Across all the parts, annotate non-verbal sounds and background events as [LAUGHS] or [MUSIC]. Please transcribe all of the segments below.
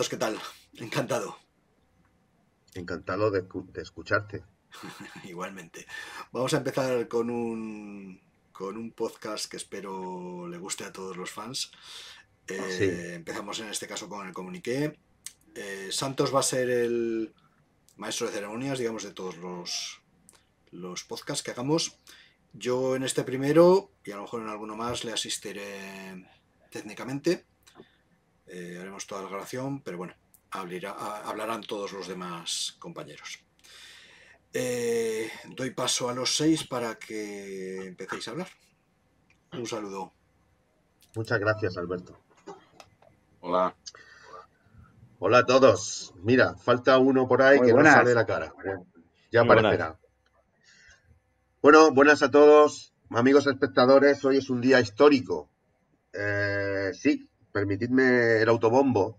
Santos, ¿qué tal? Encantado. Encantado de, escucharte. [LAUGHS] Igualmente. Vamos a empezar con un, con un podcast que espero le guste a todos los fans. Eh, empezamos en este caso con el comuniqué. Eh, Santos va a ser el maestro de ceremonias, digamos, de todos los, los podcasts que hagamos. Yo en este primero, y a lo mejor en alguno más, le asistiré técnicamente. Eh, haremos toda la grabación, pero bueno, hablarán todos los demás compañeros. Eh, doy paso a los seis para que empecéis a hablar. Un saludo. Muchas gracias, Alberto. Hola. Hola a todos. Mira, falta uno por ahí que no sale la cara. Ya aparecerá. Bueno, buenas a todos, amigos espectadores. Hoy es un día histórico. Eh, sí, permitidme el autobombo,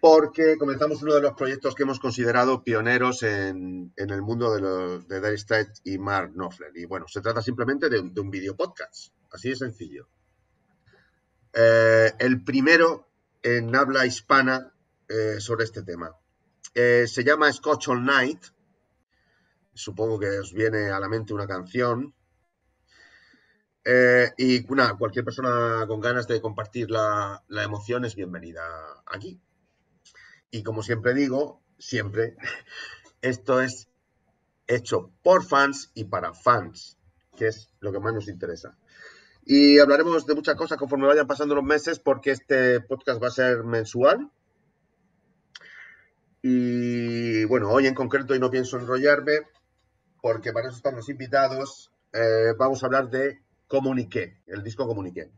porque comenzamos uno de los proyectos que hemos considerado pioneros en, el mundo de, los, de y Mark Knopfler. Y bueno, se trata simplemente de, un video podcast, así de sencillo. Eh, el primero en habla hispana eh, sobre este tema. Eh, se llama Scotch All Night. Supongo que os viene a la mente una canción eh, y cualquier persona con ganas de compartir la, emoción es bienvenida aquí. Y como siempre digo, siempre, [LAUGHS] esto es hecho por fans y para fans, que es lo que más nos interesa. Y hablaremos de muchas cosas conforme vayan pasando los meses, porque este podcast va a ser mensual. Y bueno, hoy en concreto, y no pienso enrollarme, porque para eso están los invitados, eh, vamos a hablar de Comuniqué, el disco Comuniqué.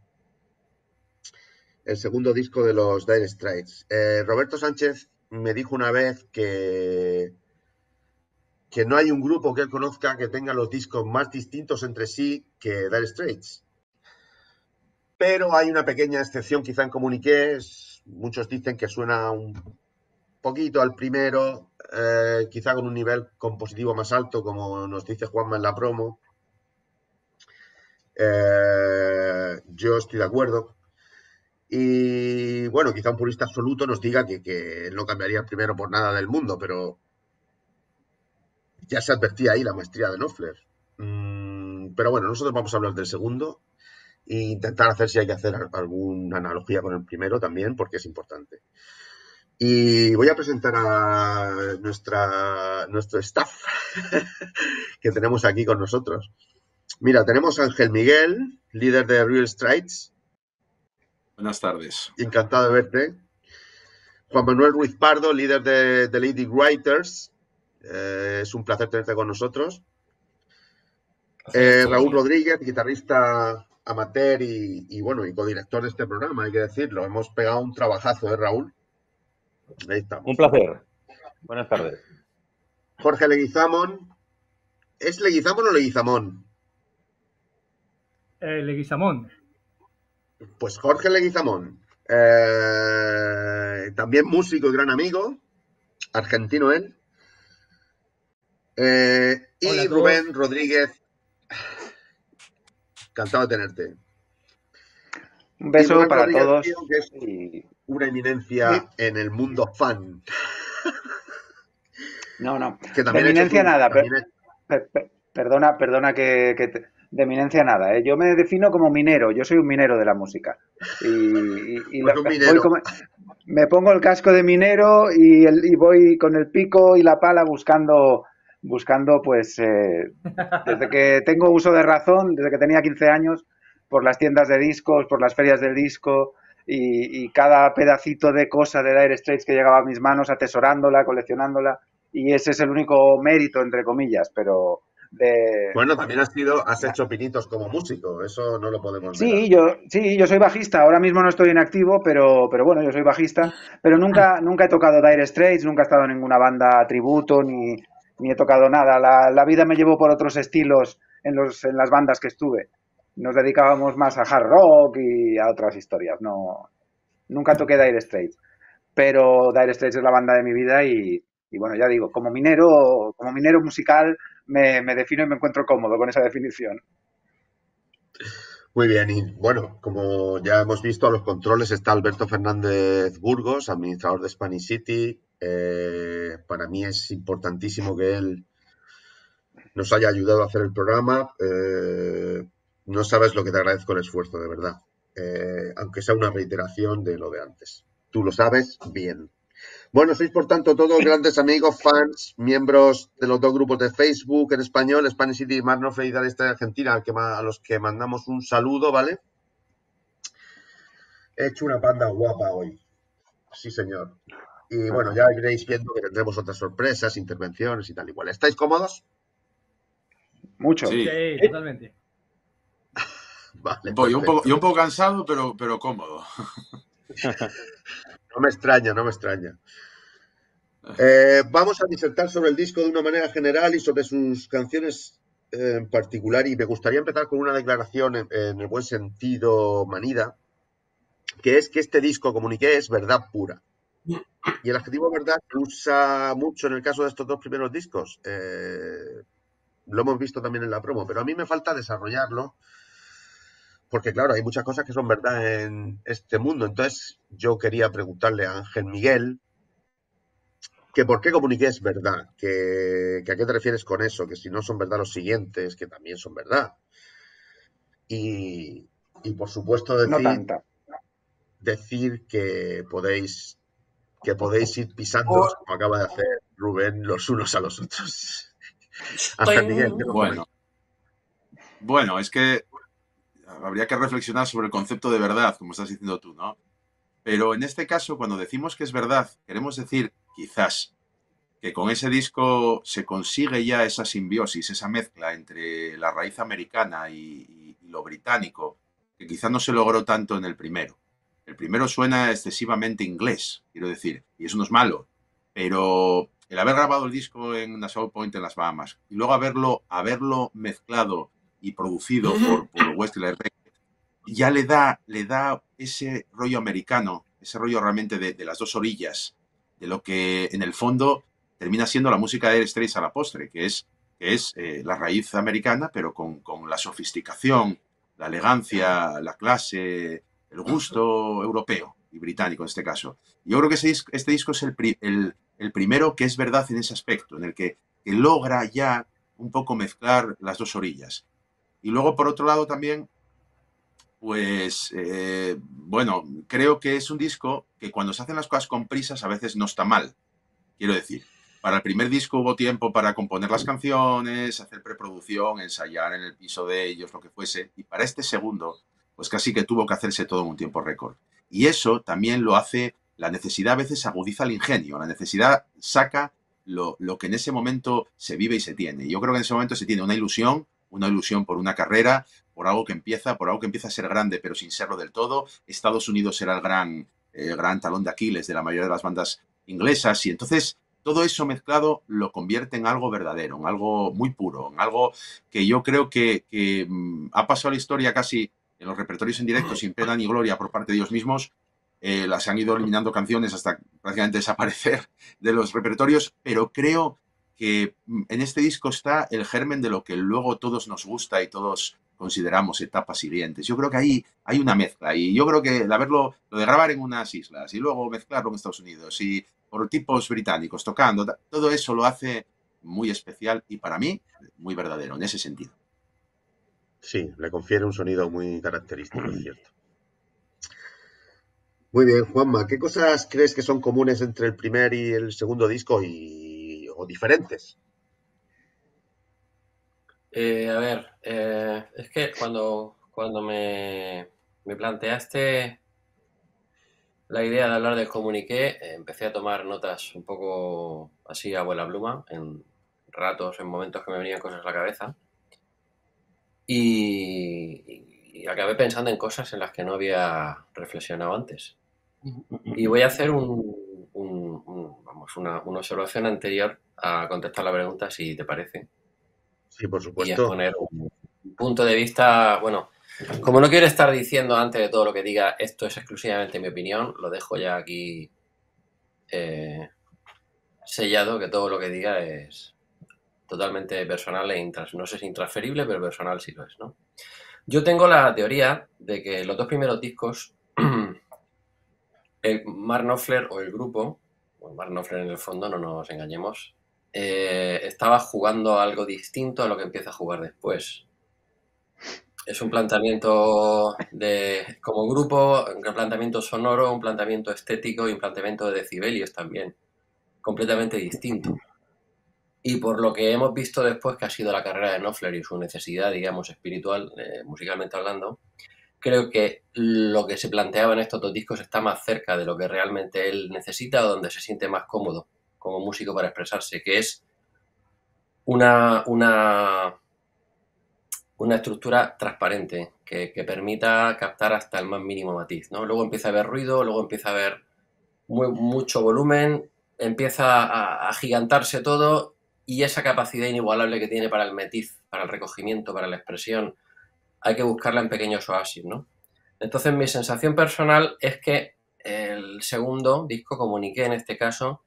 El segundo disco de los Dire Straits. Eh, Roberto Sánchez me dijo una vez que, que no hay un grupo que él conozca que tenga los discos más distintos entre sí que Dire Straits. Pero hay una pequeña excepción quizá en Comuniqué. Muchos dicen que suena un poquito al primero, eh, quizá con un nivel compositivo más alto, como nos dice Juanma en la promo. Eh, yo estoy de acuerdo. Y bueno, quizá un purista absoluto nos diga que, no cambiaría primero por nada del mundo, pero ya se advertía ahí la maestría de Knopfler. Mm, pero bueno, nosotros vamos a hablar del segundo e intentar hacer si hay que hacer alguna analogía con el primero también, porque es importante. Y voy a presentar a nuestra, nuestro staff [LAUGHS] que tenemos aquí con nosotros. Mira, tenemos a Ángel Miguel, líder de Real Strides. Buenas tardes. Encantado de verte. Juan Manuel Ruiz Pardo, líder de, Lady Writers. Eh, es un placer tenerte con nosotros. Eh, Raúl Rodríguez, guitarrista amateur y, bueno, y codirector de este programa, hay que decirlo. Hemos pegado un trabajazo, ¿eh, Raúl? Ahí estamos. Un placer. Buenas tardes. Jorge Leguizamón. ¿Es Leguizamón o Leguizamón? Eh, Leguizamón. Pues Jorge Leguizamón. Eh, también músico y gran amigo, argentino él. Eh, y Rubén Rodríguez, encantado de tenerte. Un beso para todos. una eminencia en el mundo fan. No, no. Que eminencia nada. perdona, perdona que, te, de eminencia nada. ¿eh? Yo me defino como minero, yo soy un minero de la música. Y, me pongo el casco de minero y, y, voy con el pico y la pala buscando, buscando pues, eh, desde que tengo uso de razón, desde que tenía 15 años, por las tiendas de discos, por las ferias del disco y, cada pedacito de cosa de Dire Straits que llegaba a mis manos, atesorándola, coleccionándola. Y ese es el único mérito, entre comillas, pero bueno, también has sido, has hecho pinitos como músico, eso no lo podemos Sí, yo, sí, yo soy bajista, ahora mismo no estoy en activo, pero, pero bueno, yo soy bajista, pero nunca, [LAUGHS] nunca he tocado Dire Straits, nunca he estado en ninguna banda tributo, ni, ni he tocado nada. La, la, vida me llevó por otros estilos en, los, en las bandas que estuve. Nos dedicábamos más a hard rock y a otras historias, no, nunca toqué Dire Straits. Pero Dire Straits es la banda de mi vida y, y bueno, ya digo, como minero, como minero musical me, defino y me encuentro cómodo con esa definición. Muy bien, y bueno, como ya hemos visto, a los controles está Alberto Fernández Burgos, administrador de Spanish City. Eh, para mí es importantísimo que él nos haya ayudado a hacer el programa. Eh, no sabes lo que te agradezco el esfuerzo, de verdad. Eh, aunque sea una reiteración de lo de antes. Tú lo sabes bien. Bueno, sois por tanto todos grandes amigos, fans, miembros de los dos grupos de Facebook en español, Spanish City y Marno Esta de Argentina, a los que mandamos un saludo, ¿vale? He hecho una panda guapa hoy. Sí, señor. Y bueno, ya iréis viendo que tendremos otras sorpresas, intervenciones y tal igual. ¿Estáis cómodos? Mucho. Sí, totalmente. [LAUGHS] vale. Voy un poco, yo un poco cansado, pero, pero cómodo. [LAUGHS] No me extraña, no me extraña. Eh, vamos a disertar sobre el disco de una manera general y sobre sus canciones en particular. Y me gustaría empezar con una declaración en, el buen sentido manida, que es que este disco, comuniqué, es verdad pura. Y el adjetivo verdad se usa mucho en el caso de estos dos primeros discos. Eh, lo hemos visto también en la promo, pero a mí me falta desarrollarlo porque claro, hay muchas cosas que son verdad en este mundo. Entonces, yo quería preguntarle a Ángel Miguel que por qué comuniqué es verdad, que, a qué te refieres con eso, que si no son verdad los siguientes, que también son verdad. Y, por supuesto decir, decir que podéis que podéis ir pisando, como acaba de hacer Rubén, los unos a los otros. Ángel Miguel, bueno. Bueno, es que habría que reflexionar sobre el concepto de verdad, como estás diciendo tú, ¿no? Pero en este caso, cuando decimos que es verdad, queremos decir, quizás, que con ese disco se consigue ya esa simbiosis, esa mezcla entre la raíz americana y, lo británico, que quizás no se logró tanto en el primero. El primero suena excesivamente inglés, quiero decir, y eso no es malo, pero el haber grabado el disco en Nassau Point en las Bahamas y luego haberlo, haberlo mezclado y producido por, por Westler ya le da, le da ese rollo americano, ese rollo realmente de, las dos orillas, de lo que en el fondo termina siendo la música de Straits a la postre, que es, que es eh, la raíz americana, pero con, la sofisticación, la elegancia, la clase, el gusto europeo y británico en este caso. Yo creo que este disco es el, el, primero que es verdad en ese aspecto, en el que, que logra ya un poco mezclar las dos orillas. Y luego, por otro lado, también, pues, eh, bueno, creo que es un disco que cuando se hacen las cosas con prisas a veces no está mal. Quiero decir, para el primer disco hubo tiempo para componer las canciones, hacer preproducción, ensayar en el piso de ellos, lo que fuese. Y para este segundo, pues casi que tuvo que hacerse todo en un tiempo récord. Y eso también lo hace, la necesidad a veces agudiza el ingenio, la necesidad saca lo, lo que en ese momento se vive y se tiene. Yo creo que en ese momento se tiene una ilusión, una ilusión por una carrera, por algo que empieza, por algo que empieza a ser grande, pero sin serlo del todo. Estados Unidos será el gran, el gran talón de Aquiles de la mayoría de las bandas inglesas y entonces todo eso mezclado lo convierte en algo verdadero, en algo muy puro, en algo que yo creo que, mm, ha pasado la historia casi en los repertorios en directo sin pena ni gloria por parte de ellos mismos. Eh, las han ido eliminando canciones hasta prácticamente desaparecer de los repertorios, pero creo que mm, en este disco está el germen de lo que luego todos nos gusta y todos consideramos etapas siguientes. Yo creo que ahí hay una mezcla y yo creo que el haberlo, lo de grabar en unas islas y luego mezclarlo en Estados Unidos y por tipos británicos tocando, todo eso lo hace muy especial y para mí muy verdadero en ese sentido. Sí, le confiere un sonido muy característico, es [CLEARS THROAT] cierto. Muy bien, Juanma, ¿qué cosas crees que son comunes entre el primer y el segundo disco y diferentes? Eh, a ver, eh, es que cuando, cuando me, me, planteaste la idea de hablar de comuniqué, empecé a tomar notas un poco así a vuela pluma, en ratos, en momentos que me venían cosas a la cabeza. Y, acabé pensando en cosas en las que no había reflexionado antes. Y voy a hacer un, vamos, una, una observación anterior a contestar la pregunta, si te parece. Sí, por supuesto. Y poner un punto de vista, bueno, como no quiero estar diciendo antes de todo lo que diga, esto es exclusivamente mi opinión, lo dejo ya aquí eh, sellado, que todo lo que diga es totalmente personal e intras, no sé si intransferible, pero personal sí lo es, ¿no? Yo tengo la teoría de que los dos primeros discos, [CLEARS THROAT] el Mark Knopfler o el grupo, bueno, Mark Knopfler en el fondo, no nos engañemos, eh, estaba jugando algo distinto a lo que empieza a jugar después. Es un planteamiento de, como grupo, un planteamiento sonoro, un planteamiento estético y un planteamiento de decibelios también, completamente distinto. Y por lo que hemos visto después, que ha sido la carrera de Knopfler y su necesidad, digamos, espiritual, eh, musicalmente hablando, creo que lo que se planteaba en estos dos discos está más cerca de lo que realmente él necesita donde se siente más cómodo como músico para expresarse, que es una, una, una estructura transparente que, permita captar hasta el más mínimo matiz. ¿no? Luego empieza a haber ruido, luego empieza a haber mucho volumen, empieza a, gigantarse todo y esa capacidad inigualable que tiene para el metiz, para el recogimiento, para la expresión, hay que buscarla en pequeños oasis, ¿no? Entonces mi sensación personal es que el segundo disco, Comuniqué en este caso,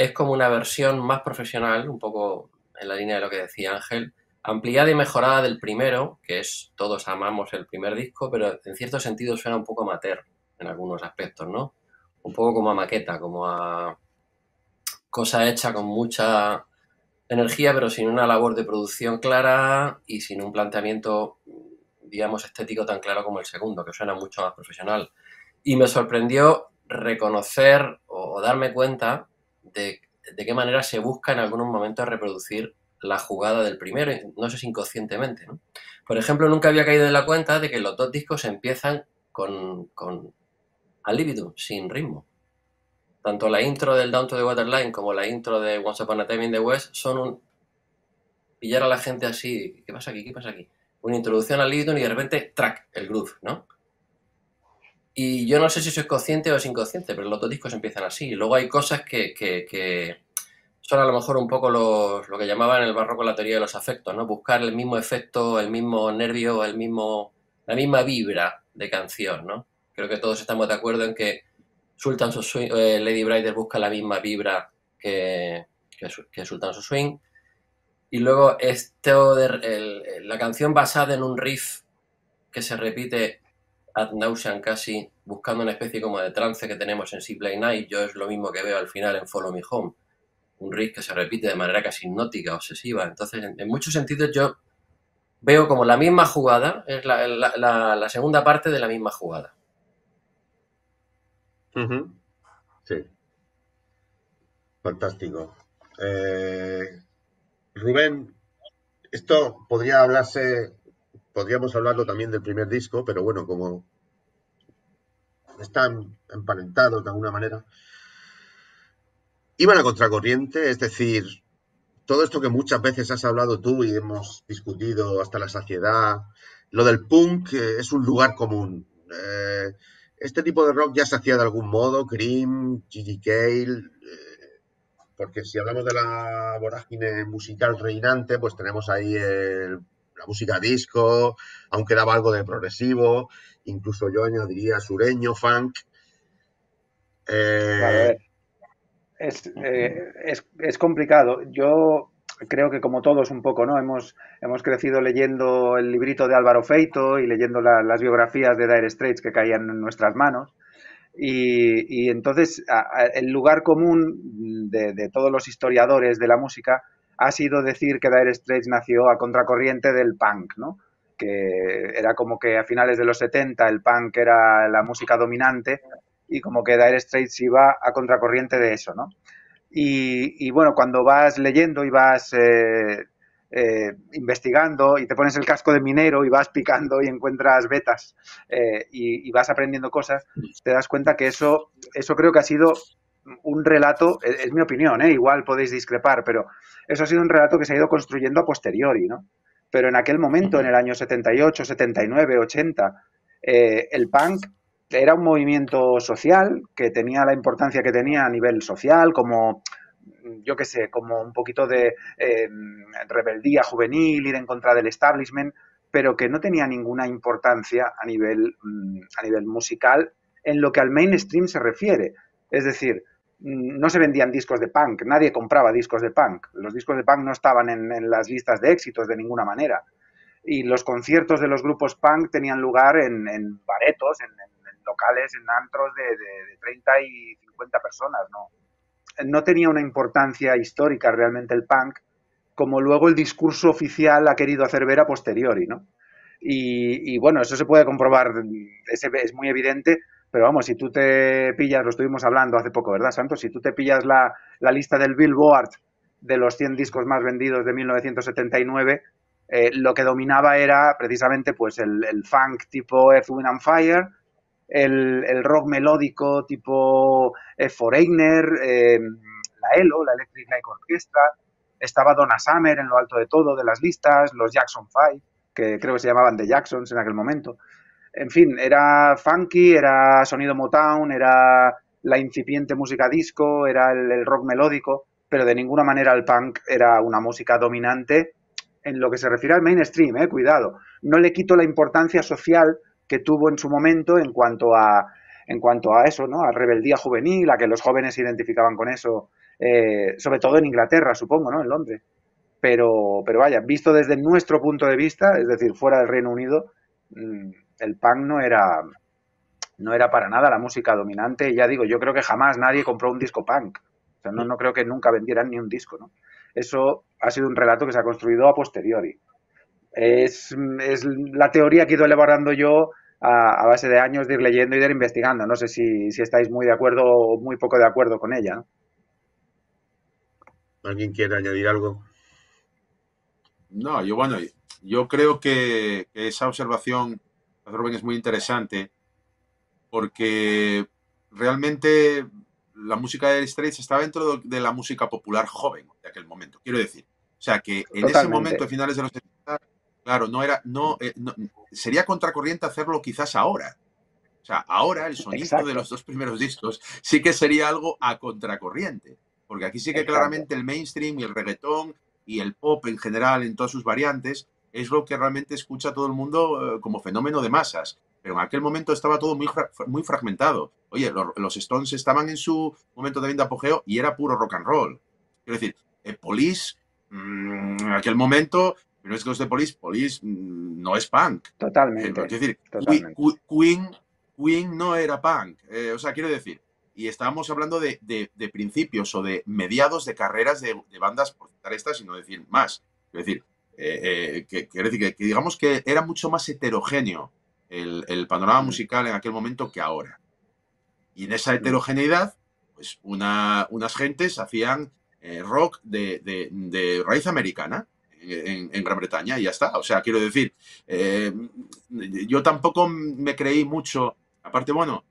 es como una versión más profesional, un poco en la línea de lo que decía Ángel, ampliada y mejorada del primero, que es todos amamos el primer disco, pero en cierto sentido suena un poco amateur en algunos aspectos, ¿no? Un poco como a maqueta, como a cosa hecha con mucha energía, pero sin una labor de producción clara y sin un planteamiento, digamos, estético tan claro como el segundo, que suena mucho más profesional. Y me sorprendió reconocer o, darme cuenta de, qué manera se busca en algunos momentos reproducir la jugada del primero, no sé si inconscientemente. ¿no? Por ejemplo, nunca había caído en la cuenta de que los dos discos empiezan con, con al sin ritmo tanto la intro del Down to the Waterline como la intro de Once Upon a Time in the West son un pillar a la gente así, ¿qué pasa aquí? ¿Qué pasa aquí? Una introducción al Liviton y de repente, track, el groove, ¿no? Y yo no sé si soy consciente o es inconsciente, pero los dos discos empiezan así. Luego hay cosas que, que, son a lo mejor un poco los, lo que llamaban en el barroco la teoría de los afectos, ¿no? Buscar el mismo efecto, el mismo nervio, el mismo, la misma vibra de canción, ¿no? Creo que todos estamos de acuerdo en que Sultan Swing, eh, Lady Brider busca la misma vibra que, que, Sultan Swing. Y luego esto la canción basada en un riff que se repite ad nauseam casi, buscando una especie como de trance que tenemos en Sea Night, yo es lo mismo que veo al final en Follow Me Home. Un riff que se repite de manera casi hipnótica, obsesiva. Entonces, en, muchos sentidos yo veo como la misma jugada, es la segunda parte de la misma jugada. Sí. Fantástico. Eh, Rubén, esto podría hablarse, podríamos hablarlo también del primer disco, pero bueno, como están emparentados de alguna manera, iban a contracorriente, es decir, todo esto que muchas veces has hablado tú y hemos discutido hasta la saciedad, lo del punk eh, es un lugar común. Eh, este tipo de rock ya se hacía de algún modo, Cream, Gigi Cale, eh, porque si hablamos de la vorágine musical reinante, pues tenemos ahí la música disco, aunque daba algo de progresivo, incluso yo añadiría sureño, funk. Eh, eh, es, es, complicado. Yo creo que como todos un poco, ¿no? Hemos, hemos crecido leyendo el librito de Álvaro Feito y leyendo las biografías de Dire Straits que caían en nuestras manos. Y, entonces el lugar común de, todos los historiadores de la música ha sido decir que Dire Straits nació a contracorriente del punk, ¿no? que era como que a finales de los 70 el punk era la música dominante y como que Dire Straits iba a contracorriente de eso, ¿no? Y, bueno, cuando vas leyendo y vas eh, eh, investigando y te pones el casco de minero y vas picando y encuentras vetas eh, y, vas aprendiendo cosas, te das cuenta que eso, eso creo que ha sido un relato, es, mi opinión, igual podéis discrepar, pero eso ha sido un relato que se ha ido construyendo a posteriori, ¿no? Pero en aquel momento, en el año 78, 79, 80, el punk era un movimiento social que tenía la importancia que tenía a nivel social, como yo qué sé, como un poquito de em, rebeldía juvenil, ir en contra del establishment, pero que no tenía ninguna importancia a nivel, mm, a nivel musical en lo que al mainstream se refiere. Es decir, no se vendían discos de punk, nadie compraba discos de punk, los discos de punk no estaban en, en las listas de éxitos de ninguna manera. y los conciertos de los grupos punk tenían lugar en, baretos, en, locales, en antros de, de, 30 y 50 personas, ¿no? Tenía una importancia histórica realmente el punk, como luego el discurso oficial ha querido hacer ver a posteriori, ¿no? Y, bueno, eso se puede comprobar, es muy evidente, pero vamos, si tú te pillas, lo estuvimos hablando hace poco, ¿verdad, Santos? Si tú te pillas la, la lista del Billboard de los 100 discos más vendidos de 1979, eh, lo que dominaba era precisamente pues el, funk tipo Earth, Wind and Fire, el, rock melódico tipo eh, Foreigner, eh, la ELO, la Electric Light Orchestra, estaba Donna Summer en lo alto de todo de las listas, los Jackson Five, que creo que se llamaban The Jacksons en aquel momento. En fin, era funky, era sonido Motown, era la incipiente música disco, era el rock melódico, pero de ninguna manera el punk era una música dominante en lo que se refiere al mainstream, eh, cuidado. No le quito la importancia social que tuvo en su momento en cuanto a en cuanto a eso, ¿no? A rebeldía juvenil, a que los jóvenes se identificaban con eso, eh, sobre todo en Inglaterra, supongo, ¿no? En Londres. Pero, pero vaya, visto desde nuestro punto de vista, es decir, fuera del Reino Unido, mm, el punk no era, no era para nada la música dominante. Y ya digo, yo creo que jamás nadie compró un disco punk. O sea, no, no creo que nunca vendieran ni un disco, ¿no? Eso ha sido un relato que se ha construido a posteriori. Es, la teoría que he ido elaborando yo a, base de años de ir leyendo y de ir investigando. No sé si, estáis muy de acuerdo o muy poco de acuerdo con ella. ¿Alguien quiere añadir algo? No, yo bueno, yo creo que, esa observación, Es muy interesante porque realmente la música de Straits estaba dentro de la música popular joven de aquel momento, quiero decir. O sea que en ese momento, a finales de los 70, claro, no era, eh, no, sería contracorriente hacerlo quizás ahora. O sea, ahora el sonido de los dos primeros discos sí que sería algo a contracorriente. Porque aquí sí que claramente el mainstream y el reggaetón y el pop en general, en todas sus variantes, es lo que realmente escucha todo el mundo eh, como fenómeno de masas pero en aquel momento estaba todo muy, muy fragmentado. Oye, los, Stones estaban en su momento también de apogeo y era puro rock and roll. Quiero decir, eh, Police, mm, en aquel momento, no es que los de Police, Police mm, no es punk. Totalmente. Eh, quiero decir, Queen, Queen no era punk. Eh, o sea, quiero decir, y estábamos hablando de, de, principios o de mediados de carreras de, bandas, por citar estas y no decir más. Quiero decir, que, quiero decir que digamos que era mucho más heterogéneo el, panorama musical en aquel momento que ahora. Y en esa heterogeneidad, pues una, unas gentes hacían eh, rock de, raíz americana en, Gran Bretaña y ya está. O sea, quiero decir, eh, yo tampoco me creí mucho, aparte, bueno,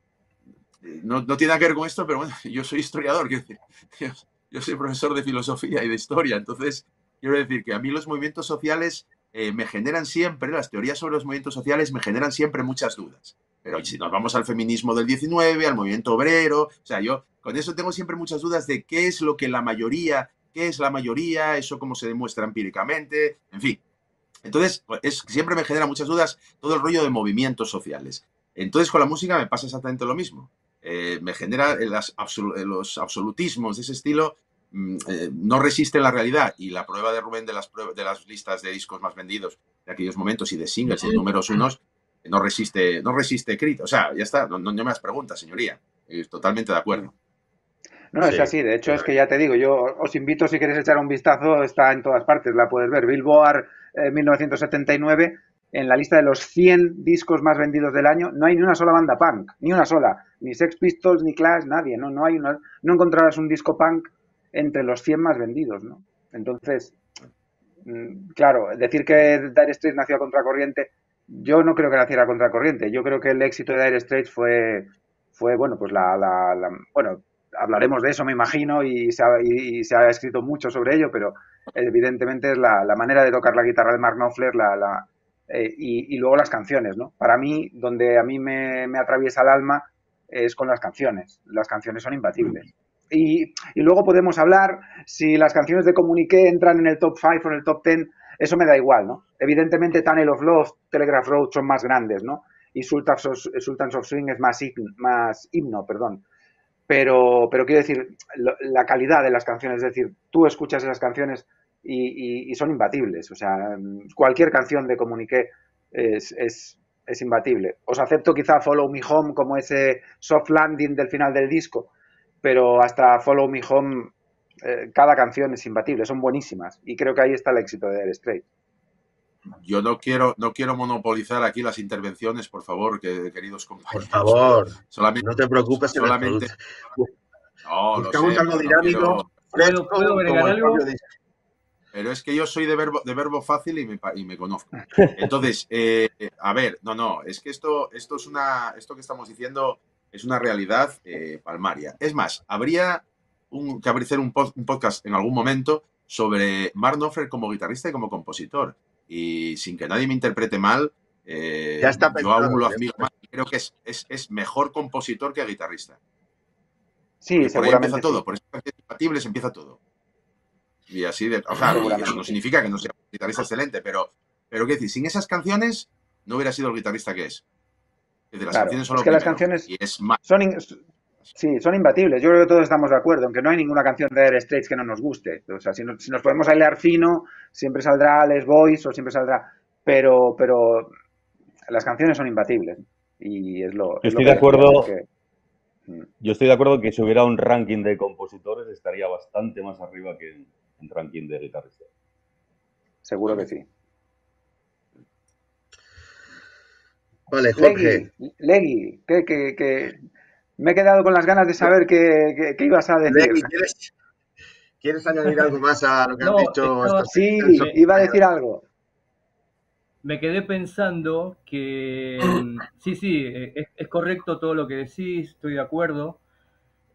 no, tiene nada que ver con esto, pero bueno, [LAUGHS] yo soy historiador, [LAUGHS] yo, yo soy profesor de filosofía y de historia, entonces quiero decir que a mí los movimientos sociales eh, me generan siempre, las teorías sobre los movimientos sociales me generan siempre muchas dudas. Pero si nos vamos al feminismo del 19, al movimiento obrero, o sea, yo con eso tengo siempre muchas dudas de qué es lo que la mayoría, qué es la mayoría, eso cómo se demuestra empíricamente, en fin. Entonces, pues, es, siempre me genera muchas dudas todo el rollo de movimientos sociales. Entonces, con la música me pasa exactamente lo mismo. Eh, me genera los absolutismos de ese estilo, eh, no resiste la realidad y la prueba de Rubén de las, de las listas de discos más vendidos de aquellos momentos y de singles y números unos no resiste, no resiste crítica. O sea, ya está, no, me las preguntas, señoría. totalmente de acuerdo. No, es así. De hecho, es que ya te digo, yo os invito, si queréis echar un vistazo, está en todas partes, la puedes ver. Billboard 1979, eh, en la lista de los 100 discos más vendidos del año, no hay ni una sola banda punk, ni una sola. Ni Sex Pistols, ni Clash, nadie. No, no, hay una, no encontrarás un disco punk entre los 100 más vendidos, ¿no? Entonces, mm, claro, decir que Dire Straits nació a contracorriente, yo no creo que naciera a contracorriente. Yo creo que el éxito de Dire Straits fue, fue bueno, pues la, la, bueno, hablaremos de eso, me imagino, y se, ha, y, se, ha, escrito mucho sobre ello, pero evidentemente es la, manera de tocar la guitarra de Mark Knopfler la, eh, y, y, luego las canciones, ¿no? Para mí, donde a mí me, me atraviesa el alma es con las canciones. Las canciones son imbatibles. Y, luego podemos hablar si las canciones de Comuniqué entran en el top 5 o en el top 10, eso me da igual, ¿no? Evidentemente Tunnel of Love, Telegraph Road son más grandes, ¿no? Y Sultans of, Swing es más, himno, más himno, perdón. Pero, pero quiero decir, la calidad de las canciones, es decir, tú escuchas esas canciones y, son imbatibles. O sea, cualquier canción de Comuniqué es, es, imbatible. Os acepto quizá Follow Me Home como ese soft landing del final del disco, pero hasta Follow Me Home eh, cada canción es imbatible, son buenísimas y creo que ahí está el éxito de Air Straight. Yo no quiero, no quiero monopolizar aquí las intervenciones, por favor, que, queridos compañeros. Por favor, no te preocupes. Solamente. No, lo sé, algo dinámico. ¿Puedo, agregar algo? Pero es que yo soy de verbo, de verbo fácil y me, y me conozco. [LAUGHS] Entonces, eh, a ver, no, no, es que esto, esto es una, esto que estamos diciendo es una realidad eh, palmaria. Es más, habría un, que hacer un, un, podcast en algún momento sobre Mark Knopfler como guitarrista y como compositor. Y sin que nadie me interprete mal, eh, yo aún lo admiro más. Creo que es, es, es, mejor compositor que guitarrista. Sí, por seguramente. empieza todo, por eso compatibles empieza todo. Y así de. O sea, eso no significa que no sea un guitarrista excelente, pero, pero qué decir, sin esas canciones no hubiera sido el guitarrista que es. Es, las canciones son que las canciones son, Sí, son imbatibles. Yo creo que todos estamos de acuerdo, aunque no hay ninguna canción de Air Straits que no nos guste. O sea, si, si nos podemos ailear fino, siempre saldrá Les Boys o siempre saldrá. Pero, pero las canciones son imbatibles. Y es lo. Yo estoy de acuerdo. Mm. Yo estoy de acuerdo que si hubiera un ranking de compositores estaría bastante más arriba que en, ranking de guitarristas. Seguro que sí. Vale, Jorge. Legui, que, que, me he quedado con las ganas de saber qué, ibas a decir. ¿quieres, añadir algo más a lo que has dicho? sí, iba a decir algo. Me quedé pensando que sí, sí, es, es, correcto todo lo que decís, estoy de acuerdo,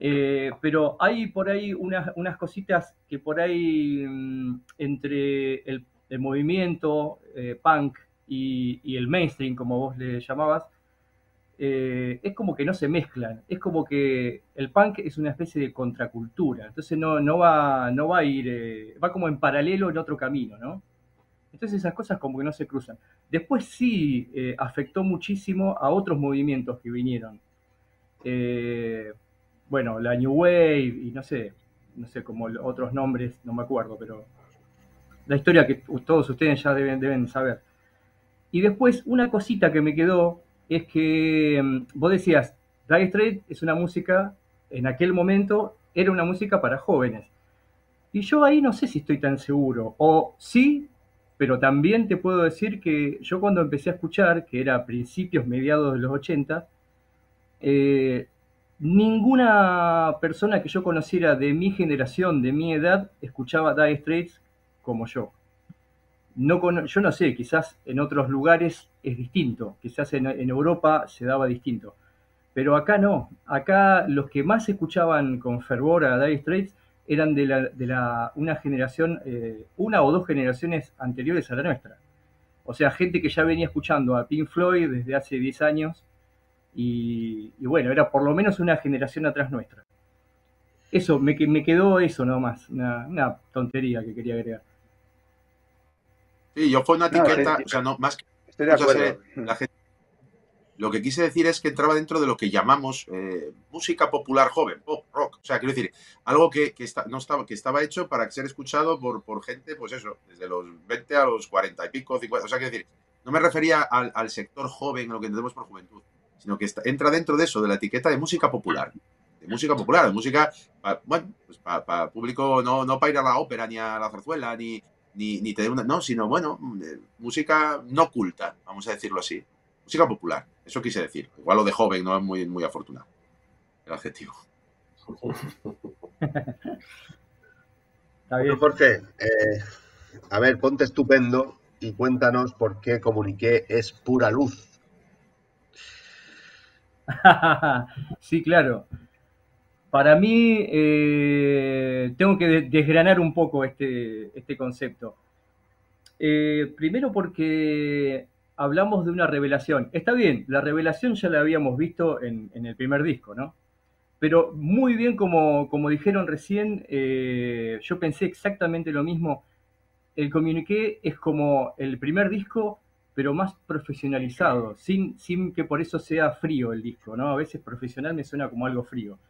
eh, pero hay por ahí unas, unas cositas que por ahí mm, entre el, movimiento eh, punk y, el mainstream, como vos le llamabas, eh, es como que no se mezclan. Es como que el punk es una especie de contracultura. Entonces no, no, va, no va a ir, eh, va como en paralelo en otro camino, ¿no? Entonces esas cosas como que no se cruzan. Después sí eh, afectó muchísimo a otros movimientos que vinieron. bueno, la New Wave y no sé, no sé como otros nombres, no me acuerdo, pero la historia que todos ustedes ya deben, deben saber. Y después una cosita que me quedó es que mm, vos decías, Dire Straits es una música, en aquel momento era una música para jóvenes. Y yo ahí no sé si estoy tan seguro. O sí, pero también te puedo decir que yo cuando empecé a escuchar, que era a principios, mediados de los 80, eh, ninguna persona que yo conociera de mi generación, de mi edad, escuchaba Dire Straits como yo no yo no sé, quizás en otros lugares es distinto, quizás en, Europa se daba distinto, pero acá no, acá los que más escuchaban con fervor a Dire Straits eran de, la, de la, una generación, eh, una o dos generaciones anteriores a la nuestra. O sea, gente que ya venía escuchando a Pink Floyd desde hace 10 años y, bueno, era por lo menos una generación atrás nuestra. Eso, me, me quedó eso nomás, una, una tontería que quería agregar. Sí, yo fue una etiqueta, o sea, no, más que... Estoy de acuerdo. lo que quise decir es que entraba dentro de lo que llamamos eh, música popular joven, pop, rock. O sea, quiero decir, algo que, está, no estaba, que estaba hecho para ser escuchado por, por gente, pues eso, desde los 20 a los 40 y pico, 50. O sea, quiero decir, no me refería al, sector joven, lo que entendemos por juventud, sino que entra dentro de eso, de la etiqueta de música popular. De música popular, de música, bueno, pues para público, no, no para ir a la ópera, ni a la zarzuela, ni, ni, ni tener una. No, sino, bueno, música no culta, vamos a decirlo así. Música popular, eso quise decir. Igual lo de joven no es muy, muy afortunado. El adjetivo. Está bien. Jorge, eh, a ver, ponte estupendo y cuéntanos por qué comuniqué es pura luz. [LAUGHS] sí, claro. Para mí, eh, tengo que desgranar un poco este, este concepto. Eh, primero porque hablamos de una revelación. Está bien, la revelación ya la habíamos visto en, el primer disco, ¿no? Pero muy bien, como, dijeron recién, eh, yo pensé exactamente lo mismo. El Communiqué es como el primer disco, pero más profesionalizado, sin, sin que por eso sea frío el disco, ¿no? A veces profesional me suena como algo frío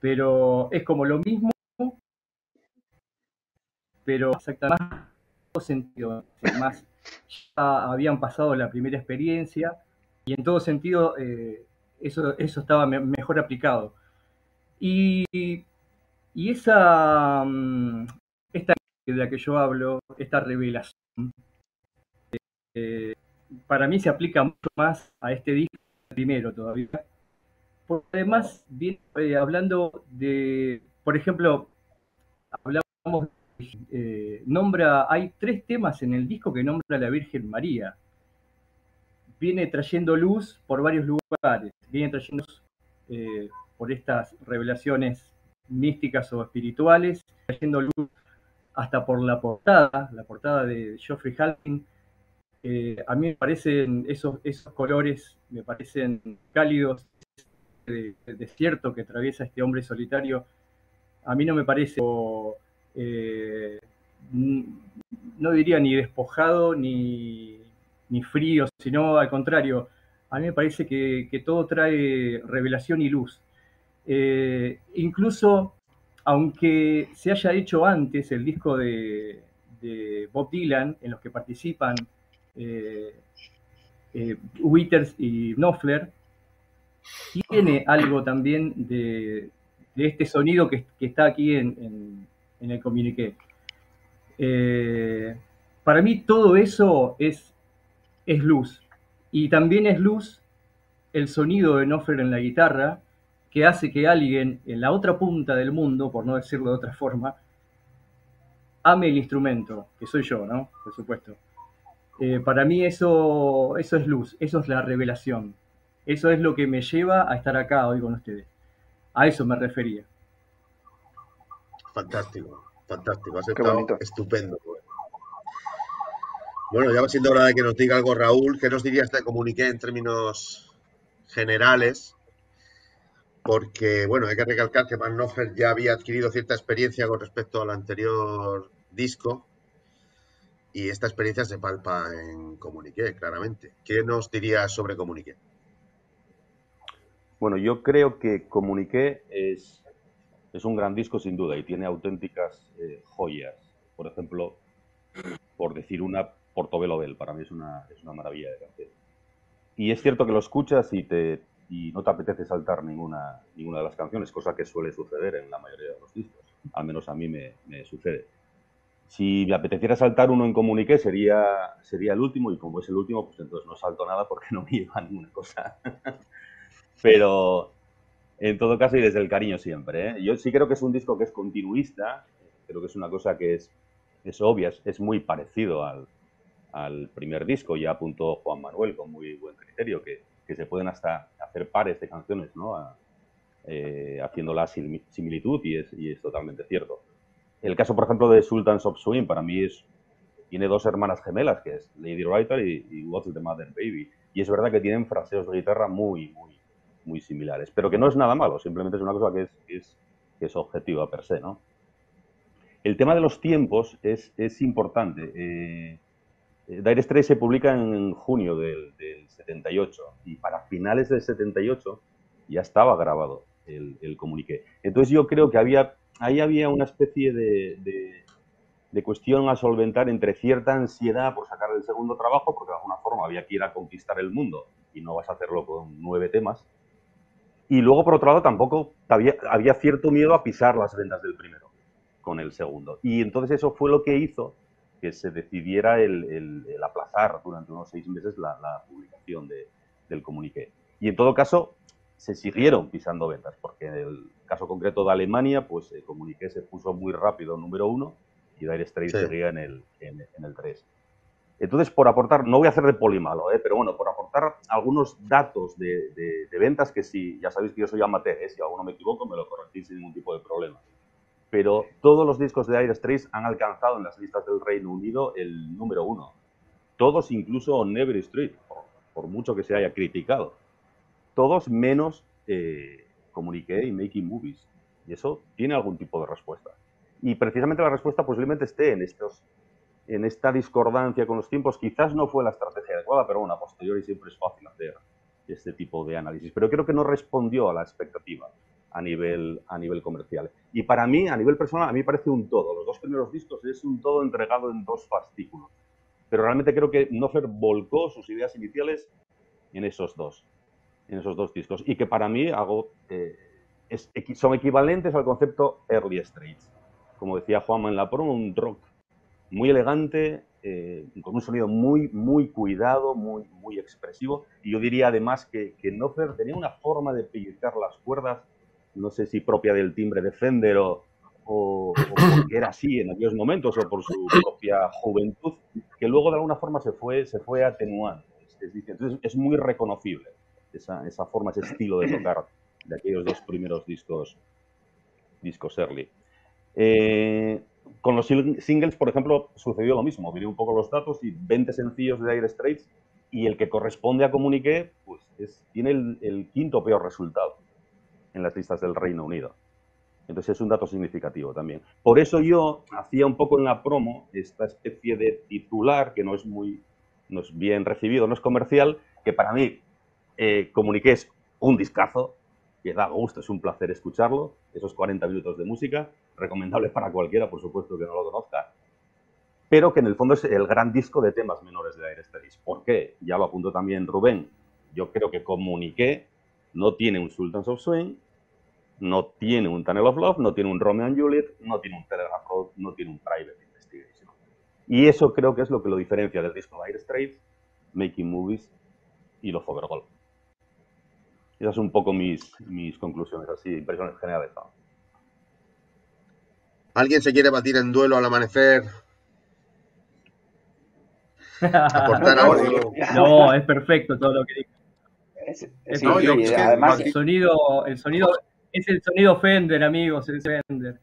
pero es como lo mismo, pero exactamente todo sentido, más ya habían pasado la primera experiencia y en todo sentido eh, eso, eso estaba mejor aplicado. Y, y esa, mm, esta de la que yo hablo, esta revelación, eh, para mí se aplica mucho más a este disco primero todavía. Además, viene eh, hablando de, por ejemplo, hablamos, eh, nombra, hay tres temas en el disco que nombra la Virgen María. Viene trayendo luz por varios lugares, viene trayendo luz por estas revelaciones místicas o espirituales, trayendo luz hasta por la portada, la portada de Geoffrey Halpin. Eh, a mí me parecen esos, esos colores, me parecen cálidos, de, desierto que atraviesa este hombre solitario. A mí no me parece, eh, no diría ni despojado ni, frío, sino al contrario, a mí me parece que, todo trae revelación y luz. Eh, incluso, aunque se haya hecho antes el disco de, Bob Dylan, en los que participan eh, eh, y Knopfler, tiene algo también de, este sonido que, está aquí en, el comuniqué. para mí todo eso es, luz. Y también es luz el sonido de Knopfler en la guitarra, que hace que alguien en la otra punta del mundo, por no decirlo de otra forma, ame el instrumento, que soy yo, ¿no? Por supuesto. Eh, para mí eso, eso es luz, eso es la revelación. Eso es lo que me lleva a estar acá hoy con ustedes. A eso me refería. Fantástico, fantástico. Has estado estupendo. Bueno, ya va siendo hora de que nos diga algo Raúl. ¿Qué nos dirías de comuniqué en términos generales? porque, bueno, hay que recalcar que Van Noffer ya había adquirido cierta experiencia con respecto al anterior disco y esta experiencia se palpa en Comuniqué, claramente. ¿Qué nos dirías sobre Comuniqué? Bueno, yo creo que Comuniqué es, un gran disco sin duda y tiene auténticas eh, joyas. Por ejemplo, por decir una, Portobelo Bell, para mí es una, es una maravilla de canción. Y es cierto que lo escuchas y no te apetece saltar ninguna, ninguna de las canciones, cosa que suele suceder en la mayoría de los discos. Al menos a mí me, sucede. Si me apeteciera saltar uno en comuniqué sería, sería el último y como es el último, pues entonces no salto nada porque no me lleva ninguna cosa. [LAUGHS] Pero en todo caso y desde el cariño siempre. ¿eh? Yo sí creo que es un disco que es continuista, creo que es una cosa que es, es obvia, es, muy parecido al, al primer disco, ya apuntó Juan Manuel con muy buen criterio, que que se pueden hasta hacer pares de canciones, ¿no? Eh, haciendo la similitud y es, y es totalmente cierto. El caso, por ejemplo, de Sultans of Swing, para mí es, tiene dos hermanas gemelas, que es Lady Writer y, What's the Mother Baby. Y es verdad que tienen fraseos de guitarra muy, muy, muy similares, pero que no es nada malo, simplemente es una cosa que es, es, es objetiva per se, ¿no? El tema de los tiempos es, es importante. Eh, eh, Dire Straits se publica en junio del, 78 y para finales del 78 ya estaba grabado el, el comuniqué. Entonces yo creo que había, ahí había una especie de, de, cuestión a solventar entre cierta ansiedad por sacar el segundo trabajo, porque de alguna forma había que ir a conquistar el mundo y no vas a hacerlo con nueve temas. Y luego, por otro lado, tampoco había, había cierto miedo a pisar las ventas del primero con el segundo. Y entonces eso fue lo que hizo que se decidiera el, aplazar durante unos seis meses la, publicación del comuniqué. Y en todo caso, se siguieron pisando ventas, porque en el caso concreto de Alemania, pues el comuniqué se puso muy rápido número uno y Dire Straits seguía en el, en, el 3. Entonces, por aportar, no voy a hacer de polimalo, ¿eh? pero bueno, por aportar algunos datos de, ventas que si, ya sabéis que yo soy amateur, ¿eh? si alguno me equivoco me lo corregís sin ningún tipo de problema pero todos los discos de Dire Straits han alcanzado en las listas del Reino Unido el número uno. Todos, incluso Never Street, por, mucho que se haya criticado. Todos menos eh, Comuniqué y Making Movies. Y eso tiene algún tipo de respuesta. Y precisamente la respuesta posiblemente esté en, estos, en esta discordancia con los tiempos. Quizás no fue la estrategia adecuada, pero bueno, a posteriori siempre es fácil hacer este tipo de análisis. Pero creo que no respondió a la expectativa a nivel, a nivel comercial. Y para mí, a nivel personal, a mí parece un todo. Los dos primeros discos es un todo entregado en dos fascículos. Pero realmente creo que Nofer volcó sus ideas iniciales en esos dos, en esos dos discos. Y que para mí hago, eh, son equivalentes al concepto Early Straits. Como decía Juanma en la promo, un rock muy elegante, eh, con un sonido muy, muy cuidado, muy, muy expresivo. Y yo diría además que, que tenía una forma de pellizcar las cuerdas no sé si propia del timbre de Fender o, o, porque era así en aquellos momentos o por su propia juventud, que luego de alguna forma se fue, se fue atenuando. Es, entonces es muy reconocible esa, esa, forma, ese estilo de tocar de aquellos dos primeros discos, discos early. Eh, con los singles, por ejemplo, sucedió lo mismo. Miré un poco los datos y 20 sencillos de Dire Straits y el que corresponde a Comuniqué, pues es, tiene el, el quinto peor resultado en las listas del Reino Unido. Entonces es un dato significativo también. Por eso yo hacía un poco en la promo esta especie de titular que no es muy no es bien recibido, no es comercial, que para mí eh, comuniqué es un discazo, que da gusto, es un placer escucharlo, esos 40 minutos de música, recomendable para cualquiera, por supuesto, que no lo conozca, pero que en el fondo es el gran disco de temas menores de Air ¿Por qué? Ya lo apuntó también Rubén. Yo creo que comuniqué no tiene un Sultans of Swing, no tiene un Tunnel of Love, no tiene un Romeo and Juliet, no tiene un Telegraph Road, no tiene un Private Investigation. Y eso creo que es lo que lo diferencia del disco Dire Straits, Making Movies y los Overgolf. Esas son un poco mis, mis conclusiones, así, impresiones generales. ¿Alguien se quiere batir en duelo al amanecer? [LAUGHS] No, es perfecto todo lo que digo además, el sonido, el sonido es el sonido Fender, amigos, el Fender.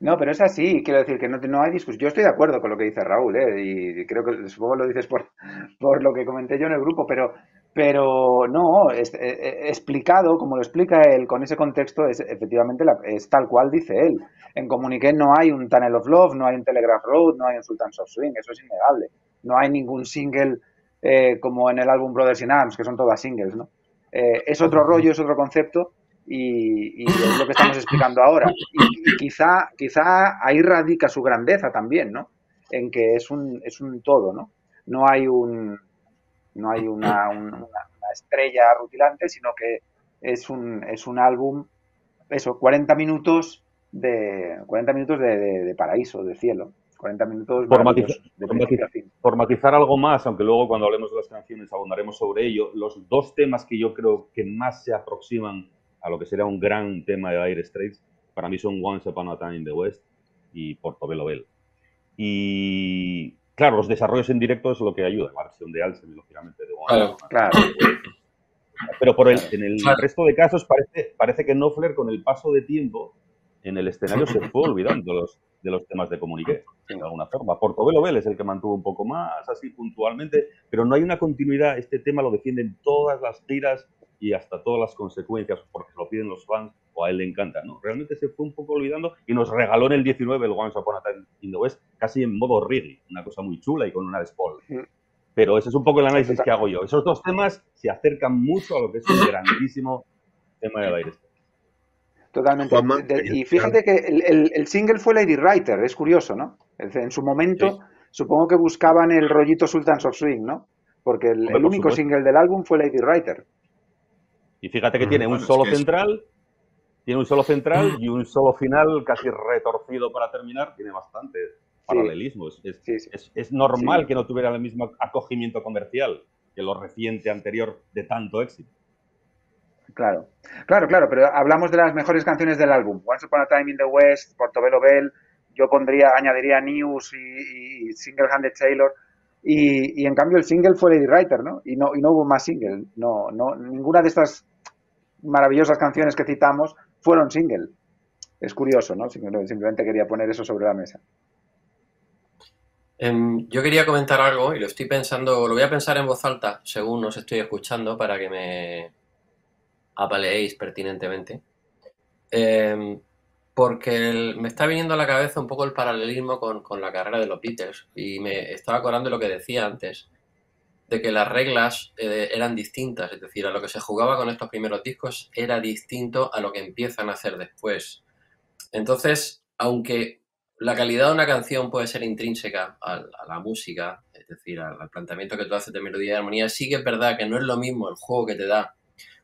No, pero es así, quiero decir que no, no hay discusión. Yo estoy de acuerdo con lo que dice Raúl, ¿eh? y creo que supongo lo dices por, por lo que comenté yo en el grupo, pero, pero no, eh, eh, explicado, como lo explica él con ese contexto, es efectivamente es tal cual dice él. En Comuniqué no hay un Tunnel of Love, no hay un Telegraph Road, no hay un Sultans of Swing, eso es innegable. No hay ningún single eh, como en el álbum Brothers in Arms, que son todas singles, ¿no? Eh, es otro rollo, es otro concepto y, es lo que estamos explicando ahora. Y, quizá, quizá ahí radica su grandeza también, ¿no? En que es un, es un todo, ¿no? No hay un no hay [CLEARS THROAT] una, estrella rutilante, sino que es un, es un álbum, eso, 40 minutos de 40 minutos de paraíso, de cielo. 40 minutos por matizar, algo más, aunque luego cuando hablemos de las canciones abundaremos sobre ello, los dos temas que yo creo que más se aproximan a lo que sería un gran tema de Air Straits, para mí son Once Upon a Time in the West y Portobello Bell. Y claro, los desarrollos en directo es lo que ayuda, la versión de Alcem, lógicamente, de Claro, claro. Pero por el, en el resto de casos parece, parece que Knopfler con el paso de tiempo en el escenario se fue [LAUGHS] olvidando los, de los temas de comuniqué, de alguna forma. Portobelo Bell es el que mantuvo un poco más, así puntualmente, pero no hay una continuidad. Este tema lo defienden todas las tiras y hasta todas las consecuencias, porque lo piden los fans o a él le encanta, ¿no? Realmente se fue un poco olvidando y nos regaló en el 19 el Once Upon a Time in the West casi en modo reggae, una cosa muy chula y con una Paul. Pero ese es un poco el análisis que hago yo. Esos dos temas se acercan mucho a lo que es un grandísimo tema de aire. Totalmente. y fíjate que el, single fue Lady Writer, es curioso, ¿no? En su momento, supongo que buscaban el rollito Sultans of Swing, ¿no? Porque el, único single del álbum fue Lady Writer. Y fíjate que tiene un solo central, tiene un solo central y un solo final casi retorcido para terminar. Tiene bastante paralelismo. Es, normal que no tuviera el mismo acogimiento comercial que lo reciente anterior de tanto éxito. Claro, claro, claro, pero hablamos de las mejores canciones del álbum. Once Upon a Time in the West, Portobello Bell, yo pondría, añadiría News y, Single Handed Taylor. Y, en cambio el single fue Lady Writer, ¿no? Y no, y no hubo más single. No, no, ninguna de estas maravillosas canciones que citamos fueron single. Es curioso, ¿no? Simplemente quería poner eso sobre la mesa. Em, yo quería comentar algo y lo estoy pensando, lo voy a pensar en voz alta según os estoy escuchando para que me, apaleéis pertinentemente. Em, porque me está viniendo a la cabeza un poco el paralelismo con, la carrera de los Beatles y me estaba acordando de lo que decía antes. de que las reglas eh, eran distintas, es decir, a lo que se jugaba con estos primeros discos era distinto a lo que empiezan a hacer después. Entonces, aunque la calidad de una canción puede ser intrínseca a, la música, es decir, al, planteamiento que tú haces de melodía y armonía, sí que es verdad que no es lo mismo el juego que te da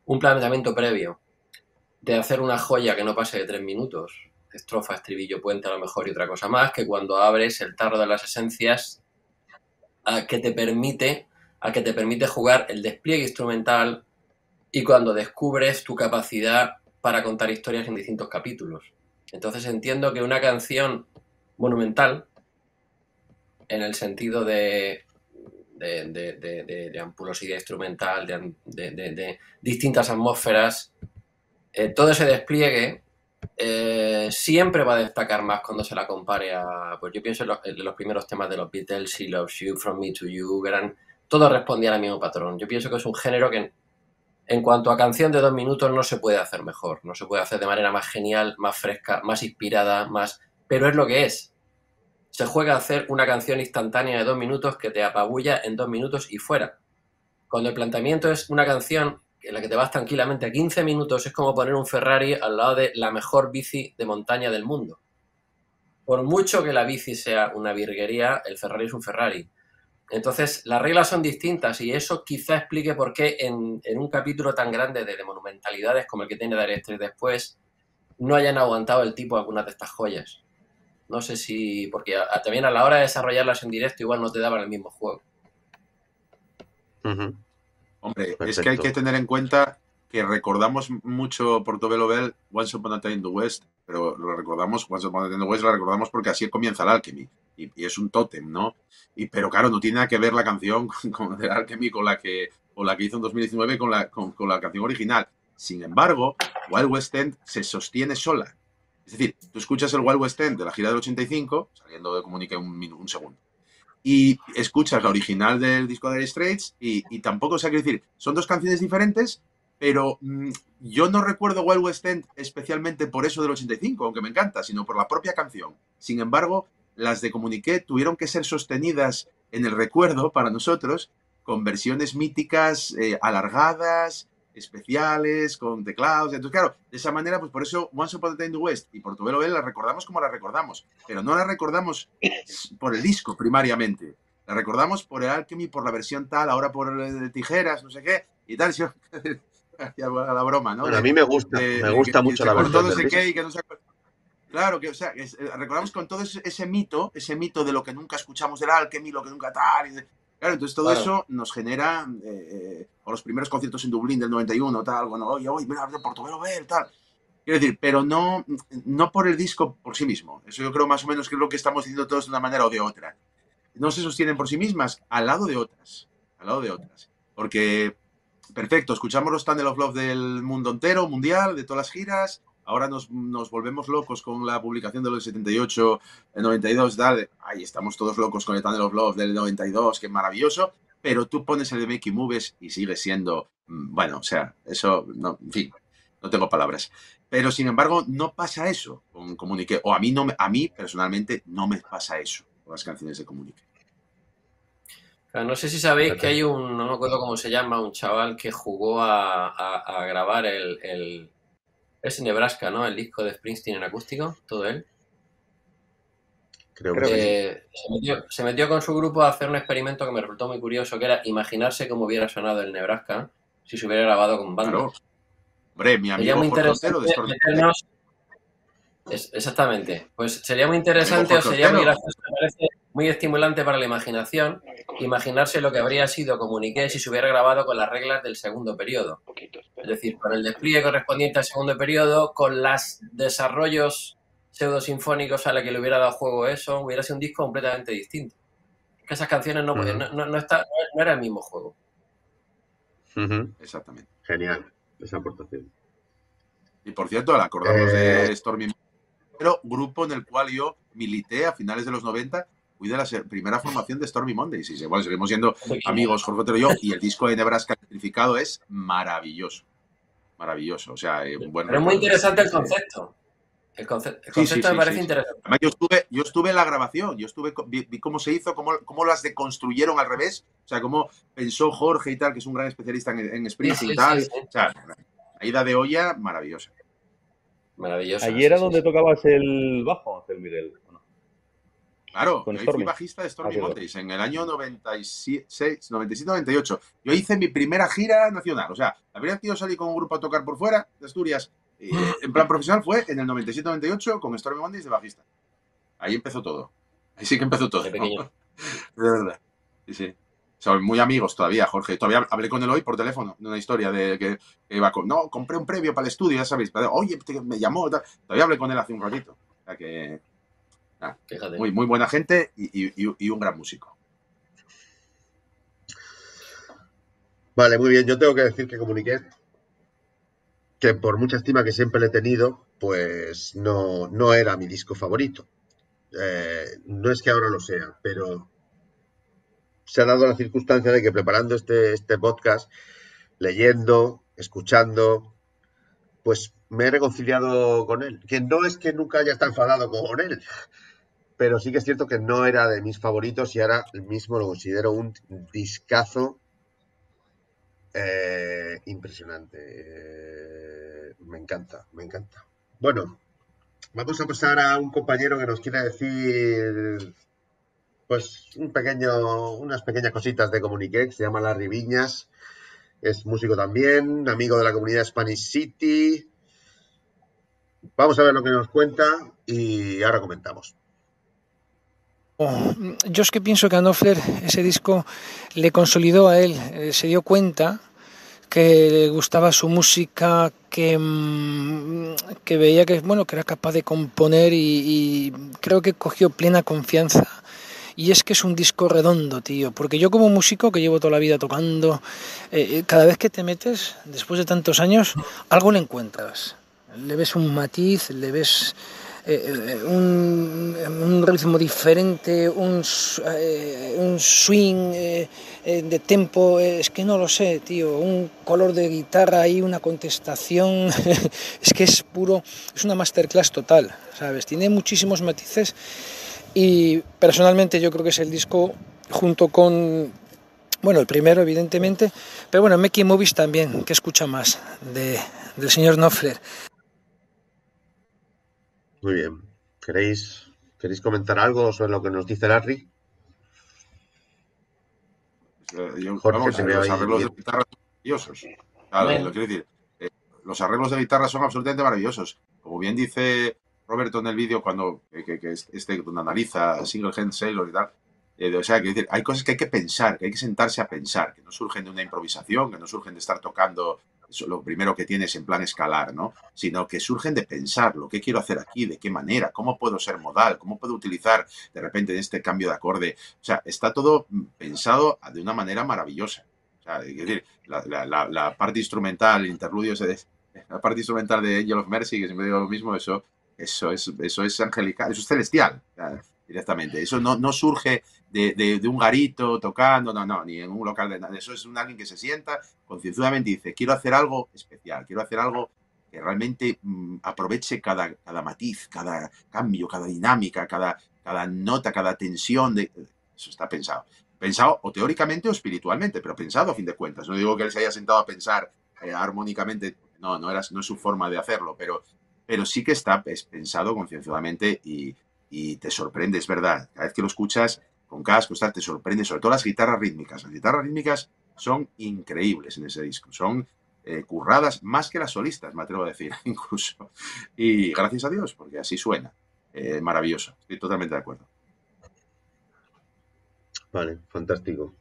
un planteamiento previo de hacer una joya que no pase de tres minutos, estrofa, estribillo, puente a lo mejor y otra cosa más, que cuando abres el tarro de las esencias a que te permite a que te permite jugar el despliegue instrumental y cuando descubres tu capacidad para contar historias en distintos capítulos. Entonces entiendo que una canción monumental, en el sentido de, de, ampulosidad instrumental, de, distintas atmósferas, eh, todo ese despliegue eh, siempre va a destacar más cuando se la compare a, pues yo pienso en los, primeros temas de los Beatles, She Loves You, From Me to You, eran, todo respondía al mismo patrón. Yo pienso que es un género que en cuanto a canción de dos minutos no se puede hacer mejor, no se puede hacer de manera más genial, más fresca, más inspirada, más... Pero es lo que es. Se juega a hacer una canción instantánea de dos minutos que te apabulla en dos minutos y fuera. Cuando el planteamiento es una canción en la que te vas tranquilamente a 15 minutos es como poner un Ferrari al lado de la mejor bici de montaña del mundo. Por mucho que la bici sea una virguería, el Ferrari es un Ferrari. Entonces, las reglas son distintas y eso quizá explique por qué en, un capítulo tan grande de, monumentalidades como el que tiene Dire Straits después, no hayan aguantado el tipo algunas de estas joyas. No sé si, porque también a la hora de desarrollarlas en directo igual no te daban el mismo juego. Hombre, es que hay que tener en cuenta que recordamos mucho Portobello Bell, Once Upon a Time in the West, pero lo recordamos, Once Upon a Time in the West, lo recordamos porque así comienza el Alchemy, y, es un tótem, ¿no? Y, pero claro, no tiene nada que ver la canción [LAUGHS] con, el Alchemy con la que, con la que hizo en 2019 con la, con, la canción original. Sin embargo, Wild West End se sostiene sola. Es decir, tú escuchas el Wild West End de la gira del 85, saliendo de comunique un, un segundo, y escuchas la original del disco de Straits y, y tampoco, o sea, quiero decir, son dos canciones diferentes, pero mm, yo no recuerdo Wild West End especialmente por eso del 85, aunque me encanta, sino por la propia canción. Sin embargo, las de Comuniqué tuvieron que ser sostenidas en el recuerdo para nosotros con versiones míticas eh, alargadas, especiales, con teclados. Entonces, claro, de esa manera, pues por eso Once Upon a Time in the West y Portobello Bell las recordamos como las recordamos, pero no las recordamos por el disco primariamente. La recordamos por el Alchemy, por la versión tal, ahora por el de tijeras, no sé qué, y tal. [LAUGHS] la broma, ¿no? a mí me gusta, me gusta mucho la versión. Claro, que, o sea, eh, recordamos con todo ese, mito, ese mito de lo que nunca escuchamos del Alchemy, lo que nunca tal. Claro, entonces todo eso nos genera, eh, eh, o los primeros conciertos en Dublín del 91, tal, bueno, oye, oye, mira, de Portobelo Bell, tal. Quiero decir, pero no, no por el disco por sí mismo. Eso yo creo más o menos que es lo que estamos diciendo todos de una manera o de otra. No se sostienen por sí mismas al lado de otras. Al lado de otras. Porque, perfecto, escuchamos los Tunnel of Love del mundo entero, mundial, de todas las giras, Ahora nos, volvemos locos con la publicación de los 78, el 92, tal. Ahí estamos todos locos con el Tunnel of Love del 92, que maravilloso. Pero tú pones el de Making Movies y sigue siendo, mm, bueno, o sea, eso, no, en fin, no tengo palabras. Pero sin embargo, no pasa eso con Comunique. O a mí, no, a mí personalmente no me pasa eso con las canciones de Comunique. No sé si sabéis que hay un, no me acuerdo cómo se llama, un chaval que jugó a, grabar el es Nebraska, ¿no? El disco de Springsteen en acústico, todo él. Creo que se, metió, con su grupo a hacer un experimento que me resultó muy curioso, que era imaginarse cómo hubiera sonado el Nebraska si se hubiera grabado con banda. Hombre, mi amigo muy interesante exactamente. Pues sería muy interesante o sería muy gracioso, me parece muy estimulante para la imaginación imaginarse lo que habría sido Comuniqué si se hubiera grabado con las reglas del segundo periodo. Es decir, con el despliegue correspondiente al segundo periodo, con los desarrollos pseudo-sinfónicos a la que le hubiera dado juego eso, hubiera sido un disco completamente distinto. que esas canciones no, no, está, no, era el mismo juego. Exactamente. Genial, esa aportación. Y por cierto, acordamos de eh, Stormy pero grupo en el cual yo milité a finales de los 90 fui de la primera formación de Stormy Mondays. Y bueno, seguimos siendo amigos, Jorge Otero y yo, y el disco de Nebraska electrificado es maravilloso. Maravilloso. O sea, eh, bueno. Pero es muy interesante el concepto. El, concepto me parece interesante. yo estuve, yo estuve en la grabación, yo estuve, vi, cómo se hizo, cómo, cómo, las deconstruyeron al revés, o sea, cómo pensó Jorge y tal, que es un gran especialista en, en y tal. O sea, la ida de olla maravillosa. Maravillosa. Allí era donde tocabas el bajo, Ángel Miguel. Claro, yo fui bajista de Stormy Mondays en el año 96, 97-98. Yo hice mi primera gira nacional. O sea, la primera vez que yo salí con un grupo a tocar por fuera de Asturias, eh, [GASPS] en plan profesional, fue en el 97-98 con Stormy Mondays de bajista. Ahí empezó todo. Ahí sí que empezó todo. De, [LAUGHS] de verdad. Sí, sí. Son muy amigos todavía, Jorge. Todavía hablé con él hoy por teléfono de una historia de que, iba con. No, compré un previo para el estudio, ya sabéis. Oye, me llamó. Todavía hablé con él hace un ratito. O sea que muy, muy buena gente y, un gran músico. Vale, muy bien. Yo tengo que decir que comuniqué que por mucha estima que siempre le he tenido, pues no, no era mi disco favorito. Eh, no es que ahora lo sea, pero se ha dado la circunstancia de que preparando este, este podcast, leyendo, escuchando, pues me he reconciliado con él. Que no es que nunca haya estado enfadado con él, pero sí que es cierto que no era de mis favoritos y ahora mismo lo considero un discazo eh, impresionante. Eh, me encanta, me encanta. Bueno, vamos a pasar a un compañero que nos quiere decir pues un pequeño, unas pequeñas cositas de Comunique, que se llama Larry Viñas. Es músico también, amigo de la comunidad Spanish City. Vamos a ver lo que nos cuenta y ahora comentamos. Yo es que pienso que a Knopfler ese disco le consolidó a él, eh, se dio cuenta que le gustaba su música, que, mm, veía que, bueno, que era capaz de componer y, creo que cogió plena confianza. Y es que es un disco redondo, tío, porque yo como músico que llevo toda la vida tocando, eh, eh, cada vez que te metes, después de tantos años, algo le encuentras. Le ves un matiz, le ves eh, eh, un, ritmo diferente, un, eh, swing de tempo, es que no lo sé, tío, un color de guitarra y una contestación, [LAUGHS] es que es puro, es una masterclass total, ¿sabes? Tiene muchísimos matices y personalmente yo creo que es el disco junto con bueno, el primero, evidentemente, pero bueno, Mickey Movies también, que escucha más de, del señor Knopfler. Muy bien. ¿Queréis, ¿Queréis comentar algo sobre lo que nos dice Larry? Jorge, los arreglos de guitarra son maravillosos. lo quiero decir. Eh, los arreglos de guitarra son absolutamente maravillosos. Como bien dice Roberto en el vídeo, cuando que, este, donde analiza Single Hand Sailor y tal, eh, o sea, que decir, hay cosas que hay que pensar, que hay que sentarse a pensar, que no surgen de una improvisación, que no surgen de estar tocando lo primero que tienes en plan escalar, ¿no? Sino que surgen de pensar lo que quiero hacer aquí, de qué manera, cómo puedo ser modal, cómo puedo utilizar de repente este cambio de acorde. O sea, está todo pensado de una manera maravillosa. O sea, decir, la, parte instrumental, el interludio, [LAUGHS] la parte instrumental de Angel of Mercy, que siempre digo lo mismo, eso, eso, es, eso es angelical, eso es celestial directamente. Eso no, no surge de, un garito tocando, no, no, ni en un local de nada. Eso es un alguien que se sienta concienzudamente y dice, quiero hacer algo especial, quiero hacer algo que realmente mm, aproveche cada, cada matiz, cada cambio, cada dinámica, cada, cada nota, cada tensión. De... Eso está pensado. Pensado o teóricamente o espiritualmente, pero pensado a fin de cuentas. No digo que él se haya sentado a pensar eh, armónicamente, no, no, era, no es su forma de hacerlo, pero, pero sí que está pensado concienzudamente y, y te sorprende, es verdad. Cada vez que lo escuchas con cascos, te sorprende, sobre todo las guitarras rítmicas. Las guitarras rítmicas son increíbles en ese disco, son eh, curradas más que las solistas, me atrevo a decir, [LAUGHS] incluso. Y gracias a Dios, porque así suena. Eh, maravilloso, estoy totalmente de acuerdo. Vale, fantástico.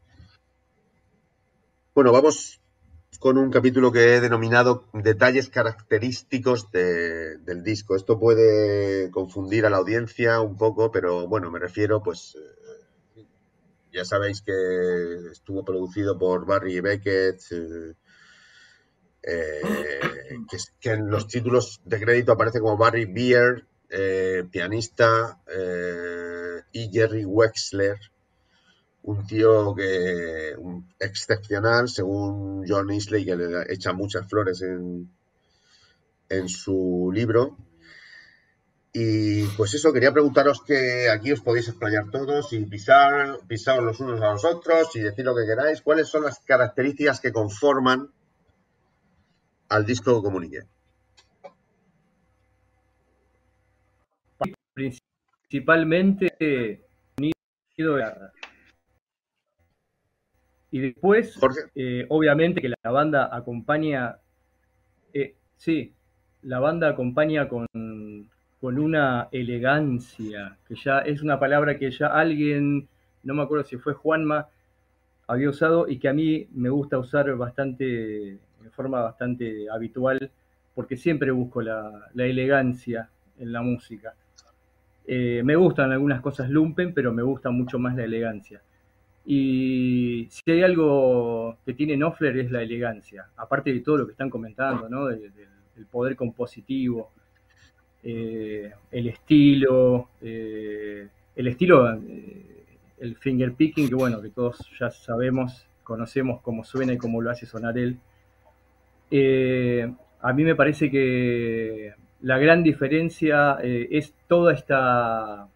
Bueno, vamos con un capítulo que he denominado Detalles característicos del disco. Esto puede confundir a la audiencia un poco, pero bueno, me refiero, pues, eh, ya sabéis que estuvo producido por Barry Beckett, eh, eh, que, en los títulos de crédito aparece como Barry Beer, pianista, y Jerry Wexler, un tío que excepcional, según John Isley, que le echa muchas flores en, en su libro. Y pues eso, quería preguntaros que aquí os podéis explayar todos y pisar, pisar los unos a los otros y decir lo que queráis. ¿Cuáles son las características que conforman al disco Comunique? Principalmente y después, eh, obviamente que la banda acompaña, eh, sí, la banda acompaña con con una elegancia, que ya es una palabra que ya alguien, no me acuerdo si fue Juanma, había usado y que a mí me gusta usar bastante, de forma bastante habitual, porque siempre busco la, elegancia en la música. Eh, me gustan algunas cosas lumpen, pero me gusta mucho más la elegancia. Y si hay algo que tiene Knopfler es la elegancia, aparte de todo lo que están comentando, ¿no? del poder compositivo, eh, el estilo, eh, el estilo, eh, el finger picking, que bueno, que todos ya sabemos, conocemos cómo suena y cómo lo hace sonar él. a mí me parece que la gran diferencia es toda esta,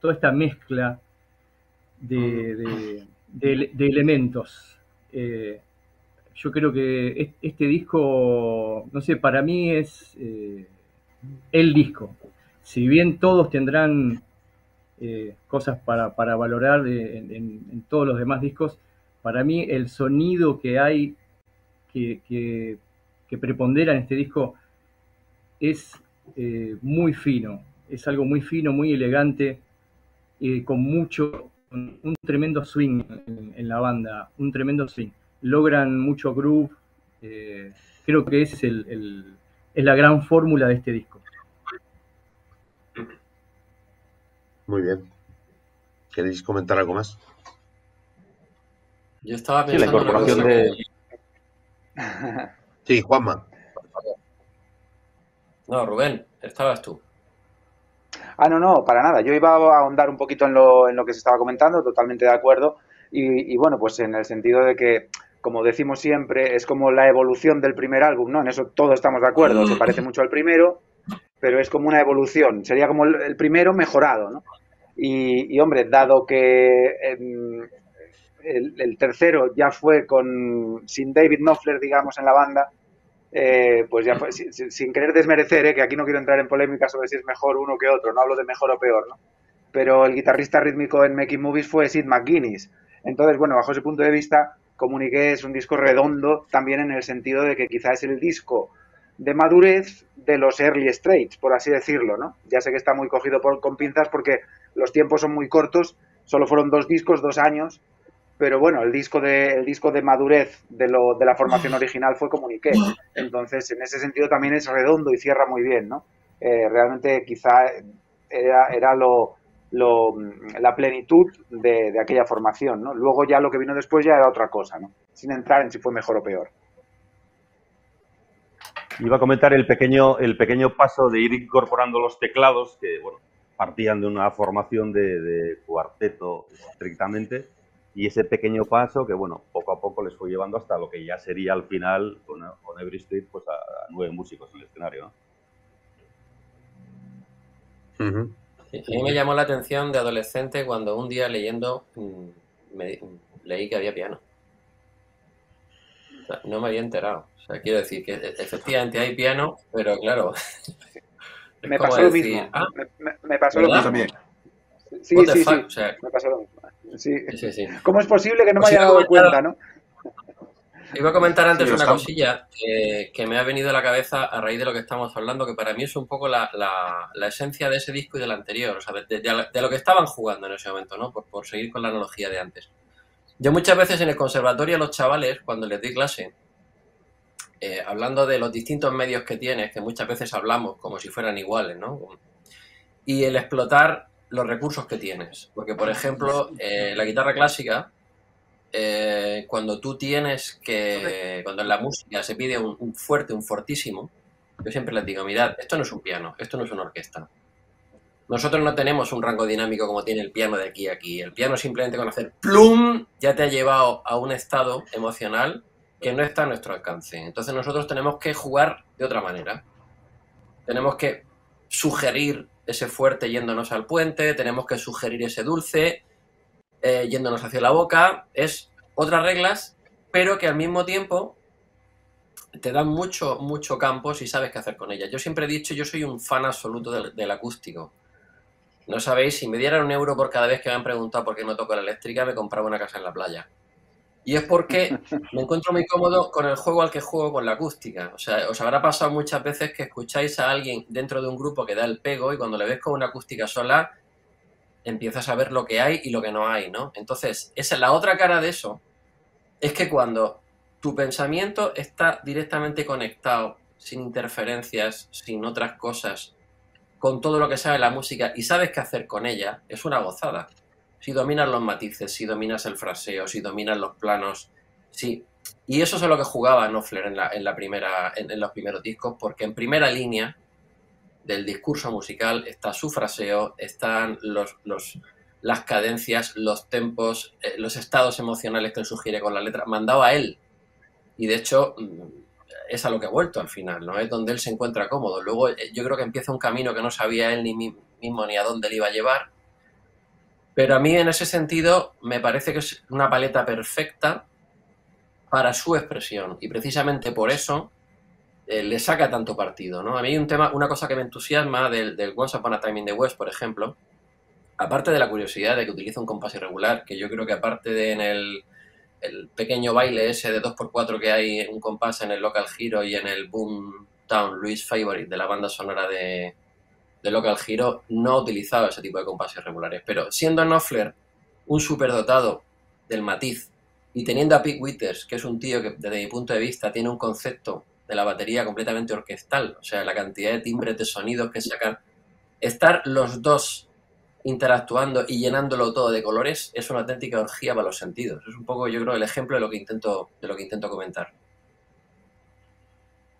toda esta mezcla de, elementos. yo creo que este disco, no sé, para mí es el disco. Si bien todos tendrán eh, cosas para, valorar en, todos los demás discos, para mí el sonido que hay que, que, prepondera en este disco es eh, muy fino, es algo muy fino, muy elegante, eh, con mucho, un tremendo swing en, la banda, un tremendo swing. Logran mucho groove, creo que es el es la gran fórmula de este disco. Muy bien. ¿Queréis comentar algo más? Yo estaba pensando sí, la incorporación de... sí, Juanma. No, Rubén, estabas tú. Ah, no, no, para nada. Yo iba a ahondar un poquito en lo, en lo que se estaba comentando, totalmente de acuerdo. y, bueno, pues en el sentido de que como decimos siempre, es como la evolución del primer álbum, ¿no? En eso todos estamos de acuerdo, se parece mucho al primero, pero es como una evolución, sería como el, primero mejorado, ¿no? Y, hombre, dado que em, el, tercero ya fue con sin David Knopfler, digamos, en la banda, eh, pues ya fue, sin, querer desmerecer, ¿eh? que aquí no quiero entrar en polémica sobre si es mejor uno que otro, no hablo de mejor o peor, ¿no? Pero el guitarrista rítmico en Making Movies fue Sid McGuinness. Entonces, bueno, bajo ese punto de vista, Comuniqué es un disco redondo también en el sentido de que quizá es el disco de madurez de los early straights, por así decirlo, ¿no? Ya sé que está muy cogido por, con pinzas porque los tiempos son muy cortos, solo fueron dos discos, dos años, pero bueno, el disco de, el disco de madurez de, lo, de la formación original fue Comuniqué. Entonces, en ese sentido también es redondo y cierra muy bien, ¿no? Eh, realmente quizá era, era lo, la plenitud de, aquella formación, ¿no? Luego ya lo que vino después ya era otra cosa, ¿no? Sin entrar en si fue mejor o peor. Iba a comentar el pequeño, el pequeño paso de ir incorporando los teclados, que bueno, partían de una formación de, cuarteto estrictamente, y ese pequeño paso que bueno, poco a poco les fue llevando hasta lo que ya sería al final con, Every Street, pues a, nueve músicos en el escenario. ¿no? A mí me llamó la atención de adolescente cuando un día leyendo mm, leí que había piano. no me había enterado. O sea, quiero decir que e, efectivamente hay piano, pero claro. me pasó lo mismo. Ah, me, pasó lo mismo. También. Sí, sí, sí. me pasó lo mismo. Sí. Sí, ¿Cómo es posible que no me haya dado cuenta, no? Iba a comentar antes una cosilla que, me ha venido a la cabeza a raíz de lo que estamos hablando, que para mí es un poco la, esencia de ese disco y del anterior, o sea, de, lo que estaban jugando en ese momento, ¿no? Por, seguir con la analogía de antes. Yo muchas veces en el conservatorio a los chavales, cuando les doy clase, eh, hablando de los distintos medios que tienes, que muchas veces hablamos como si fueran iguales, ¿no? Y el explotar los recursos que tienes. Porque, por ejemplo, eh, la guitarra clásica eh, cuando tú tienes que, cuando en la música se pide un, fuerte, un fortísimo, yo siempre les digo, mirad, esto no es un piano, esto no es una orquesta. Nosotros no tenemos un rango dinámico como tiene el piano de aquí a aquí. El piano simplemente con hacer plum ya te ha llevado a un estado emocional que no está a nuestro alcance. Entonces nosotros tenemos que jugar de otra manera. Tenemos que sugerir ese fuerte yéndonos al puente, tenemos que sugerir ese dulce eh, yéndonos hacia la boca. Es otras reglas, pero que al mismo tiempo te dan mucho, mucho campo si sabes qué hacer con ellas. Yo siempre he dicho, yo soy un fan absoluto del, acústico. No sabéis, si me dieran un euro por cada vez que me han preguntado por qué no toco la eléctrica, me compraba una casa en la playa. Y es porque me encuentro muy cómodo con el juego al que juego con la acústica. O sea, os habrá pasado muchas veces que escucháis a alguien dentro de un grupo que da el pego y cuando le ves con una acústica sola, empiezas a ver lo que hay y lo que no hay, ¿no? Entonces, esa es la otra cara de eso. Es que cuando tu pensamiento está directamente conectado, sin interferencias, sin otras cosas, con todo lo que sabe la música y sabes qué hacer con ella, es una gozada si dominas los matices, si dominas el fraseo, si dominas los planos, sí. Y eso es lo que jugaba Knopfler en, la, en, la primera, en, los primeros discos, porque en primera línea del discurso musical está su fraseo, están los, los las cadencias, los tempos, eh, los estados emocionales que él sugiere con la letra, mandado a él. Y de hecho, mm, es a lo que ha vuelto al final, ¿no? Es donde él se encuentra cómodo. Luego eh, yo creo que empieza un camino que no sabía él ni mismo ni a dónde le iba a llevar, pero a mí en ese sentido me parece que es una paleta perfecta para su expresión y precisamente por eso eh, le saca tanto partido. ¿no? A mí un tema, una cosa que me entusiasma del, del Once Upon a Time in the West, por ejemplo, aparte de la curiosidad de que utiliza un compás irregular, que yo creo que aparte de en el, el pequeño baile ese de 2x4 que hay un compás en el Local Hero y en el Boom Town Louis Favorite de la banda sonora de, de Local Hero no ha utilizado ese tipo de compases regulares. Pero siendo Knopfler un superdotado del matiz y teniendo a Pete Withers, que es un tío que desde mi punto de vista tiene un concepto de la batería completamente orquestal, o sea, la cantidad de timbres de sonidos que sacan, estar los dos interactuando y llenándolo todo de colores es una auténtica orgía para los sentidos. Es un poco, yo creo, el ejemplo de lo que intento, de lo que intento comentar.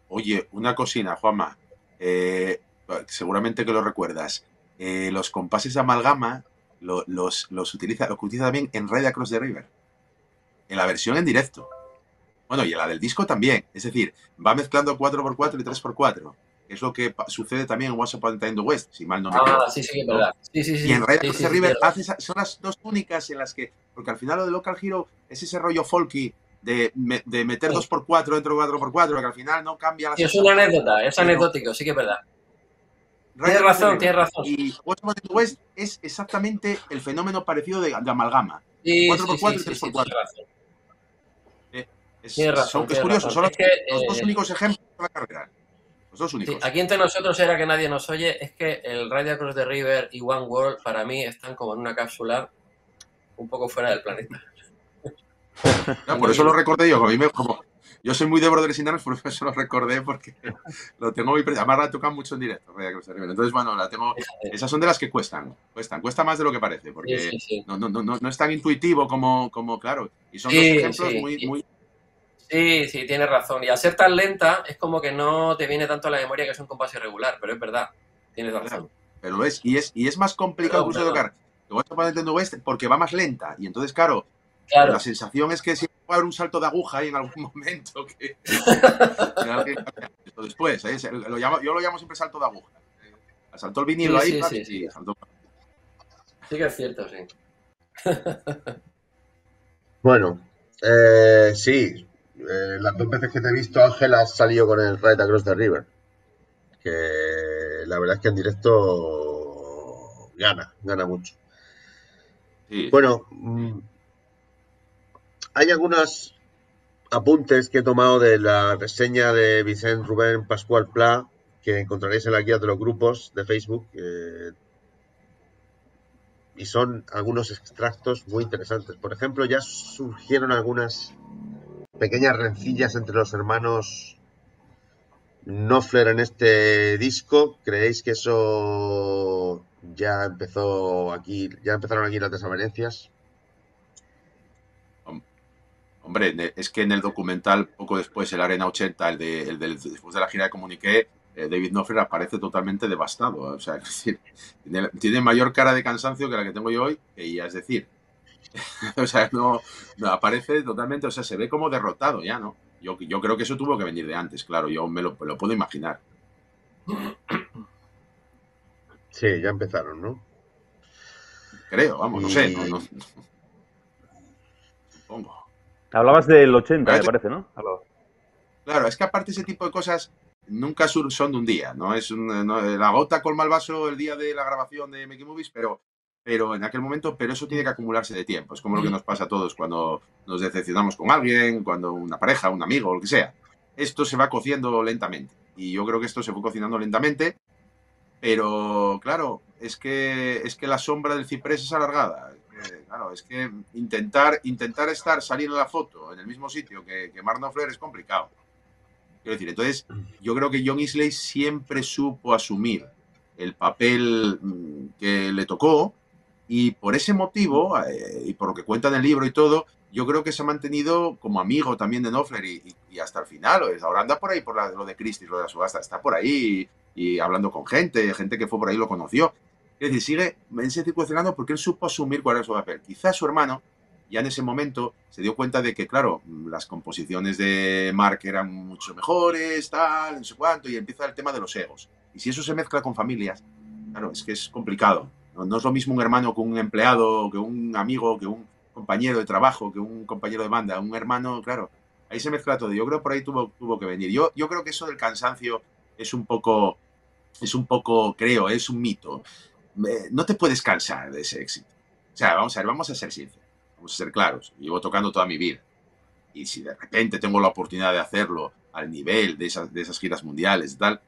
Oye, una cocina, Juanma. Eh, seguramente que lo recuerdas, eh, los compases amalgama los, los, utiliza, los utiliza también en Ride Across the River, en la versión en directo. Bueno, y la del disco también. Es decir, va mezclando 4x4 y 3x4. Es lo que sucede también en What's Up in the West, si mal no me Ah, sí, sí, es verdad. Sí, sí, sí, y en Across the River son las dos únicas en las que, porque al final lo de Local Hero es ese rollo folky de, de meter 2x4 dentro de 4x4, que al final no cambia la... Sí, es una anécdota, es anecdótico, sí que es verdad. Tienes razón, tienes razón. Y What's West es exactamente el fenómeno parecido de, amalgama. 4x4 y 3x4. Eh, es, razón, es curioso, son los, dos eh, únicos ejemplos de la carrera. Los dos únicos. aquí entre nosotros era que nadie nos oye, es que el Radio Cross the River y One World para mí están como en una cápsula un poco fuera del planeta. [LAUGHS] por eso lo recordé yo, a mí me, como, yo soy muy de Brothers in Arms, por eso lo recordé porque lo tengo muy presente. Además, la tocan mucho en directo. Entonces, bueno, la tengo. Esas son de las que cuestan. Cuestan. Cuesta más de lo que parece. Porque No, no, no, no, es tan intuitivo como, como claro. Y son dos ejemplos muy, muy. Sí, sí, tienes razón. Y al ser tan lenta, es como que no te viene tanto a la memoria que es un compás irregular, pero es verdad. Tienes razón. pero lo es. Y es, y es más complicado incluso tocar. Lo voy a poner Nintendo West porque va más lenta. Y entonces, claro, la sensación es que siempre va a haber un salto de aguja ahí en algún [LAUGHS] momento. Que, [LAUGHS] después, ¿eh? yo lo llamo siempre salto de aguja. Saltó el vinilo ahí sí, sí, sí, que es cierto, sí. bueno, eh, sí. Eh, las dos veces que te he visto, Ángel, has salido con el Ride Across the River. Que la verdad es que en directo gana, gana mucho. Bueno, mm, hay algunos apuntes que he tomado de la reseña de Vicente Rubén Pascual Pla, que encontraréis en la guía de los grupos de Facebook. Eh, y son algunos extractos muy interesantes. Por ejemplo, ya surgieron algunas pequeñas rencillas entre los hermanos Knopfler en este disco. ¿Creéis que eso ya empezó aquí, ya empezaron aquí las desavenencias? Hombre, es que en el documental, poco después, el Arena 80, el, de, después de la gira de Comuniqué, eh, David Knopfler aparece totalmente devastado. O sea, [LAUGHS] tiene, mayor cara de cansancio que la que tengo yo hoy, y es decir, [LAUGHS] o sea, no, aparece totalmente, o sea, se ve como derrotado ya, ¿no? Yo, yo creo que eso tuvo que venir de antes, claro, yo me lo, lo puedo imaginar. Sí, ya empezaron, ¿no? Creo, vamos, no sé. No, Supongo. Hablabas del 80, me parece, ¿no? Claro, es que aparte ese tipo de cosas nunca son de un día, ¿no? Es la gota colma el vaso el día de la grabación de Making Movies, pero, pero en aquel momento, pero eso tiene que acumularse de tiempo. Es como lo que nos pasa a todos cuando nos decepcionamos con alguien, cuando una pareja, un amigo, lo que sea. Esto se va cociendo lentamente. Y yo creo que esto se fue cocinando lentamente, pero claro, es que, es que la sombra del ciprés es alargada. claro, es que intentar, intentar estar, salir en la foto en el mismo sitio que, que Mark es complicado. Quiero decir, entonces yo creo que John Isley siempre supo asumir el papel mm, que le tocó y por ese motivo, eh, y por lo que cuenta en el libro y todo, yo creo que se ha mantenido como amigo también de Knopfler y, hasta el final. Ahora anda por ahí por lo de Christie, lo de la subasta, está por ahí y, hablando con gente, gente que fue por ahí lo conoció. Es decir, sigue en ese circunstanciando porque él supo asumir cuál era su papel. Quizás su hermano ya en ese momento se dio cuenta de que, claro, las composiciones de Mark eran mucho mejores, tal, no sé cuánto, y empieza el tema de los egos. Y si eso se mezcla con familias, claro, es que es complicado. No, es lo mismo un hermano que un empleado, que un amigo, que un compañero de trabajo, que un compañero de banda. Un hermano, claro, ahí se mezcla todo. Yo creo que por ahí tuvo, tuvo que venir. Yo, yo creo que eso del cansancio es un poco, es un poco, creo, es un mito. No te puedes cansar de ese éxito. O sea, vamos a ver, vamos a ser sinceros vamos a ser claros, llevo tocando toda mi vida. Y si de repente tengo la oportunidad de hacerlo al nivel de esas, de esas giras mundiales tal,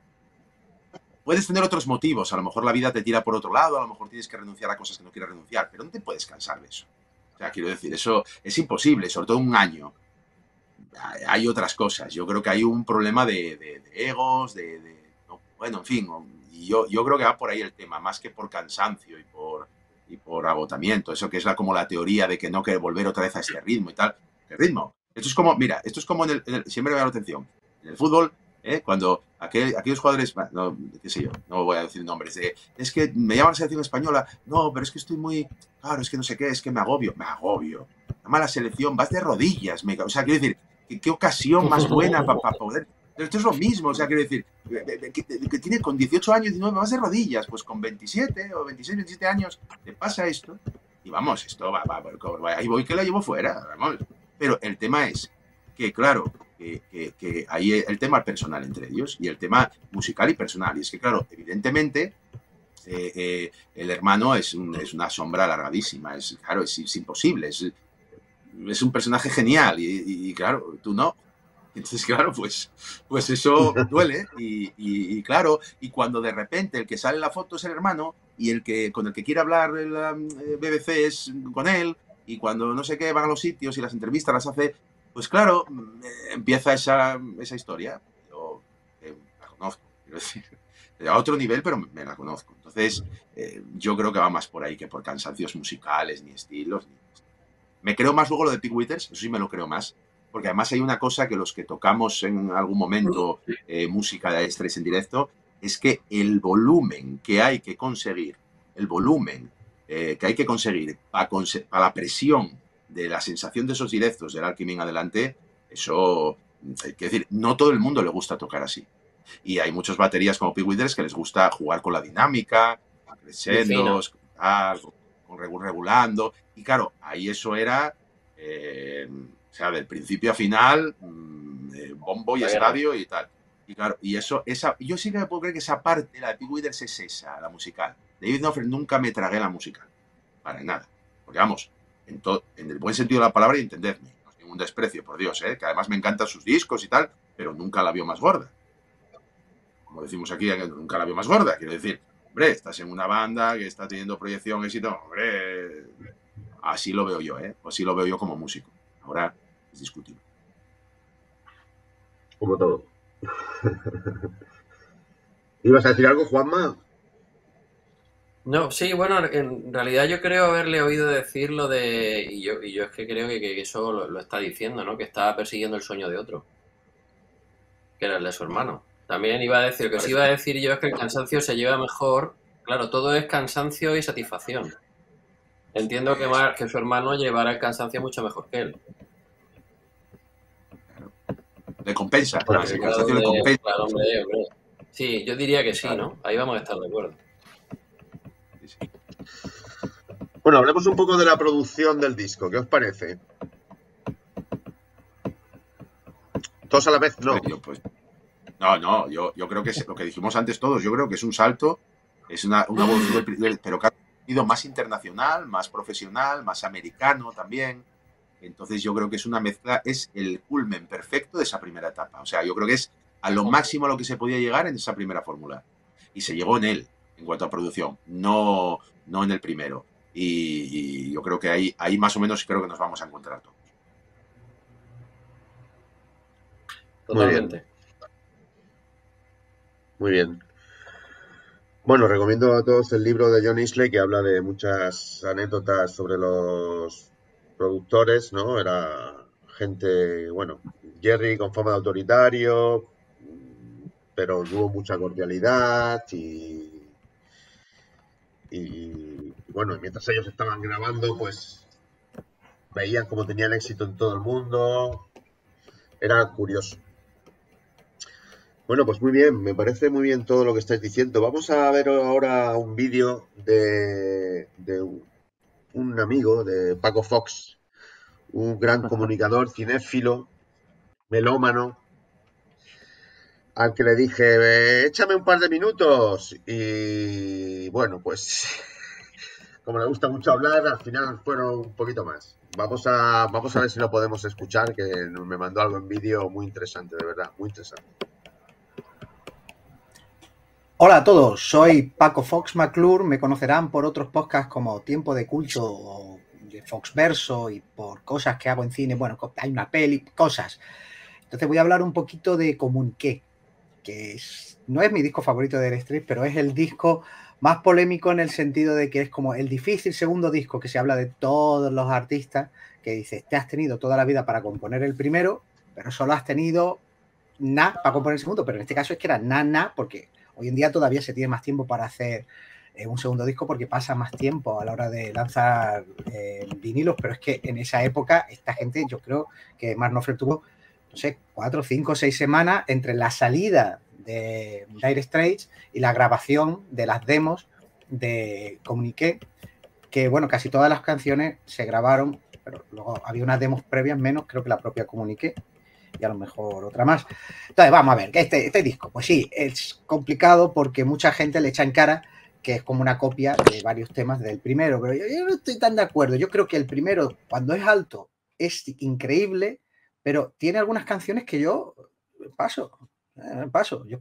puedes tener otros motivos. A lo mejor la vida te tira por otro lado, a lo mejor tienes que renunciar a cosas que no quieres renunciar, pero no te puedes cansar de eso. O sea, quiero decir, eso es imposible, sobre todo un año. Hay otras cosas. Yo creo que hay un problema de, egos, de, bueno, en fin. Yo, yo creo que va por ahí el tema, más que por cansancio y por, y agotamiento. Eso que es la, como la teoría de que no quiere volver otra vez a ese ritmo y tal. ¿Qué ritmo? Esto es como, mira, esto es como en el, siempre me da la atención. En el fútbol, ¿eh? cuando aquellos jugadores, no, qué sé yo, no voy a decir nombres, es que me llaman a la selección española, no, pero es que estoy muy, claro, es que no sé qué, es que me agobio, me agobio. La la selección, vas de rodillas, me, o sea, quiero decir, qué, ocasión más buena para poder pero esto es lo mismo, o sea, quiero decir, que, tiene con 18 años, 19, vas de rodillas, pues con 27 o 26, 27 años, te pasa esto, y vamos, esto va, va, va ahí voy que la llevo fuera, vamos. Pero el tema es que, claro, que, que, hay el tema personal entre ellos y el tema musical y personal. Y es que, claro, evidentemente, eh, eh, el hermano es, es, una sombra alargadísima, es, claro, es, imposible, es, es, un personaje genial y, y, claro, tú no. Entonces, claro, pues, pues eso [LAUGHS] duele y, claro, y cuando de repente el que sale en la foto es el hermano y el que con el que quiere hablar el eh, BBC es con él y cuando no sé qué van a los sitios y las entrevistas las hace, pues claro, mm, empieza esa, esa historia. Yo eh, la conozco, quiero decir, [LAUGHS] a otro nivel, pero me, la conozco. Entonces, eh, yo creo que va más por ahí que por cansancios musicales, ni estilos. Me creo más luego lo de Pig Withers, eso sí me lo creo más, porque además hay una cosa que los que tocamos en algún momento eh, música de estrés en directo, es que el volumen que hay que conseguir, el volumen que hay que conseguir para, la presión de la sensación de esos directos del Alchemy en adelante, eso, hay que decir, no todo el mundo le gusta tocar así. Y hay muchas baterías como Pig que les gusta jugar con la dinámica, creciendo, con regulando. Y claro, ahí eso era eh, o sea, del principio a final, mm, eh, bombo y estadio y tal. Y claro, y eso, esa, yo sí que me puedo creer que esa parte, la de Pig es esa, la musical. David Knopfler nunca me tragué la musical, para nada. Porque vamos, en, en el buen sentido de la palabra y entendedme, no es ningún desprecio, por Dios, ¿eh? que además me encantan sus discos y tal, pero nunca la vio más gorda. Como decimos aquí, nunca la vio más gorda. Quiero decir, hombre, estás en una banda que está teniendo proyección, éxito, hombre, así lo veo yo, ¿eh? Así lo veo yo como músico. Ahora, discutible. Como todo. [LAUGHS] ¿Ibas a decir algo, Juanma? No, sí, bueno, en realidad yo creo haberle oído decir lo de. Y yo, y yo es que creo que, eso lo, está diciendo, ¿no? Que estaba persiguiendo el sueño de otro. Que era el de su hermano. También iba a decir, que si iba a decir yo es que el cansancio se lleva mejor. Claro, todo es cansancio y satisfacción. Entiendo que, que su hermano llevara el cansancio mucho mejor que él le compensa. le Sí, yo diría que sí, ¿no? Ahí vamos a estar de acuerdo. Bueno, hablemos un poco de la producción del disco. ¿Qué os parece? Todos a la vez, no. Pues, no, no, yo, yo creo que es lo que dijimos antes todos. Yo creo que es un salto, es una, una voz, pero que ha sido más internacional, más profesional, más americano también. Entonces yo creo que es una mezcla, es el culmen perfecto de esa primera etapa. O sea, yo creo que es a lo máximo a lo que se podía llegar en esa primera fórmula. Y se llegó en él, en cuanto a producción, no, no en el primero. Y, yo creo que ahí, ahí más o menos creo que nos vamos a encontrar todos. Totalmente. Muy bien. Bueno, recomiendo a todos el libro de John Isley que habla de muchas anécdotas sobre los productores, ¿no? Era gente, bueno, Jerry con fama de autoritario, pero hubo mucha cordialidad y, y bueno, mientras ellos estaban grabando, pues veían cómo tenían éxito en todo el mundo. Era curioso. Bueno, pues muy bien, me parece muy bien todo lo que estáis diciendo. Vamos a ver ahora un vídeo de, de un amigo de Paco Fox, un gran [LAUGHS] comunicador, cinéfilo, melómano, al que le dije, échame un par de minutos. Y bueno, pues [LAUGHS] como le gusta mucho hablar, al final fueron un poquito más. Vamos a, vamos a ver si lo podemos escuchar, que me mandó algo en vídeo muy interesante, de verdad, muy interesante. Hola a todos, soy Paco Fox McClure, me conocerán por otros podcasts como Tiempo de Culto de Foxverso y por cosas que hago en cine, bueno, hay una peli, cosas. Entonces voy a hablar un poquito de Comuniqué, que no es mi disco favorito de Street, pero es el disco más polémico en el sentido de que es como el difícil segundo disco que se habla de todos los artistas, que dices, te has tenido toda la vida para componer el primero, pero solo has tenido na para componer el segundo, pero en este caso es que era na, na, porque Hoy en día todavía se tiene más tiempo para hacer eh, un segundo disco porque pasa más tiempo a la hora de lanzar eh, vinilos, pero es que en esa época esta gente, yo creo que Mark tuvo, no sé, cuatro, cinco, seis semanas entre la salida de Dire Straits y la grabación de las demos de Comuniqué, que bueno, casi todas las canciones se grabaron, pero luego había unas demos previas menos, creo que la propia Comuniqué, y a lo mejor otra más. Entonces, vamos a ver, este, este disco, pues sí, es complicado porque mucha gente le echa en cara que es como una copia de varios temas del primero, pero yo, no estoy tan de acuerdo. Yo creo que el primero, cuando es alto, es increíble, pero tiene algunas canciones que yo paso, eh, paso. Yo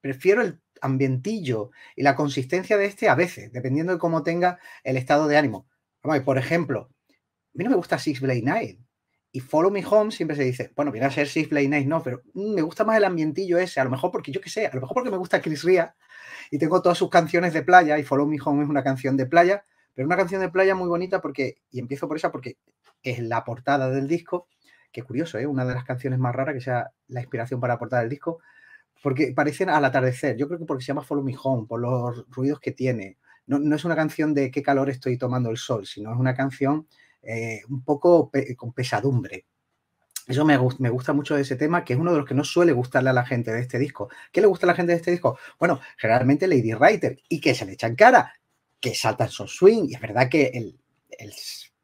prefiero el ambientillo y la consistencia de este a veces, dependiendo de cómo tenga el estado de ánimo. por ejemplo, a mí no me gusta Six Blade Night. Y Follow Me Home siempre se dice, bueno, viene a ser Six Play Night, no, pero mm, me gusta más el ambientillo ese, a lo mejor porque yo qué sé, a lo mejor porque me gusta Chris Ria y tengo todas sus canciones de playa y Follow Me Home es una canción de playa, pero una canción de playa muy bonita porque, y empiezo por esa porque es la portada del disco, que curioso, ¿eh? una de las canciones más raras que sea la inspiración para la portada del disco, porque parecen al atardecer, yo creo que porque se llama Follow Me Home, por los ruidos que tiene. No, no es una canción de qué calor estoy tomando el sol, sino es una canción eh, un poco con pesadumbre. Eso me, me, gusta mucho de ese tema, que es uno de los que no suele gustarle a la gente de este disco. ¿Qué le gusta a la gente de este disco? Bueno, generalmente Lady Writer. ¿Y que se le echan cara? Que saltan son swing. Y es verdad que el, el,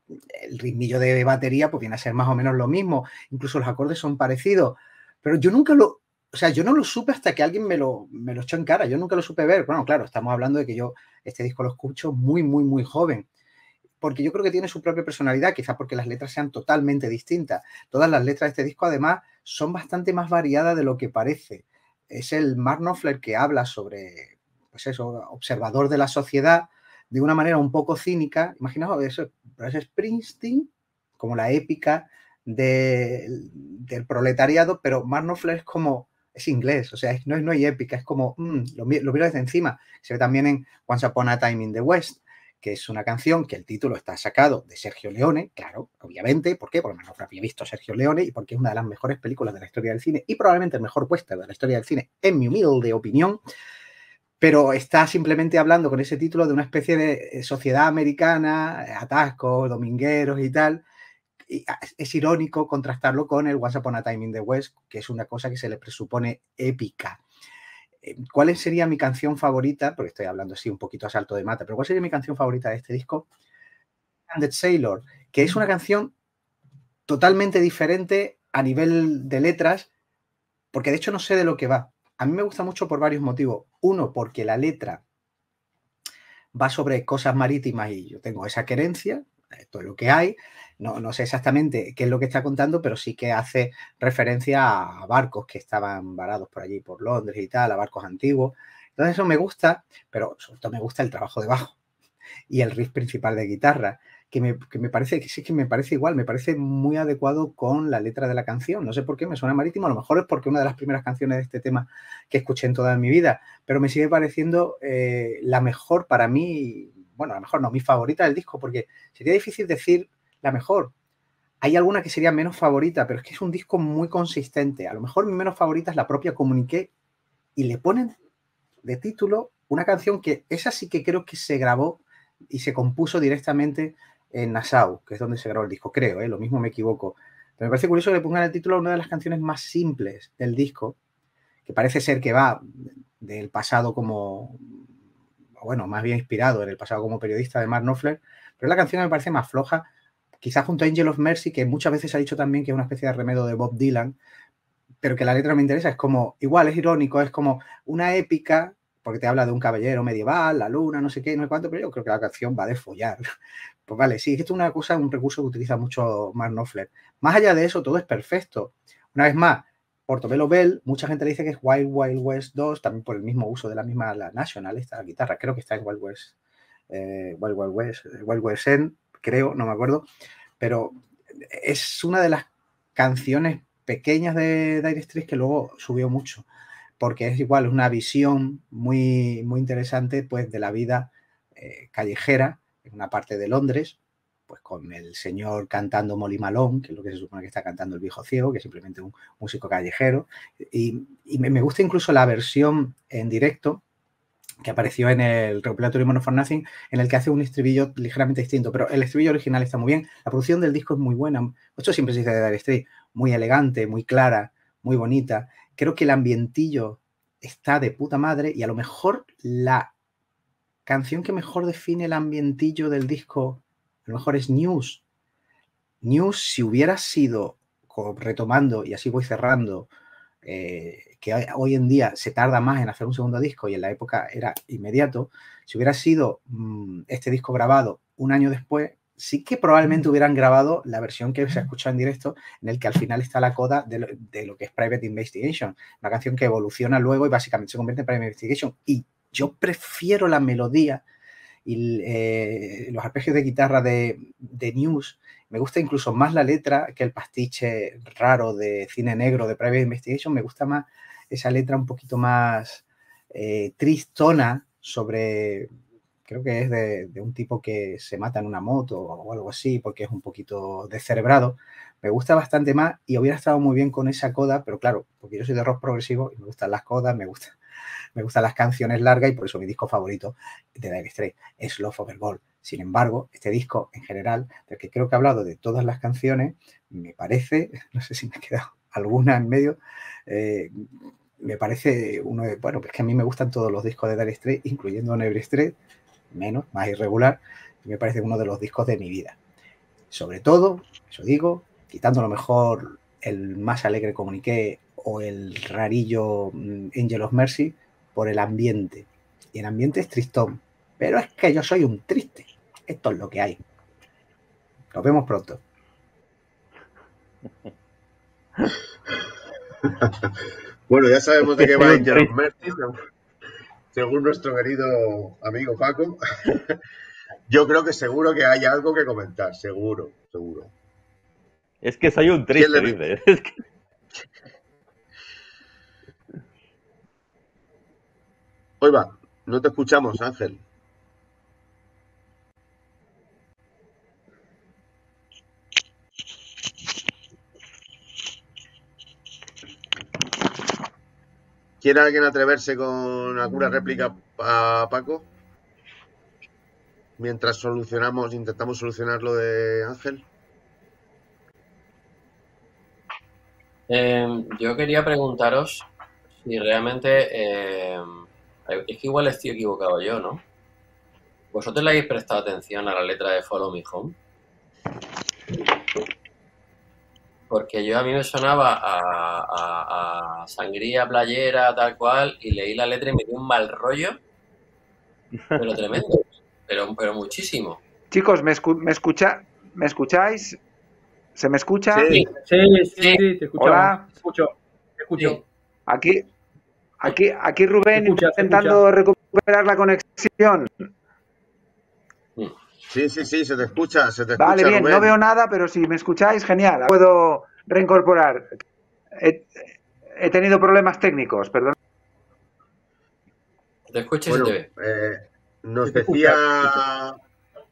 el, ritmillo de batería pues viene a ser más o menos lo mismo. Incluso los acordes son parecidos. Pero yo nunca lo... O sea, yo no lo supe hasta que alguien me lo, me lo echó en cara. Yo nunca lo supe ver. Bueno, claro, estamos hablando de que yo este disco lo escucho muy, muy, muy joven porque yo creo que tiene su propia personalidad, quizás porque las letras sean totalmente distintas. Todas las letras de este disco, además, son bastante más variadas de lo que parece. Es el Mark Knopfler que habla sobre, pues eso, observador de la sociedad de una manera un poco cínica. Imaginaos eso, es Springsteen, como la épica del proletariado, pero Mark Knopfler es como es inglés, o sea, no, no hay épica, es como, mm, lo, lo, desde encima. Se ve también en Once Upon a Time in the West que es una canción que el título está sacado de Sergio Leone, claro, obviamente, ¿por qué? Porque había visto Sergio Leone y porque es una de las mejores películas de la historia del cine y probablemente el mejor western de la historia del cine, en mi humilde opinión, pero está simplemente hablando con ese título de una especie de eh, sociedad americana, eh, atascos, domingueros y tal. Ah, es irónico contrastarlo con el Once Upon a Time in the West, que es una cosa que se le presupone épica. Eh, ¿Cuál sería mi canción favorita? Porque estoy hablando así un poquito a salto de mata, pero ¿cuál sería mi canción favorita de este disco? Stranded Sailor, que es una canción totalmente diferente a nivel de letras, porque de hecho no sé de lo que va. A mí me gusta mucho por varios motivos. Uno, porque la letra va sobre cosas marítimas y yo tengo esa querencia, esto es lo que hay. No, no, sé exactamente qué es lo que está contando, pero sí que hace referencia a barcos que estaban varados por allí, por Londres y tal, a barcos antiguos. Entonces eso me gusta, pero sobre todo me gusta el trabajo de bajo y el riff principal de guitarra que me, parece que sí que me parece igual, me parece muy adecuado con la letra de la canción. No sé por qué me suena marítimo, a lo mejor es porque una de las primeras canciones de este tema que escuché en toda mi vida, pero me sigue pareciendo eh, la mejor para mí, bueno, a lo mejor no, mi favorita del disco, porque sería difícil decir la mejor. Hay alguna que sería menos favorita, pero es que es un disco muy consistente. A lo mejor mi menos favorita es la propia Comuniqué y le ponen de título una canción que esa sí que creo que se grabó y se compuso directamente en Nassau, que es donde se grabó el disco, creo, ¿eh? lo mismo me equivoco. Pero me parece curioso que pongan el título a una de las canciones más simples del disco, que parece ser que va del pasado como, bueno, más bien inspirado en el pasado como periodista de Mark Knopfler, pero la canción me parece más floja, quizás junto a Angel of Mercy, que muchas veces ha dicho también que es una especie de remedio de Bob Dylan, pero que la letra me interesa, es como, igual es irónico, es como una épica porque te habla de un caballero medieval, la luna, no sé qué, no sé cuánto, pero yo creo que la canción va de follar. Pues vale, sí, esto es una cosa, un recurso que utiliza mucho Mark Knopfler. Más allá de eso, todo es perfecto. Una vez más, Portobello Bell, mucha gente le dice que es Wild Wild West 2, también por el mismo uso de la misma la National, esta guitarra, creo que está en Wild West, eh, Wild Wild West, Wild West End, creo, no me acuerdo, pero es una de las canciones pequeñas de Dire Straits que luego subió mucho porque es igual una visión muy, muy interesante pues, de la vida eh, callejera en una parte de Londres, pues con el señor cantando Molly Malone, que es lo que se supone que está cantando el viejo ciego, que es simplemente un músico callejero. Y, me, gusta incluso la versión en directo que apareció en el Recuperatory Mono for Nothing, en el que hace un estribillo ligeramente distinto, pero el estribillo original está muy bien. La producción del disco es muy buena. Esto siempre se dice de Dire Straits, muy elegante, muy clara, muy bonita creo que el ambientillo está de puta madre y a lo mejor la canción que mejor define el ambientillo del disco, a lo mejor es News. News, si hubiera sido, retomando, y así voy cerrando, eh, que hoy en día se tarda más en hacer un segundo disco y en la época era inmediato, si hubiera sido mm, este disco grabado un año después, sí que probablemente hubieran grabado la versión que se ha escuchado en directo, en el que al final está la coda de lo, que es Private Investigation, una canción que evoluciona luego y básicamente se convierte en Private Investigation. Y yo prefiero la melodía y eh, los arpegios de guitarra de, News. Me gusta incluso más la letra que el pastiche raro de cine negro de Private Investigation. Me gusta más esa letra un poquito más eh, tristona sobre creo que es de, un tipo que se mata en una moto o algo así, porque es un poquito descerebrado. Me gusta bastante más y hubiera estado muy bien con esa coda, pero claro, porque yo soy de rock progresivo y me gustan las codas, me, gusta, me gustan las canciones largas y por eso mi disco favorito de Dire Straits es Love Over Gold. Sin embargo, este disco en general, del que creo que he hablado de todas las canciones, me parece, [LAUGHS] no sé si me ha quedado alguna en medio, eh, me parece uno de, bueno, es que a mí me gustan todos los discos de Dire Straits, incluyendo Never Straits, menos, más irregular, me parece uno de los discos de mi vida. Sobre todo, eso digo, quitando lo mejor el más alegre comuniqué o el rarillo mm, Angel of Mercy por el ambiente. Y el ambiente es tristón. Pero es que yo soy un triste. Esto es lo que hay. Nos vemos pronto. [LAUGHS] bueno, ya sabemos de qué va Angel of Mercy según nuestro querido amigo Paco, [LAUGHS] yo creo que seguro que hay algo que comentar, seguro, seguro. Es que soy un triste, dice. [LAUGHS] Oiga, no te escuchamos, Ángel. ¿Quiere alguien atreverse con alguna réplica a Paco? Mientras solucionamos, intentamos solucionar lo de Ángel. Eh, yo quería preguntaros si realmente. Em, es que igual estoy equivocado yo, ¿no? ¿Vosotros le habéis prestado atención a la letra de Follow Me Home? Porque yo a mí me sonaba a, sangría, playera, tal cual, y leí la letra y me dio un mal rollo, pero tremendo, pero, pero muchísimo. Chicos, ¿me, escu me, escucha ¿me escucháis? ¿Se me escucha? Sí, sí, sí, te escucho. Hola. Te escucho, te escucho. Aquí, aquí, aquí Rubén intentando recuperar la conexión. Sí, sí, sí, se te escucha, se te Vale, bien, no veo nada, pero si me escucháis, genial. Puedo reincorporar. He, tenido problemas técnicos, perdón. Te escuchas y te ve. Eh, nos decía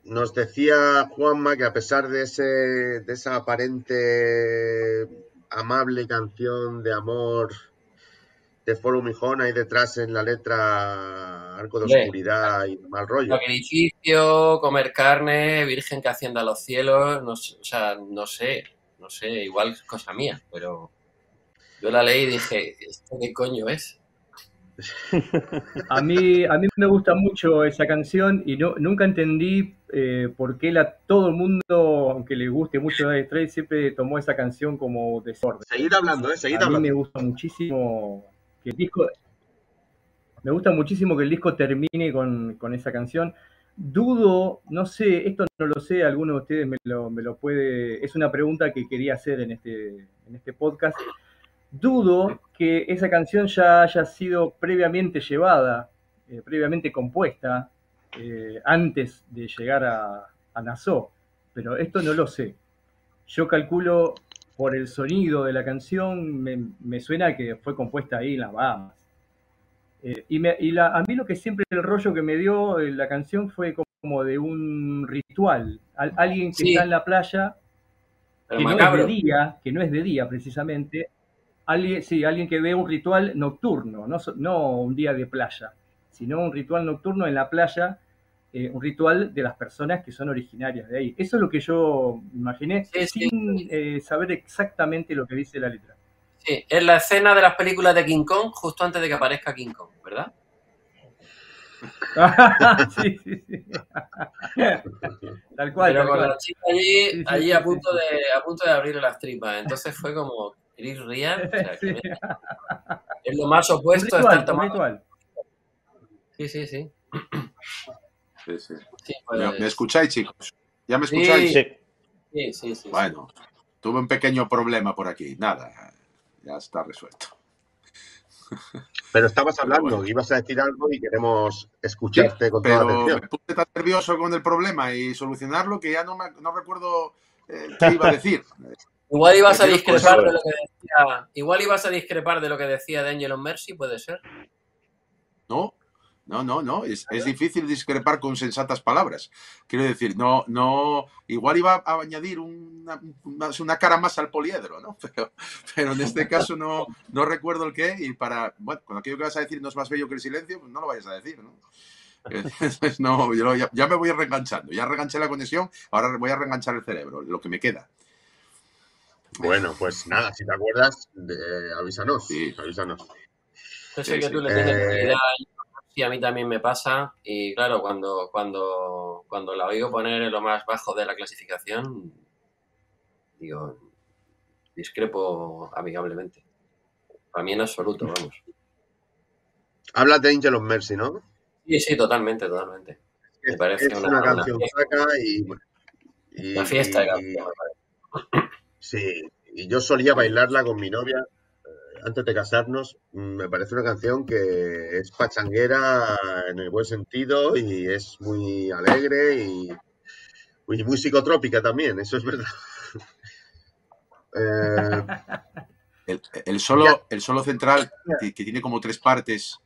nos decía Juanma que a pesar de ese de esa aparente amable canción de amor de Me Home ahí detrás en la letra Arco de Oscuridad y mal rollo. Sacrificio, comer carne, Virgen que ascienda a los cielos, no, o sea, no sé, no sé, igual es cosa mía, pero yo la leí y dije, ¿esto qué coño es? A mí, a mí me gusta mucho esa canción y no, nunca entendí eh, por qué la, todo el mundo, aunque le guste mucho Dire Straits, siempre tomó esa canción como desorden. Seguir hablando, ¿eh? Seguir a mí me gusta muchísimo que el disco... Me gusta muchísimo que el disco termine con, con esa canción. Dudo, no sé, esto no lo sé, alguno de ustedes me lo, me lo puede... Es una pregunta que quería hacer en este, en este podcast dudo que esa canción ya haya sido previamente llevada, eh, previamente compuesta, eh, antes de llegar a, a Nassau, pero esto no lo sé. Yo calculo por el sonido de la canción, me, suena que fue compuesta ahí en las Bahamas. Eh, y, a mí lo que siempre el rollo que me dio la canción fue como de un ritual. alguien que está en la playa, que no es de día, que no es de día precisamente, Alguien, sí, alguien que ve un ritual nocturno, no, no un día de playa, sino un ritual nocturno en la playa, eh, un ritual de las personas que son originarias de ahí. Eso es lo que yo imaginé, sin eh, saber exactamente lo que dice la letra. Sí, es la escena de las películas de King Kong justo antes de que aparezca King Kong, ¿verdad? [LAUGHS] sí, sí, sí. [LAUGHS] tal cual. Pero con la chica allí, allí a, punto de, a punto de abrir las tripas. Entonces fue como, Chris Ryan. [LAUGHS] Es lo más opuesto a estar tomando. Sí, sí, sí. Sí, sí. Pues ¿Me, escucháis, chicos? ¿Ya me escucháis? Sí, sí, sí. Bueno, tuve un pequeño problema por aquí. Nada, ya está resuelto. Pero estabas hablando, ibas a decir algo y queremos escucharte con toda atención. Me puse tan nervioso con el problema y solucionarlo que ya no, me, no recuerdo eh, qué iba a decir. [LAUGHS] Igual ibas a discrepar de lo que decía. Igual ibas a discrepar de lo que decía de Mercy, puede ser. No, no, no, no. Es, difícil discrepar con sensatas palabras. Quiero decir, no, no. Igual iba a añadir una, una cara más al poliedro, ¿no? [LAUGHS] Pero, en este caso no, no recuerdo el qué. Y para. Bueno, con aquello que vas a decir no es más bello que el silencio, pues no lo vayas a decir, ¿no? no, yo ya, ya, me voy reenganchando. Ya reganché la conexión, ahora voy a reenganchar el cerebro, lo que me queda. Bueno, pues nada, si te acuerdas, avísanos. Sí, avísanos. Yo sé que tú le tienes eh... y a mí también me pasa. Y claro, cuando, cuando, cuando la oigo poner en lo más bajo de la clasificación, digo, discrepo amigablemente. Para mí en absoluto, vamos. Hablas de Angel of Mercy, ¿no? Sí, sí, totalmente, totalmente. me parece una, una, canción saca y, y, Una fiesta de canción, me parece. Sí, y yo solía bailarla con mi novia eh, antes de casarnos. Me parece una canción que es pachanguera en el buen sentido y es muy alegre y muy, psicotrópica también, eso es verdad. [LAUGHS] Eh, el, solo, el solo central, que, tiene como tres partes,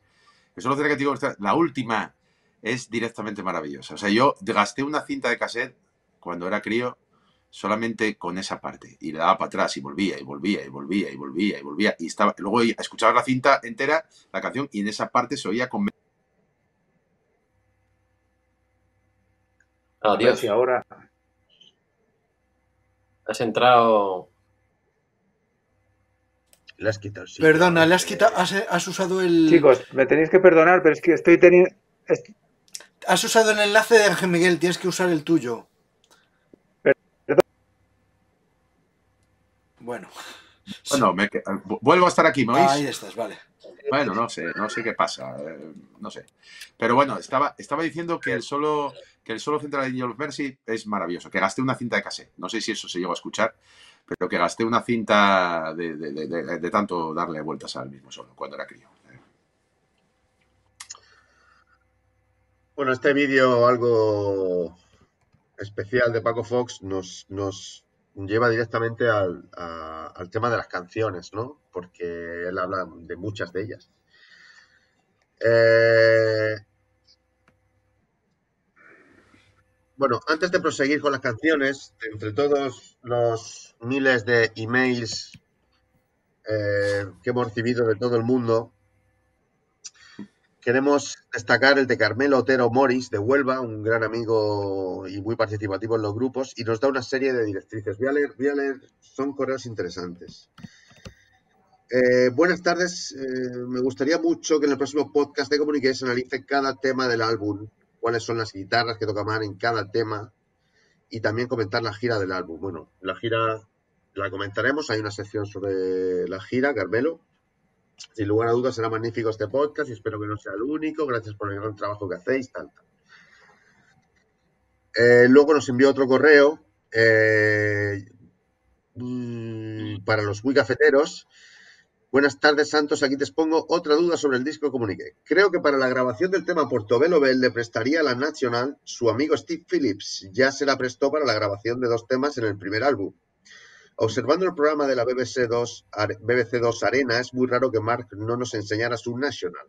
el solo central que tiene la última es directamente maravillosa. O sea, yo gasté una cinta de cassette cuando era crío solamente con esa parte. Y le daba para atrás y volvía y volvía y volvía y volvía y volvía. Y estaba, luego escuchaba la cinta entera, la canción, y en esa parte se oía con... Oh, Dios. Y ahora... Has entrado... Le has quitado, Perdona, le has quitado, has, usado el... Chicos, me tenéis que perdonar, pero es que estoy teniendo... Has usado el enlace de Ángel Miguel, tienes que usar el tuyo. Bueno. Bueno, me, vuelvo a estar aquí, ¿me oís? Ahí estás, vale. Bueno, no sé, no sé qué pasa, eh, no sé. Pero bueno, estaba, estaba diciendo que el solo que el solo central de Angel of Mercy es maravilloso, que gasté una cinta de cassette. No sé si eso se llegó a escuchar, pero que gasté una cinta de, tanto darle vueltas al mismo solo cuando era crío. Bueno, este vídeo algo especial de Paco Fox nos, nos lleva directamente al, al, tema de las canciones, ¿no? Porque él habla de muchas de ellas. Eh, Bueno, antes de proseguir con las canciones, entre todos los miles de emails eh, que hemos recibido de todo el mundo, queremos destacar el de Carmelo Otero Morris de Huelva, un gran amigo y muy participativo en los grupos, y nos da una serie de directrices. Voy a leer, voy a leer son correos interesantes. Eh, buenas tardes, eh, me gustaría mucho que en el próximo podcast de Comunique se analice cada tema del álbum cuáles son las guitarras que toca más en cada tema y también comentar la gira del álbum. Bueno, la gira la comentaremos, hay una sección sobre la gira, Carmelo. Sin lugar a dudas será magnífico este podcast y espero que no sea el único. Gracias por el gran trabajo que hacéis. Eh, luego nos envió otro correo eh, mm, para los muy cafeteros Buenas tardes, Santos. Aquí te expongo otra duda sobre el disco Comunique. Creo que para la grabación del tema Portobello Bell le prestaría a la National su amigo Steve Phillips. Ya se la prestó para la grabación de dos temas en el primer álbum. Observando el programa de la BBC 2, BBC 2 Arena, es muy raro que Mark no nos enseñara su National.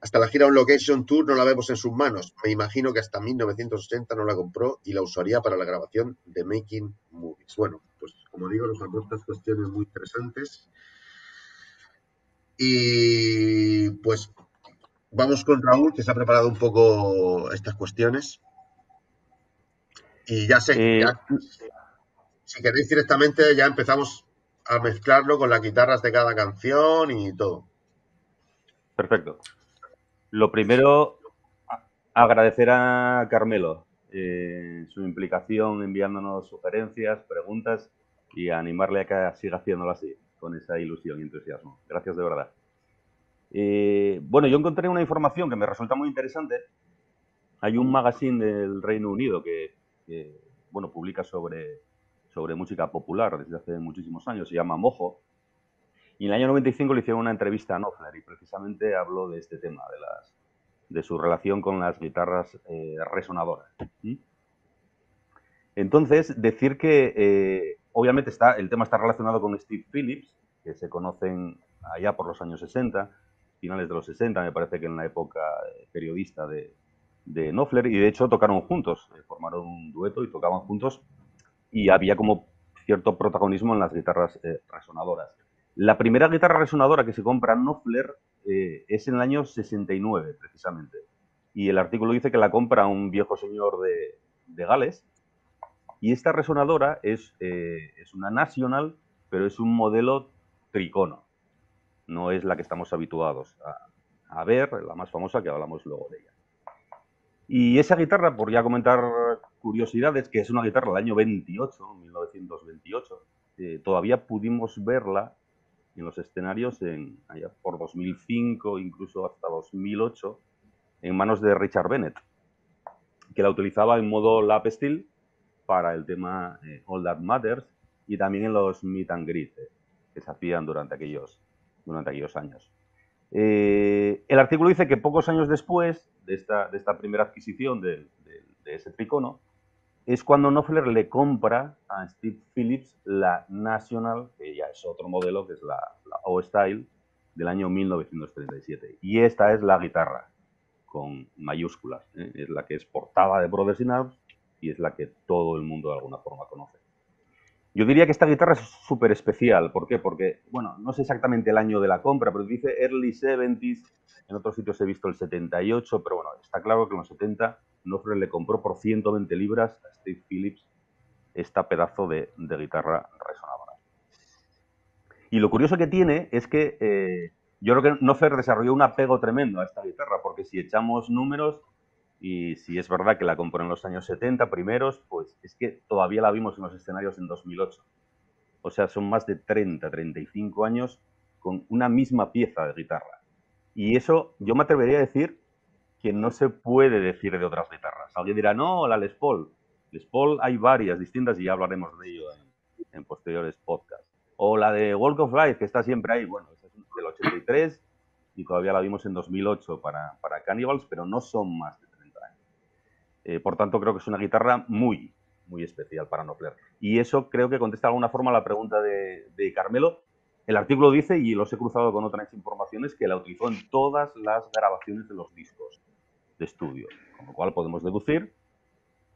Hasta la gira On Location Tour no la vemos en sus manos. Me imagino que hasta 1980 no la compró y la usaría para la grabación de Making Movies. Bueno, pues como digo, nos aportas cuestiones muy interesantes. Y pues vamos con Raúl, que se ha preparado un poco estas cuestiones. Y ya sé, eh, si queréis directamente, ya empezamos a mezclarlo con las guitarras de cada canción y todo. Perfecto. Lo primero, agradecer a Carmelo eh, su implicación enviándonos sugerencias, preguntas y animarle a que siga haciéndolo así con esa ilusión y entusiasmo. Gracias de verdad. Eh, bueno, yo encontré una información que me resulta muy interesante. Hay un magazine del Reino Unido que, bueno, publica sobre, sobre música popular desde hace muchísimos años, se llama Mojo. Y en el año 95 le hicieron una entrevista a Knopfler y precisamente habló de este tema, de, las, de su relación con las guitarras eh, resonadoras. Entonces, decir que eh, obviamente está, el tema está relacionado con Steve Phillips, que se conocen allá por los años 60, finales de los 60, me parece que en la época eh, periodista de, de Knopfler, y de hecho tocaron juntos, formaron un dueto y tocaban juntos, y había como cierto protagonismo en las guitarras eh, resonadoras. La primera guitarra resonadora que se compra Knopfler es en el año 69, precisamente. Y el artículo dice que la compra un viejo señor de, de Gales, y esta resonadora es, eh, es una National, pero es un modelo tricono. No es la que estamos habituados a, ver, la más famosa que hablamos luego de ella. Y esa guitarra, por ya comentar curiosidades, que es una guitarra del año 28, 1928, eh, todavía pudimos verla en los escenarios en, allá por 2005, incluso hasta 2008, en manos de Richard Bennett, que la utilizaba en modo lap steel para el tema eh, All That Matters y también en los meet and greet eh, que se hacían durante aquellos, durante aquellos años. Eh, el artículo dice que pocos años después de esta, primera adquisición de, ese tricono, es cuando Knopfler le compra a Steve Phillips la National, que ya es otro modelo, que es la, O-Style del año 1937. Y esta es la guitarra, con mayúsculas. Es la que es portada de Brothers in y es la que todo el mundo de alguna forma conoce. Yo diría que esta guitarra es súper especial. ¿Por qué? Porque, bueno, no sé exactamente el año de la compra, pero dice early 70s. En otros sitios he visto el 78, pero bueno, está claro que en los 70 Nofre le compró por 120 libras a Steve Phillips esta pedazo de, guitarra resonadora. Y lo curioso que tiene es que eh, yo creo que Nofler desarrolló un apego tremendo a esta guitarra, porque si echamos números, y si es verdad que la compró en los años 70 primeros, pues es que todavía la vimos en los escenarios en 2008. O sea, son más de 30, 35 años con una misma pieza de guitarra. Y eso yo me atrevería a decir que no se puede decir de otras guitarras. Alguien dirá, no, la Les Paul. Les Paul hay varias distintas y ya hablaremos de ello en, posteriores podcasts. O la de Walk of Life, que está siempre ahí. Bueno, esa es del 83 y todavía la vimos en 2008 para, para Cannibals, pero no son más de 30 años. Eh, por tanto, creo que es una guitarra muy, muy especial para Knopfler. Y eso creo que contesta de alguna forma la pregunta de, de Carmelo. El artículo dice, y los he cruzado con otras informaciones, que la utilizó en todas las grabaciones de los discos de estudio, con lo cual podemos deducir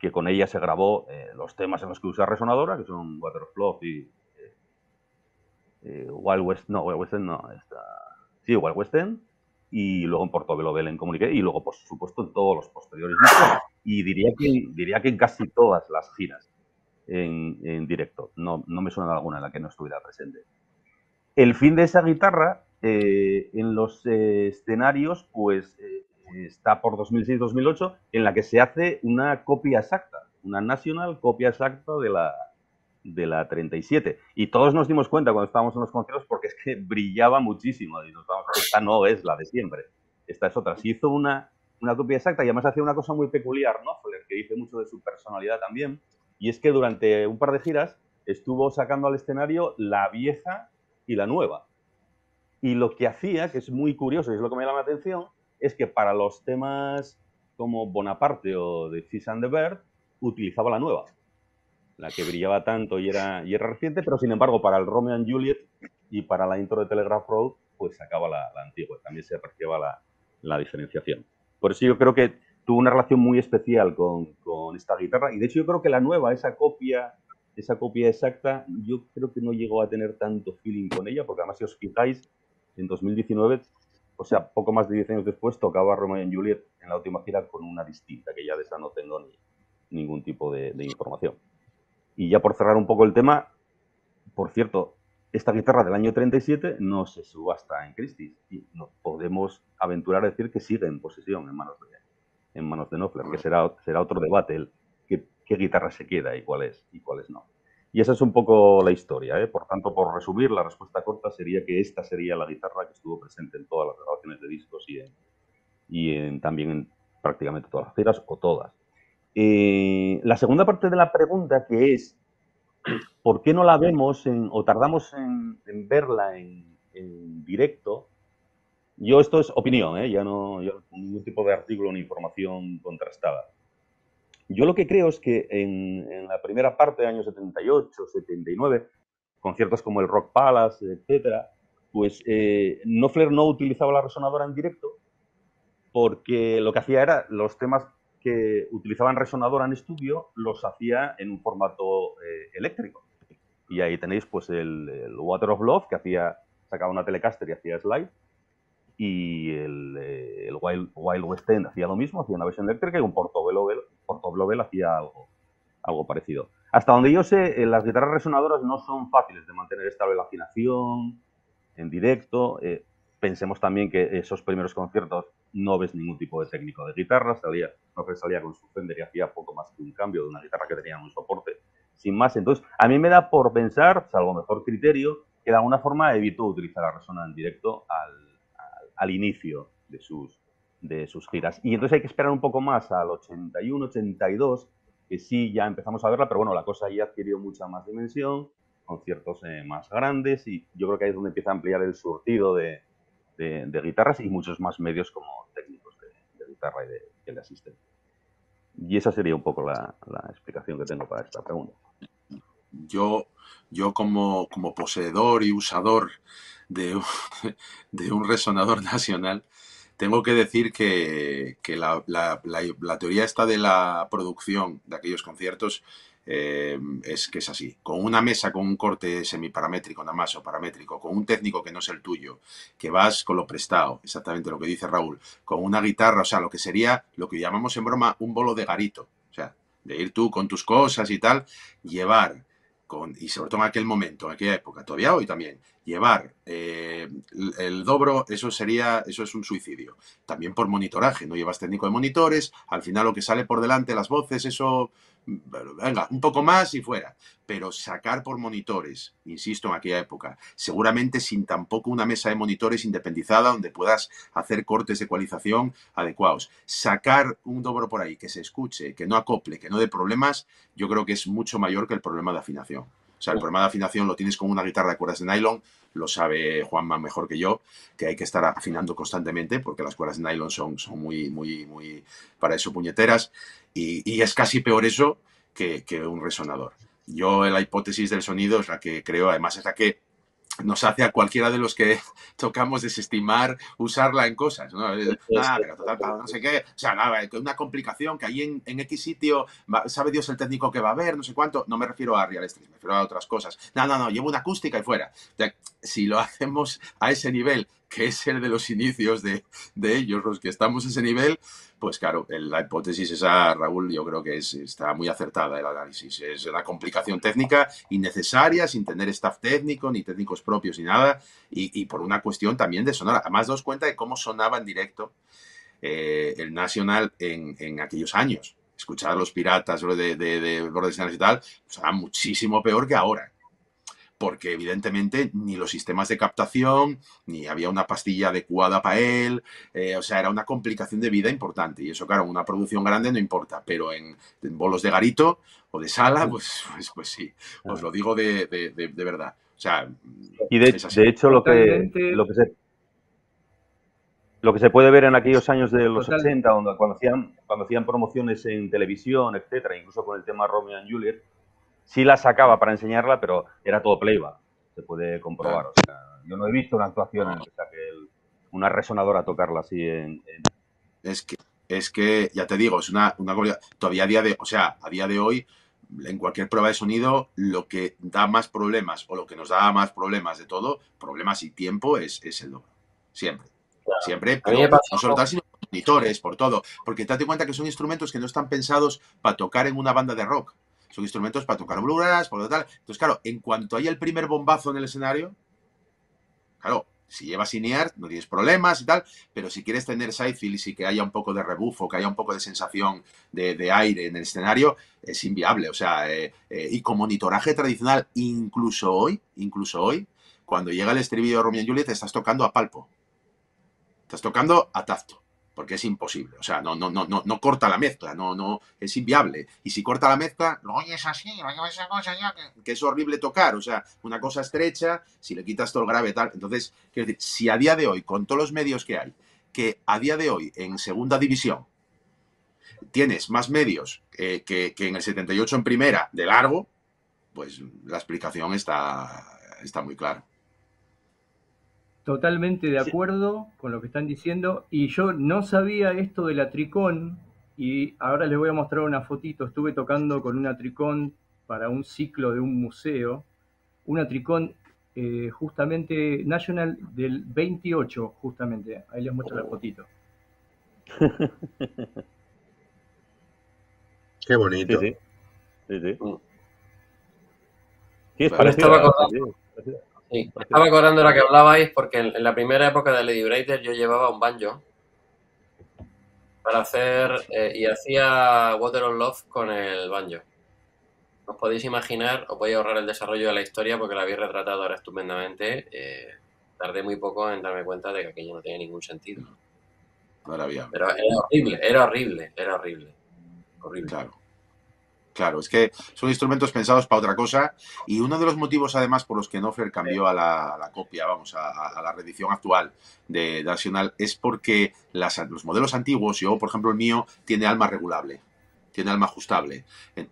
que con ella se grabó eh, los temas en los que usa resonadora, que son Water y eh, eh, Wild West, no, Wild West no, está, sí, Wild West y luego en Portobello Bell en Comunique, y luego, por supuesto, en todos los posteriores discos, y diría que, diría que en casi todas las giras en, directo. No, no me suena alguna en la que no estuviera presente. El fin de esa guitarra en los escenarios, pues está por 2006-2008, en la que se hace una copia exacta, una nacional copia exacta de la, de la 37. Y todos nos dimos cuenta cuando estábamos en los conciertos porque es que brillaba muchísimo. Y nos vamos, esta no es la de siempre, esta es otra. Se hizo una, una copia exacta y además hacía una cosa muy peculiar, ¿no? que dice mucho de su personalidad también, y es que durante un par de giras estuvo sacando al escenario la vieja y la nueva. Y lo que hacía, que es muy curioso y es lo que me llama la atención, es que para los temas como Bonaparte o de Fish and the utilizaba la nueva, la que brillaba tanto y era, y era reciente, pero sin embargo para el Romeo and Juliet y para la intro de Telegraph Road, pues sacaba la, antigua, también se apreciaba la, la, diferenciación. Por eso yo creo que tuvo una relación muy especial con, esta guitarra, y de hecho yo creo que la nueva, esa copia, esa copia exacta, yo creo que no llegó a tener tanto feeling con ella, porque además si os fijáis, en 2019 o sea, poco más de 10 años después tocaba Romeo y Juliet en la última gira con una distinta, que ya de esa no tengo ni, ningún tipo de, información. Y ya por cerrar un poco el tema, por cierto, esta guitarra del año 37 no se subasta en Christie's y nos podemos aventurar a decir que sigue en posesión en manos de, en manos de Knopfler, que será, será otro debate el qué, guitarra se queda y cuáles y cuáles no. Y esa es un poco la historia. ¿eh? Por tanto, por resumir, la respuesta corta sería que esta sería la guitarra que estuvo presente en todas las grabaciones de discos y, en, y también en prácticamente todas las giras o todas. Eh, la segunda parte de la pregunta que es, ¿por qué no la vemos o tardamos en, verla en, directo? Yo esto es opinión, ¿eh? ya no yo, ningún tipo de artículo ni información contrastada. Yo lo que creo es que en, la primera parte de años 78, 79, conciertos como el Rock Palace, etcétera, pues eh, Knopfler no utilizaba la resonadora en directo porque lo que hacía era los temas que utilizaban resonadora en estudio los hacía en un formato eh, eléctrico. Y ahí tenéis pues el, Water of Love que hacía sacaba una Telecaster y hacía slide y el, eh, Wild, West End hacía lo mismo, hacía una versión eléctrica y un Portobello Bell hacía algo, algo parecido. Hasta donde yo sé, eh, las guitarras resonadoras no son fáciles de mantener estable la afinación en directo. Eh, pensemos también que esos primeros conciertos no ves ningún tipo de técnico de guitarra, salía, no salía con su Fender y hacía poco más que un cambio de una guitarra que tenía un soporte, sin más. Entonces, a mí me da por pensar, salvo mejor criterio, que de alguna forma evitó utilizar la resonadora en directo al al inicio de sus, de sus giras. Y entonces hay que esperar un poco más al 81, 82, que sí ya empezamos a verla, pero bueno, la cosa ya adquirió mucha más dimensión, conciertos eh, más grandes y yo creo que ahí es donde empieza a ampliar el surtido de, de, guitarras y muchos más medios como técnicos de, guitarra y de, que le asisten. Y esa sería un poco la, explicación que tengo para esta pregunta. Yo, yo como, como poseedor y usador de, [LAUGHS] de un resonador [LAUGHS] nacional, tengo que decir que, la, la, teoría esta de la producción de aquellos conciertos eh, es que es así. Con una mesa con un corte semiparamétrico nada más o paramétrico, con un técnico que no es el tuyo, que vas con lo prestado, exactamente lo que dice Raúl, con una guitarra, o sea, lo que sería lo que llamamos en broma un bolo de garito. O sea, de ir tú con tus cosas y tal, llevar, con, y sobre todo en aquel momento, en aquella época, todavía hoy también, llevar eh, el dobro, eso sería, eso es un suicidio. También por monitoraje, no llevas técnico de monitores, al final lo que sale por delante, las voces, eso, venga, un poco más y fuera. Pero sacar por monitores, insisto, en aquella época, seguramente sin tampoco una mesa de monitores independizada donde puedas hacer cortes de ecualización adecuados. Sacar un dobro por ahí que se escuche, que no acople, que no dé problemas, yo creo que es mucho mayor que el problema de afinación. O sea, el problema de afinación lo tienes con una guitarra de cuerdas de nylon, lo sabe Juanma mejor que yo, que hay que estar afinando constantemente porque las cuerdas de nylon son, muy, muy, muy, para eso puñeteras. Y, es casi peor eso que, que un resonador. Yo la hipótesis del sonido es la que creo, además es la que nos hace a cualquiera de los que [LAUGHS] tocamos desestimar usarla en cosas. ¿no? Ah, pero total, no sé qué. O sea, nada, una complicación que ahí en, en, X sitio sabe Dios el técnico que va a haber, no sé cuánto. No me refiero a Real Street, me refiero a otras cosas. No, no, no, llevo una acústica y fuera. O sea, si lo [LAUGHS] hacemos a ese nivel, que es el de los inicios de, de ellos, los que estamos a ese nivel, pues claro, la hipótesis esa, Raúl, yo creo que es, está muy acertada el análisis. Es una complicación técnica innecesaria, sin tener staff técnico, ni técnicos propios, ni nada, y, por una cuestión también de sonar. Además, dos cuenta de cómo sonaba en directo eh, el National en, en, aquellos años. Escuchar a los piratas de, de, de, y tal, sonaba muchísimo peor que ahora porque evidentemente ni los sistemas de captación, ni había una pastilla adecuada para él, eh, o sea, era una complicación de vida importante. Y eso, claro, una producción grande no importa, pero en, bolos de garito o de sala, pues, pues, pues sí, os lo digo de, verdad. O sea, y de, hecho lo que, lo que se lo que se puede ver en aquellos años de los 80, donde, cuando, hacían, cuando hacían promociones en televisión, etcétera, incluso con el tema Romeo and Juliet, sí la sacaba para enseñarla, pero era todo playback. Se puede comprobar. O sea, yo no he visto una actuación en la que saque una resonadora a tocarla así en, Es que, es que, ya te digo, es una, una todavía a día de, o sea, a día de hoy, en cualquier prueba de sonido, lo que da más problemas o lo que nos da más problemas de todo, problemas y tiempo, es, es el dobro. Siempre. Siempre, pero no solo tal, sino monitores, por todo. Porque te das cuenta que son instrumentos que no están pensados para tocar en una banda de rock son instrumentos para tocar bluegrass, por lo tal. Entonces, claro, en cuanto hay el primer bombazo en el escenario, claro, si llevas INEAR no tienes problemas y tal, pero si quieres tener sidefill y que haya un poco de rebufo, que haya un poco de sensación de, aire en el escenario, es inviable. O sea, eh, eh, y con monitoraje tradicional, incluso hoy, incluso hoy, cuando llega el estribillo de Romeo y Juliet, estás tocando a palpo. Estás tocando a tacto porque es imposible. O sea, no, no, no, no, no corta la mezcla, no, no, es inviable. Y si corta la mezcla, lo oyes así, lo oyes esa cosa ya, que, es horrible tocar. O sea, una cosa estrecha, si le quitas todo el grave tal. Entonces, quiero decir, si a día de hoy, con todos los medios que hay, que a día de hoy en segunda división tienes más medios que, que en el 78 en primera de largo, pues la explicación está, está muy clara. Totalmente de acuerdo con lo que están diciendo. Y yo no sabía esto de la Tricón. Y ahora les voy a mostrar una fotito. Estuve tocando con una Tricón para un ciclo de un museo. Una Tricón eh, justamente National del 28, justamente. Ahí les muestro la fotito. [LAUGHS] Qué bonito. Sí, sí. sí, sí. estaba Sí, estaba acordando la que hablabais porque en, la primera época de Lady Brader yo llevaba un banjo para hacer eh, y hacía Water of Love con el banjo. Os podéis imaginar, os voy a ahorrar el desarrollo de la historia porque la habéis retratado ahora estupendamente. Eh, tardé muy poco en darme cuenta de que aquello no tenía ningún sentido. Maravilla. Pero era horrible, era horrible, era horrible. Horrible. Claro. Claro, es que son instrumentos pensados para otra cosa y uno de los motivos además por los que Nofler cambió a la, copia, vamos, a, la reedición actual de National es porque los modelos antiguos, yo por ejemplo el mío, tiene alma regulable, tiene alma ajustable,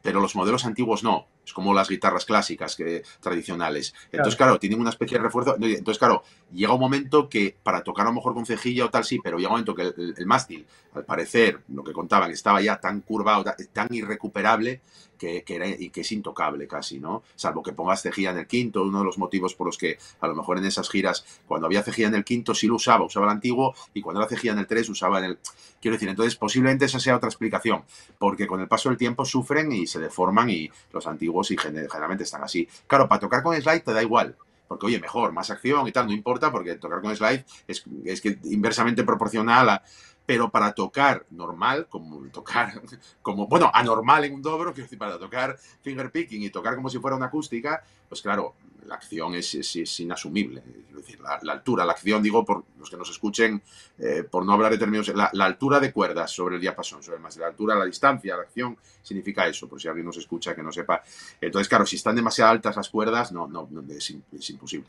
pero los modelos antiguos no. Es como las guitarras clásicas que, tradicionales. Entonces, claro. tienen una especie de refuerzo. Entonces, claro, llega un momento que para tocar a lo mejor con cejilla o tal, sí, pero llega un momento que el, mástil, al parecer, lo que contaban, estaba ya tan curvado, tan irrecuperable, que, era, y que es intocable casi, ¿no? Salvo que pongas cejilla en el quinto, uno de los motivos por los que a lo mejor en esas giras, cuando había cejilla en el quinto sí lo usaba, usaba el antiguo, y cuando era cejilla en el tres usaba en el... Quiero decir, entonces posiblemente esa sea otra explicación, porque con el paso del tiempo sufren y se deforman y los antiguos y generalmente están así. Claro, para tocar con slide te da igual, porque oye, mejor, más acción y tal, no importa, porque tocar con slide es, es que inversamente proporcional a, pero para tocar normal, como tocar, como, bueno, anormal en un dobro, decir, para tocar finger picking y tocar como si fuera una acústica, pues claro, la acción es, es, inasumible. Es decir, la, altura, la acción, digo, por los que nos escuchen, eh, por no hablar de términos, la, altura de cuerdas sobre el diapasón, sobre más la altura, la distancia, la acción, significa eso, por si alguien nos escucha que no sepa. Entonces, claro, si están demasiado altas las cuerdas, no, no, es, es imposible.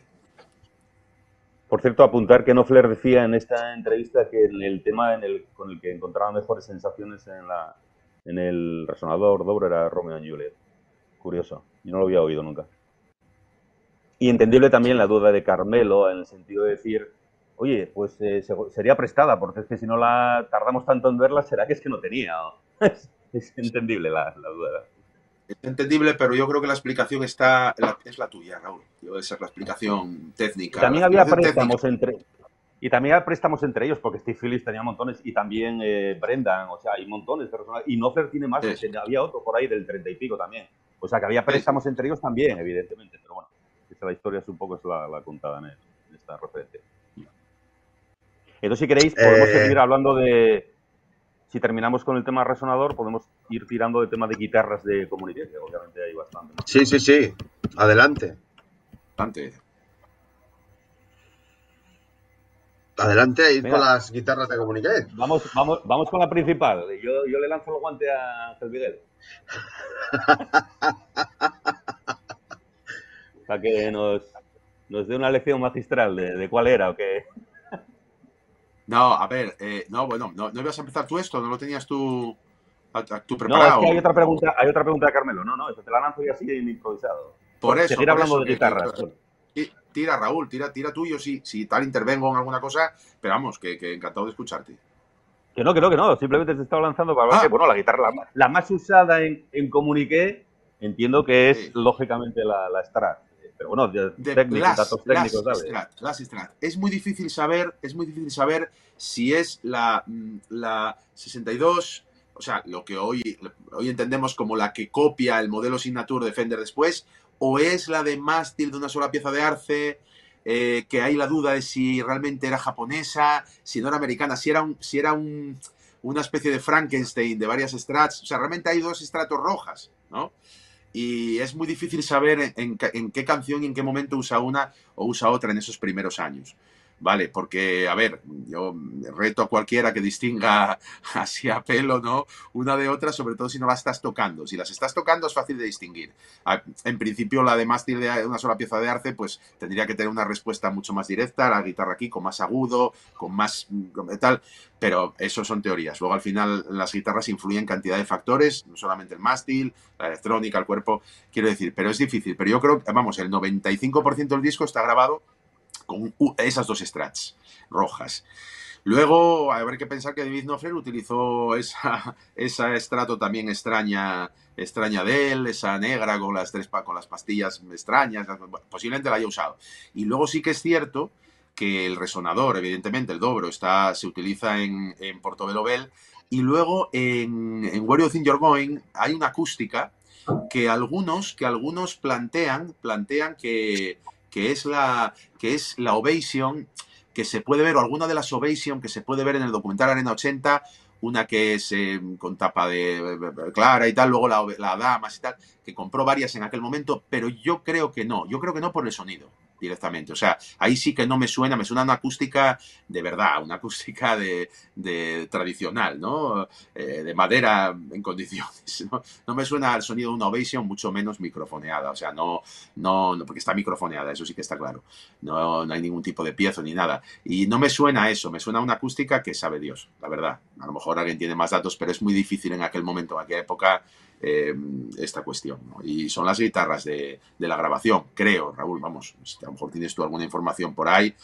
Por cierto, apuntar que Nofler decía en esta entrevista que el tema en el, con el que encontraba mejores sensaciones en, la, en el resonador doble era Romeo y Juliet. Curioso, yo no lo había oído nunca. Y entendible también la duda de Carmelo en el sentido de decir, oye, pues eh, sería prestada, porque es que si no la tardamos tanto en verla, será que es que no tenía. [LAUGHS] es, entendible la, la duda es entendible, pero yo creo que la explicación está es la tuya, Raúl. esa es la explicación técnica. También había préstamos entre y también había préstamos entre ellos, porque Steve Phillips tenía montones y también eh, Brendan, o sea, hay montones de personas. Y Noffer tiene más, había otro por ahí del treinta y pico también. O sea, que había préstamos entre ellos también, evidentemente. Pero bueno, esta la historia es un poco es la, contada en, esta referencia. Entonces, si queréis, podemos eh, seguir hablando de, si terminamos con el tema resonador, podemos ir tirando de tema de guitarras de comunicación, obviamente hay bastante. Sí, sí, sí. Adelante. Adelante. Adelante a ir con las guitarras de comunicación. Vamos, vamos, vamos con la principal. Yo, le lanzo el guante a Ángel Miguel. [LAUGHS] Para que nos, nos dé una lección magistral de, de cuál era o qué. No, a ver, eh, no, bueno, no, no, ibas a empezar tú esto, no lo tenías tú, tú preparado. No, es que hay otra pregunta, hay otra pregunta de Carmelo. No, no, eso te la lanzo y así improvisado. Por eso. Seguir hablando de guitarras. Tira, Raúl, tira, tira tuyo si, si tal intervengo en alguna cosa, pero vamos, que, que, encantado de escucharte. Que no, que no, que no, simplemente te estaba lanzando para ah. que, bueno, la guitarra, la, más usada en, en Comuniqué, entiendo que es lógicamente la, la Strat pero bueno, de técnicos, datos técnicos. Es muy difícil saber, es muy difícil saber si es la, mm, la 62, o sea, lo que hoy, hoy entendemos como la que copia el modelo Signature de Fender después, o es la de mástil de una sola pieza de arce, eh, que hay la duda de si realmente era japonesa, si no era americana, si era un, si era un, una especie de Frankenstein de varias strats, o sea, realmente hay dos estratos rojas, ¿no? Y es muy difícil saber en, qué canción y en qué momento usa una o usa otra en esos primeros años. ¿Vale? Porque, a ver, yo reto a cualquiera que distinga [LAUGHS] así a pelo, ¿no? Una de otra, sobre todo si no la estás tocando. Si las estás tocando es fácil de distinguir. En principio, la de mástil de una sola pieza de arce, pues tendría que tener una respuesta mucho más directa, la guitarra aquí con más agudo, con más tal, pero eso son teorías. Luego, al final, las guitarras influyen cantidad de factores, no solamente el mástil, la electrónica, el cuerpo, quiero decir, pero es difícil. Pero yo creo, vamos, el 95% del disco está grabado con esas dos strats rojas. Luego, habrá que pensar que David Knopfler utilizó esa, [LAUGHS] esa estrato también extraña, extraña de él, esa negra con las tres con las pastillas extrañas, posiblemente la haya usado. Y luego sí que es cierto que el resonador, evidentemente, el dobro, está, se utiliza en, en Portobello Bell. Y luego en, en Where You You're Going hay una acústica que algunos, que algunos plantean, plantean que, que es la, que es la Ovation que se puede ver, o alguna de las Ovation que se puede ver en el documental Arena 80, una que es eh, con tapa de clara y tal, luego la, la Damas y tal, que compró varias en aquel momento, pero yo creo que no, yo creo que no por el sonido directamente. O sea, ahí sí que no me suena, me suena una acústica de verdad, una acústica de, tradicional, ¿no? Eh, de madera en condiciones. ¿no? me suena al sonido de una Ovation, mucho menos microfoneada. O sea, no, no, no, porque está microfoneada, eso sí que está claro. No, hay ningún tipo de piezo ni nada. Y no me suena eso, me suena una acústica que sabe Dios, la verdad. A lo mejor alguien tiene más datos, pero es muy difícil en aquel momento, en aquella época eh, esta cuestión. Y son las guitarras de, la grabación, creo, Raúl, vamos, a lo mejor tienes tú alguna información por ahí,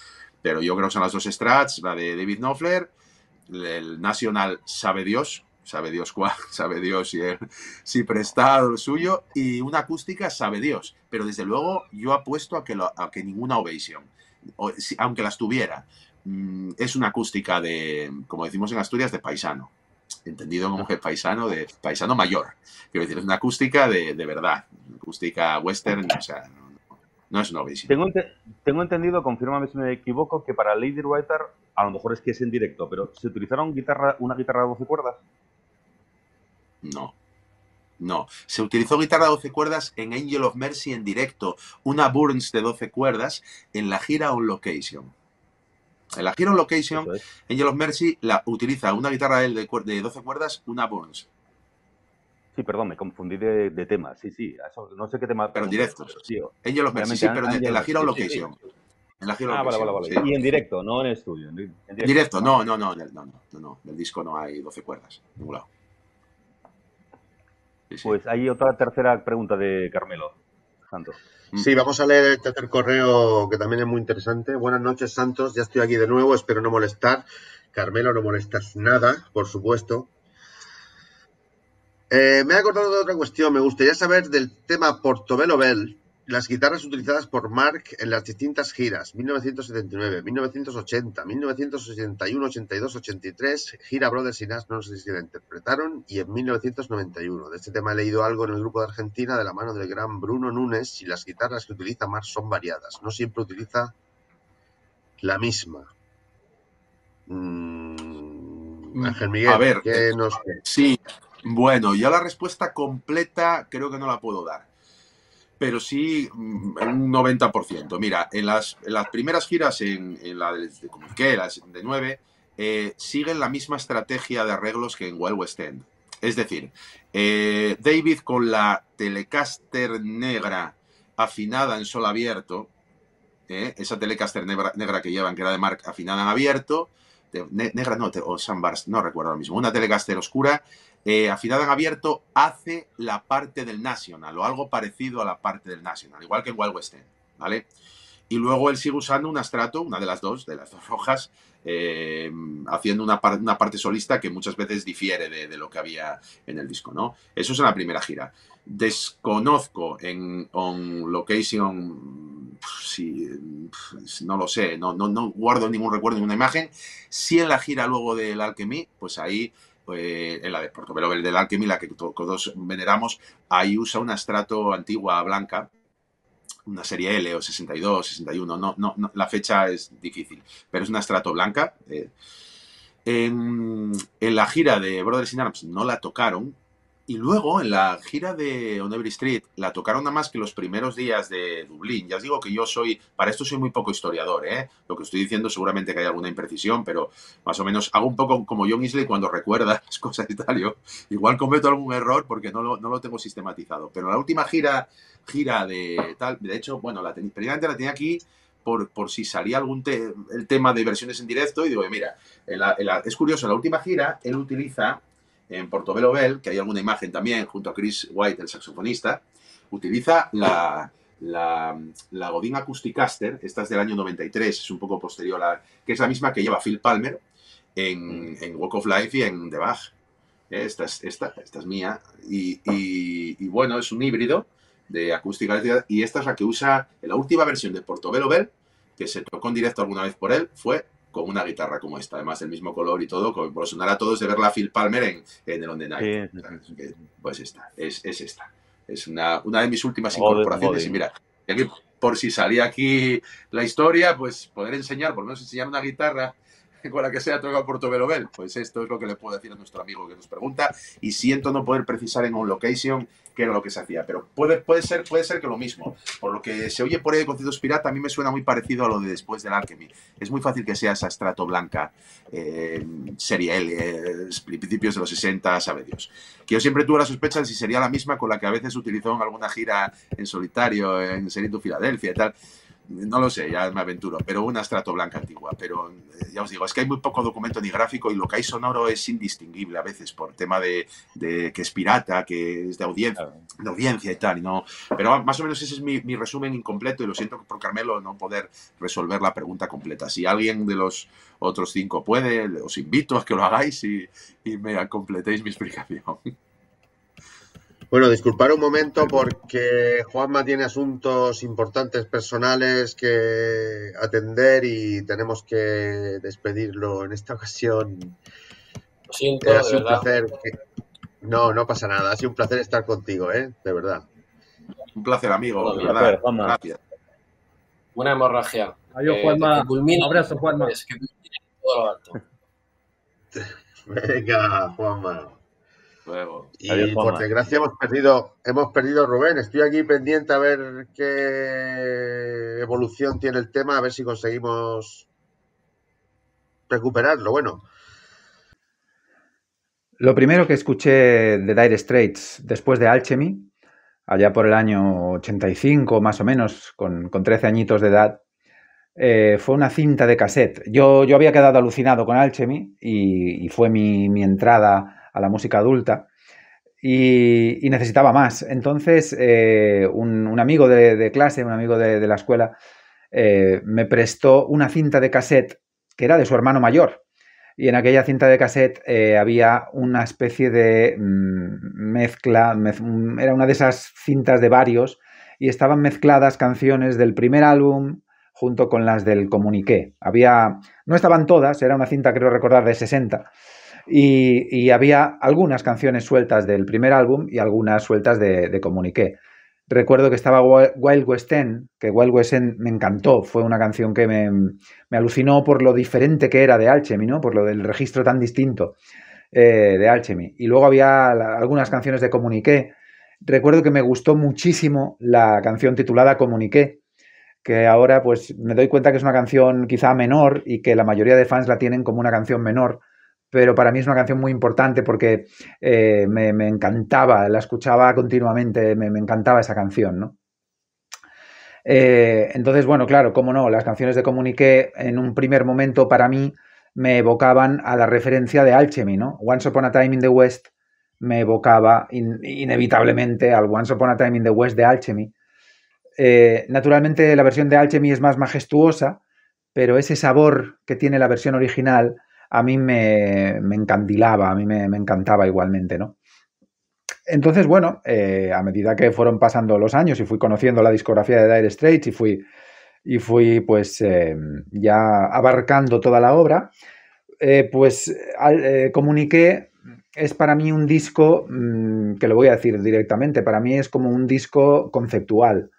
pero yo creo que son las dos Strats, la de David Knopfler, el National sabe Dios, sabe Dios cuál, [LAUGHS] sabe Dios si, si prestado el suyo, y una acústica sabe Dios, pero desde luego yo apuesto a que, a que ninguna Ovation, aunque las tuviera, mm, es una acústica de, como decimos en Asturias, de paisano entendido como que paisano de paisano mayor. Quiero decir, es una acústica de, de verdad, acústica western, o sea, no, No es un Ovation. Tengo, tengo entendido, confírmame si me equivoco, que para Lady Writer, a lo mejor es que es en directo, pero ¿se utilizaron guitarra, una guitarra de 12 cuerdas? No. No, se utilizó guitarra de 12 cuerdas en Angel of Mercy en directo, una Burns de 12 cuerdas en la gira On Location. En la gira On Location, Angel of Mercy la, utiliza una guitarra de, de 12 cuerdas, una Burns. Sí, perdón, me confundí de, tema. Sí, sí, no sé qué tema. Pero en directo. Sí, Angel of Mercy, sí, pero en, la gira On Location. En la ah, vale, vale, vale. Y en directo, no en estudio. En directo, directo no, no, no, no, no, no, no. Del disco no hay 12 cuerdas, ningún lado. Pues hay otra tercera pregunta de Carmelo Santos. Mm. Sí, vamos a leer el tercer correo que también es muy interesante. Buenas noches, Santos. Ya estoy aquí de nuevo. Espero no molestar. Carmelo, no molestas nada, por supuesto. Eh, me he acordado de otra cuestión. Me gustaría saber del tema Portobello Bell las guitarras utilizadas por Mark en las distintas giras, 1979, 1980, 1981, 82, 83, gira Brothers y Nas, no sé si la interpretaron, y en 1991. De este tema he leído algo en el grupo de Argentina de la mano del gran Bruno Núñez y las guitarras que utiliza Mark son variadas, no siempre utiliza la misma. Mm, Ángel Miguel, a ver, ¿qué nos... Sí, bueno, yo la respuesta completa creo que no la puedo dar pero sí mm, un 90%. Mira, en las, las primeras giras, en, la de, de la de 9, eh, siguen la misma estrategia de arreglos que en Wild West End. Es decir, eh, David con la Telecaster negra afinada en sol abierto, eh, esa Telecaster negra, que llevan, que era de Mark, afinada en abierto, negra no, o Sunburst, no recuerdo ahora mismo, una Telecaster oscura, eh, afinada en abierto hace la parte del National o algo parecido a la parte del National, igual que en Wild West End, ¿vale? Y luego él sigue usando un astrato, una de las dos, de las dos rojas, eh, haciendo una, una, parte solista que muchas veces difiere de, lo que había en el disco, ¿no? Eso es en la primera gira. Desconozco en On Location, no lo sé, no, no, no guardo ningún recuerdo, ninguna imagen. Si en la gira luego del Alchemy, pues ahí pues, en la de Portobelo del Alchemy, la que todos veneramos, ahí usa una estrato antigua blanca, una serie L o 62, 61, no, no, no la fecha es difícil, pero es una estrato blanca. Eh. En, en, la gira de Brothers in Arms no la tocaron, y luego en la gira de On Every Street la tocaron nada más que los primeros días de Dublín. Ya os digo que yo soy, para esto soy muy poco historiador, ¿eh? Lo que estoy diciendo seguramente que hay alguna imprecisión, pero más o menos hago un poco como John Isley cuando recuerda [LAUGHS] las cosas y tal. Yo igual cometo algún error porque no lo, no lo tengo sistematizado. Pero la última gira, gira de tal, de hecho, bueno, la primeramente la tenía aquí por, por, si salía algún el tema de versiones en directo y digo, mira, es curioso, la última gira él utiliza en Portobello Bell, que hay alguna imagen también junto a Chris White, el saxofonista, utiliza la, la, la Godin Acousticaster, esta es del año 93, es un poco posterior a que es la misma que lleva Phil Palmer en, mm. en Walk of Life y en The Bach. Eh, esta es, esta, esta es mía. Y, y, bueno, es un híbrido de acústica y esta es la que usa en la última versión de Portobello Bell, que se tocó en directo alguna vez por él, fue con una guitarra como esta, además del mismo color y todo, por sonar a todos de ver la Phil Palmer en, en el On the Night. Pues esta, es, es, esta. Es una, una de mis últimas incorporaciones. Y mira, por si salía aquí la historia, pues poder enseñar, por lo menos enseñar una guitarra con la que sea toca Portobello Bell. Pues esto es lo que le puedo decir a nuestro amigo que nos pregunta. Y siento no poder precisar en un location qué era lo que se hacía. Pero puede, puede, ser, puede ser que lo mismo. Por lo que se oye por ahí de conciertos pirata, a mí me suena muy parecido a lo de después del Alchemy. Es muy fácil que sea esa estrato blanca, eh, serie L, eh, principios de los 60, sabe Dios. Que yo siempre tuve la sospecha de si sería la misma con la que a veces utilizó en alguna gira en solitario, en Serito Filadelfia y tal no lo sé, ya me aventuro, pero una estrato blanca antigua. Pero eh, ya os digo, es que hay muy poco documento ni gráfico y lo que hay sonoro es indistinguible a veces por tema de, que es pirata, que es de audiencia, de audiencia y tal. no, pero más o menos ese es mi, resumen incompleto y lo siento por Carmelo no poder resolver la pregunta completa. Si alguien de los otros cinco puede, os invito a que lo hagáis y, y me completéis mi explicación. Bueno, disculpar un momento porque Juanma tiene asuntos importantes personales que atender y tenemos que despedirlo en esta [LAUGHS] ocasión. Lo siento, ha sido un placer. No, no pasa nada. Ha sido un placer estar contigo, ¿eh? De verdad. Un placer, amigo. de verdad. Gracias. una hemorragia. Adiós, Juanma. Abrazo, Juanma. que todo lo alto. [LAUGHS] Venga, Juanma. Luego. Y por desgracia hemos perdido, hemos perdido a Rubén. Estoy aquí pendiente a ver qué evolución tiene el tema, a ver si conseguimos recuperarlo. Bueno. Lo primero que escuché de Dire Straits después de Alchemy, allá por el año 85 más o menos, con, con 13 añitos de edad, eh, fue una cinta de cassette. Yo, yo había quedado alucinado con Alchemy y, fue mi, entrada a la música adulta y, necesitaba más. Entonces, eh, un, amigo de, clase, un amigo de, la escuela, eh, me prestó una cinta de cassette que era de su hermano mayor. Y en aquella cinta de cassette había una especie de mm, mezcla, era una de esas cintas de varios, y estaban mezcladas canciones del primer álbum, junto con las del comuniqué. Había, no estaban todas, era una cinta creo recordar de 60, y, había algunas canciones sueltas del primer álbum y algunas sueltas de, de comuniqué. Recuerdo que estaba Wild West End, que Wild West End me encantó, fue una canción que me, alucinó por lo diferente que era de Alchemy, ¿no? por lo del registro tan distinto eh, de Alchemy. Y luego había algunas canciones de comuniqué. Recuerdo que me gustó muchísimo la canción titulada Comuniqué, que ahora pues me doy cuenta que es una canción quizá menor y que la mayoría de fans la tienen como una canción menor, pero para mí es una canción muy importante porque eh, me, encantaba, la escuchaba continuamente, me, encantaba esa canción, ¿no? Eh, entonces, bueno, claro, cómo no, las canciones de Comunique en un primer momento para mí me evocaban a la referencia de Alchemy, ¿no? Once Upon a Time in the West me evocaba inevitablemente al Once Upon a Time in the West de Alchemy, eh, naturalmente la versión de Alchemy es más majestuosa, pero ese sabor que tiene la versión original a mí me, encandilaba, a mí me, encantaba igualmente, ¿no? Entonces, bueno, eh, a medida que fueron pasando los años y fui conociendo la discografía de Dire Straits y fui, y fui pues eh, ya abarcando toda la obra, pues comuniqué, es para mí un disco, mm, que lo voy a decir directamente, para mí es como un disco conceptual.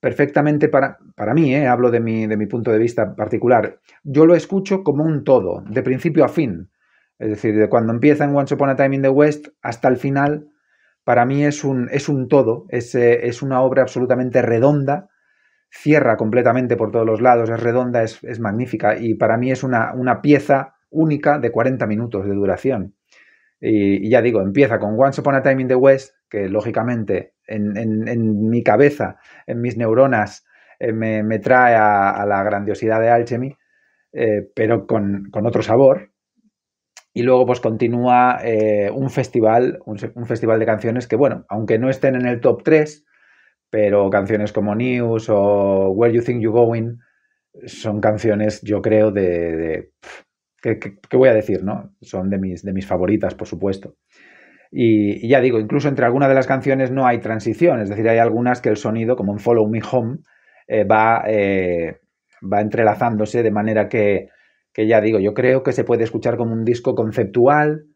Perfectamente para, para mí, eh, hablo de mi, de mi punto de vista particular, yo lo escucho como un todo, de principio a fin. Es decir, de cuando empieza en Once Upon a Time in the West hasta el final, para mí es un, es un todo, es, eh, es, una obra absolutamente redonda, cierra completamente por todos los lados, es redonda, es, es magnífica y para mí es una, una, pieza única de 40 minutos de duración. Y, y, ya digo, empieza con Once Upon a Time in the West, que lógicamente en, mi cabeza, en mis neuronas, eh, me, trae a, la grandiosidad de Alchemy, eh, pero con, otro sabor. Y luego pues continúa eh, un festival, un, festival de canciones que, bueno, aunque no estén en el top 3, pero canciones como News o Where You Think You're Going son canciones, yo creo, de... ¿qué, voy a decir, no? Son de mis, de mis favoritas, por supuesto. Y, ya digo, incluso entre algunas de las canciones no hay transición, es decir, hay algunas que el sonido, como en Follow Me Home, eh, va, eh, va entrelazándose de manera que, ya digo, yo creo que se puede escuchar como un disco conceptual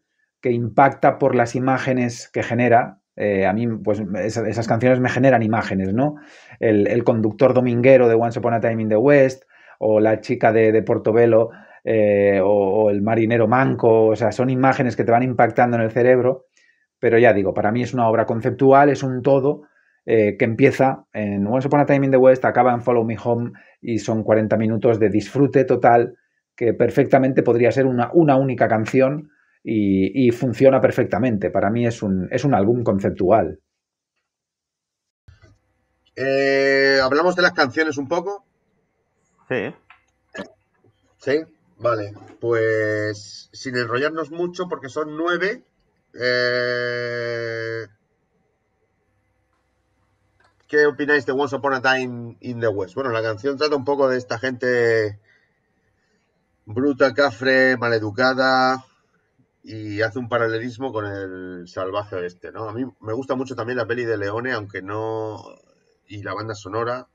que impacta por las imágenes que genera. Eh, a mí, pues esas, canciones me generan imágenes, ¿no? El, conductor dominguero de Once Upon a Time in the West, o la chica de, de Portobelo, o, o, el marinero manco, o sea, son imágenes que te van impactando en el cerebro pero ya digo, para mí es una obra conceptual, es un todo eh, que empieza en Once Upon a Time in the West, acaba en Follow Me Home y son 40 minutos de disfrute total que perfectamente podría ser una, una única canción y, funciona perfectamente. Para mí es un, es un álbum conceptual. Eh, ¿Hablamos de las canciones un poco? Sí. Sí, vale. Pues sin enrollarnos mucho, porque son nueve, eh, ¿Qué opináis de Once Upon a Time in the West? Bueno, la canción trata un poco de esta gente bruta, cafre, maleducada y hace un paralelismo con el salvaje este, ¿no? A mí me gusta mucho también la peli de Leone, aunque no... y la banda sonora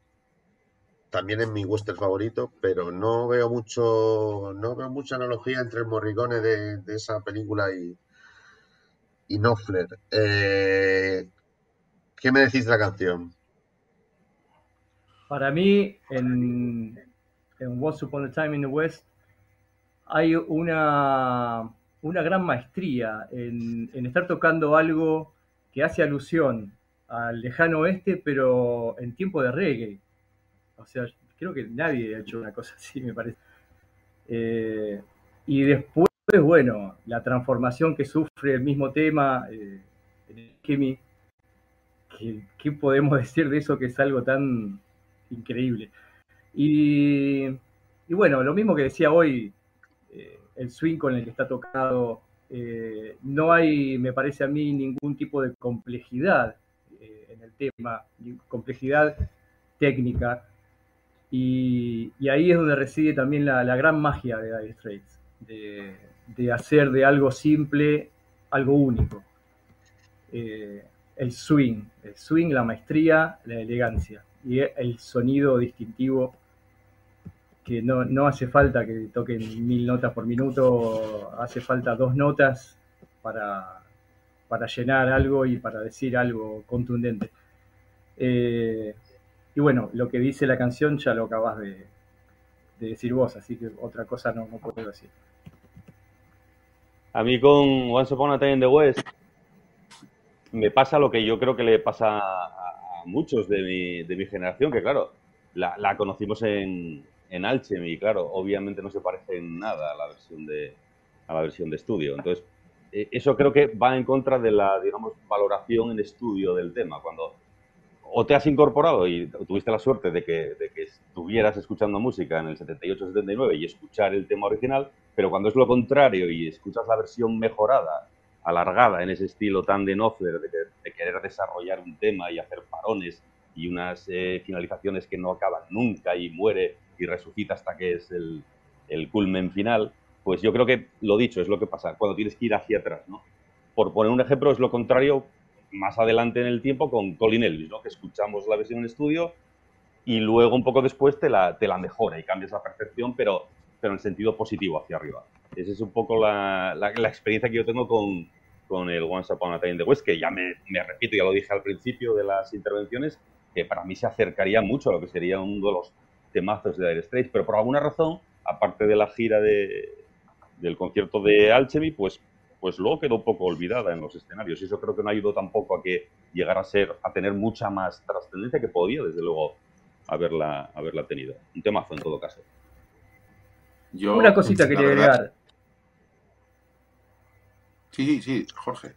también es mi western favorito, pero no veo mucho no veo mucha analogía entre el morrigone de esa película y, y Knopfler. Eh, ¿Qué me decís de la canción? Para mí, en, en Once Upon a Time in the West, hay una, una gran maestría en, estar tocando algo que hace alusión al lejano oeste, pero en tiempo de reggae. O sea, creo que nadie ha hecho una cosa así, me parece. Eh, y después, bueno, la transformación que sufre el mismo tema eh, el ¿qué, podemos [LAUGHS] decir de eso que es algo tan increíble? Y, bueno, lo mismo que decía hoy, eh, el swing con el que está tocado, no hay, me parece a mí, ningún tipo de complejidad en el tema, complejidad técnica. Y, ahí es donde reside también la, gran magia de Dire Straits, hacer de algo simple algo único. Eh, el swing, el swing, la maestría, la elegancia y el sonido distintivo que no, hace falta que toquen mil notas por minuto, hace falta dos notas para, para llenar algo y para decir algo contundente. Eh, y bueno, lo que dice la canción ya lo acabas de, decir vos, así que otra cosa no, puedo decir. A mí con Once Upon a Time in the West me pasa lo que yo creo que le pasa a, muchos de mi, de mi, generación, que claro, la, conocimos en, en y claro, obviamente no se parece en nada a la versión de, a la versión de estudio. Entonces, e, eso creo que va en contra de la, digamos, valoración en estudio del tema. Cuando o te has incorporado y tuviste la suerte de que, de que estuvieras escuchando música en el 78-79 y escuchar el tema original, pero cuando es lo contrario y escuchas la versión mejorada, alargada en ese estilo tan de Knopfler, de, querer desarrollar un tema y hacer parones y unas eh, finalizaciones que no acaban nunca y muere y resucita hasta que es el, el culmen final, pues yo creo que lo dicho es lo que pasa cuando tienes que ir hacia atrás, ¿no? Por poner un ejemplo, es lo contrario más adelante en el tiempo con Colin Elvis, ¿no? que escuchamos la versión en estudio y luego un poco después te la, te la mejora y cambias la perfección, pero, pero en sentido positivo hacia arriba. Esa es un poco la, la, experiencia que yo tengo con, con, el Once Upon a Time in the West, que ya me, me, repito, ya lo dije al principio de las intervenciones, que para mí se acercaría mucho a lo que sería uno de los temazos de Dire Straits, pero por alguna razón, aparte de la gira de, del concierto de Alchemy, pues pues luego quedó un poco olvidada en los escenarios. Y eso creo que no ayudó tampoco a que llegara a ser, a tener mucha más trascendencia que podía, desde luego, haberla, haberla tenido. Un temazo en todo caso. Yo, Una cosita quería agregar. Sí, sí, Jorge.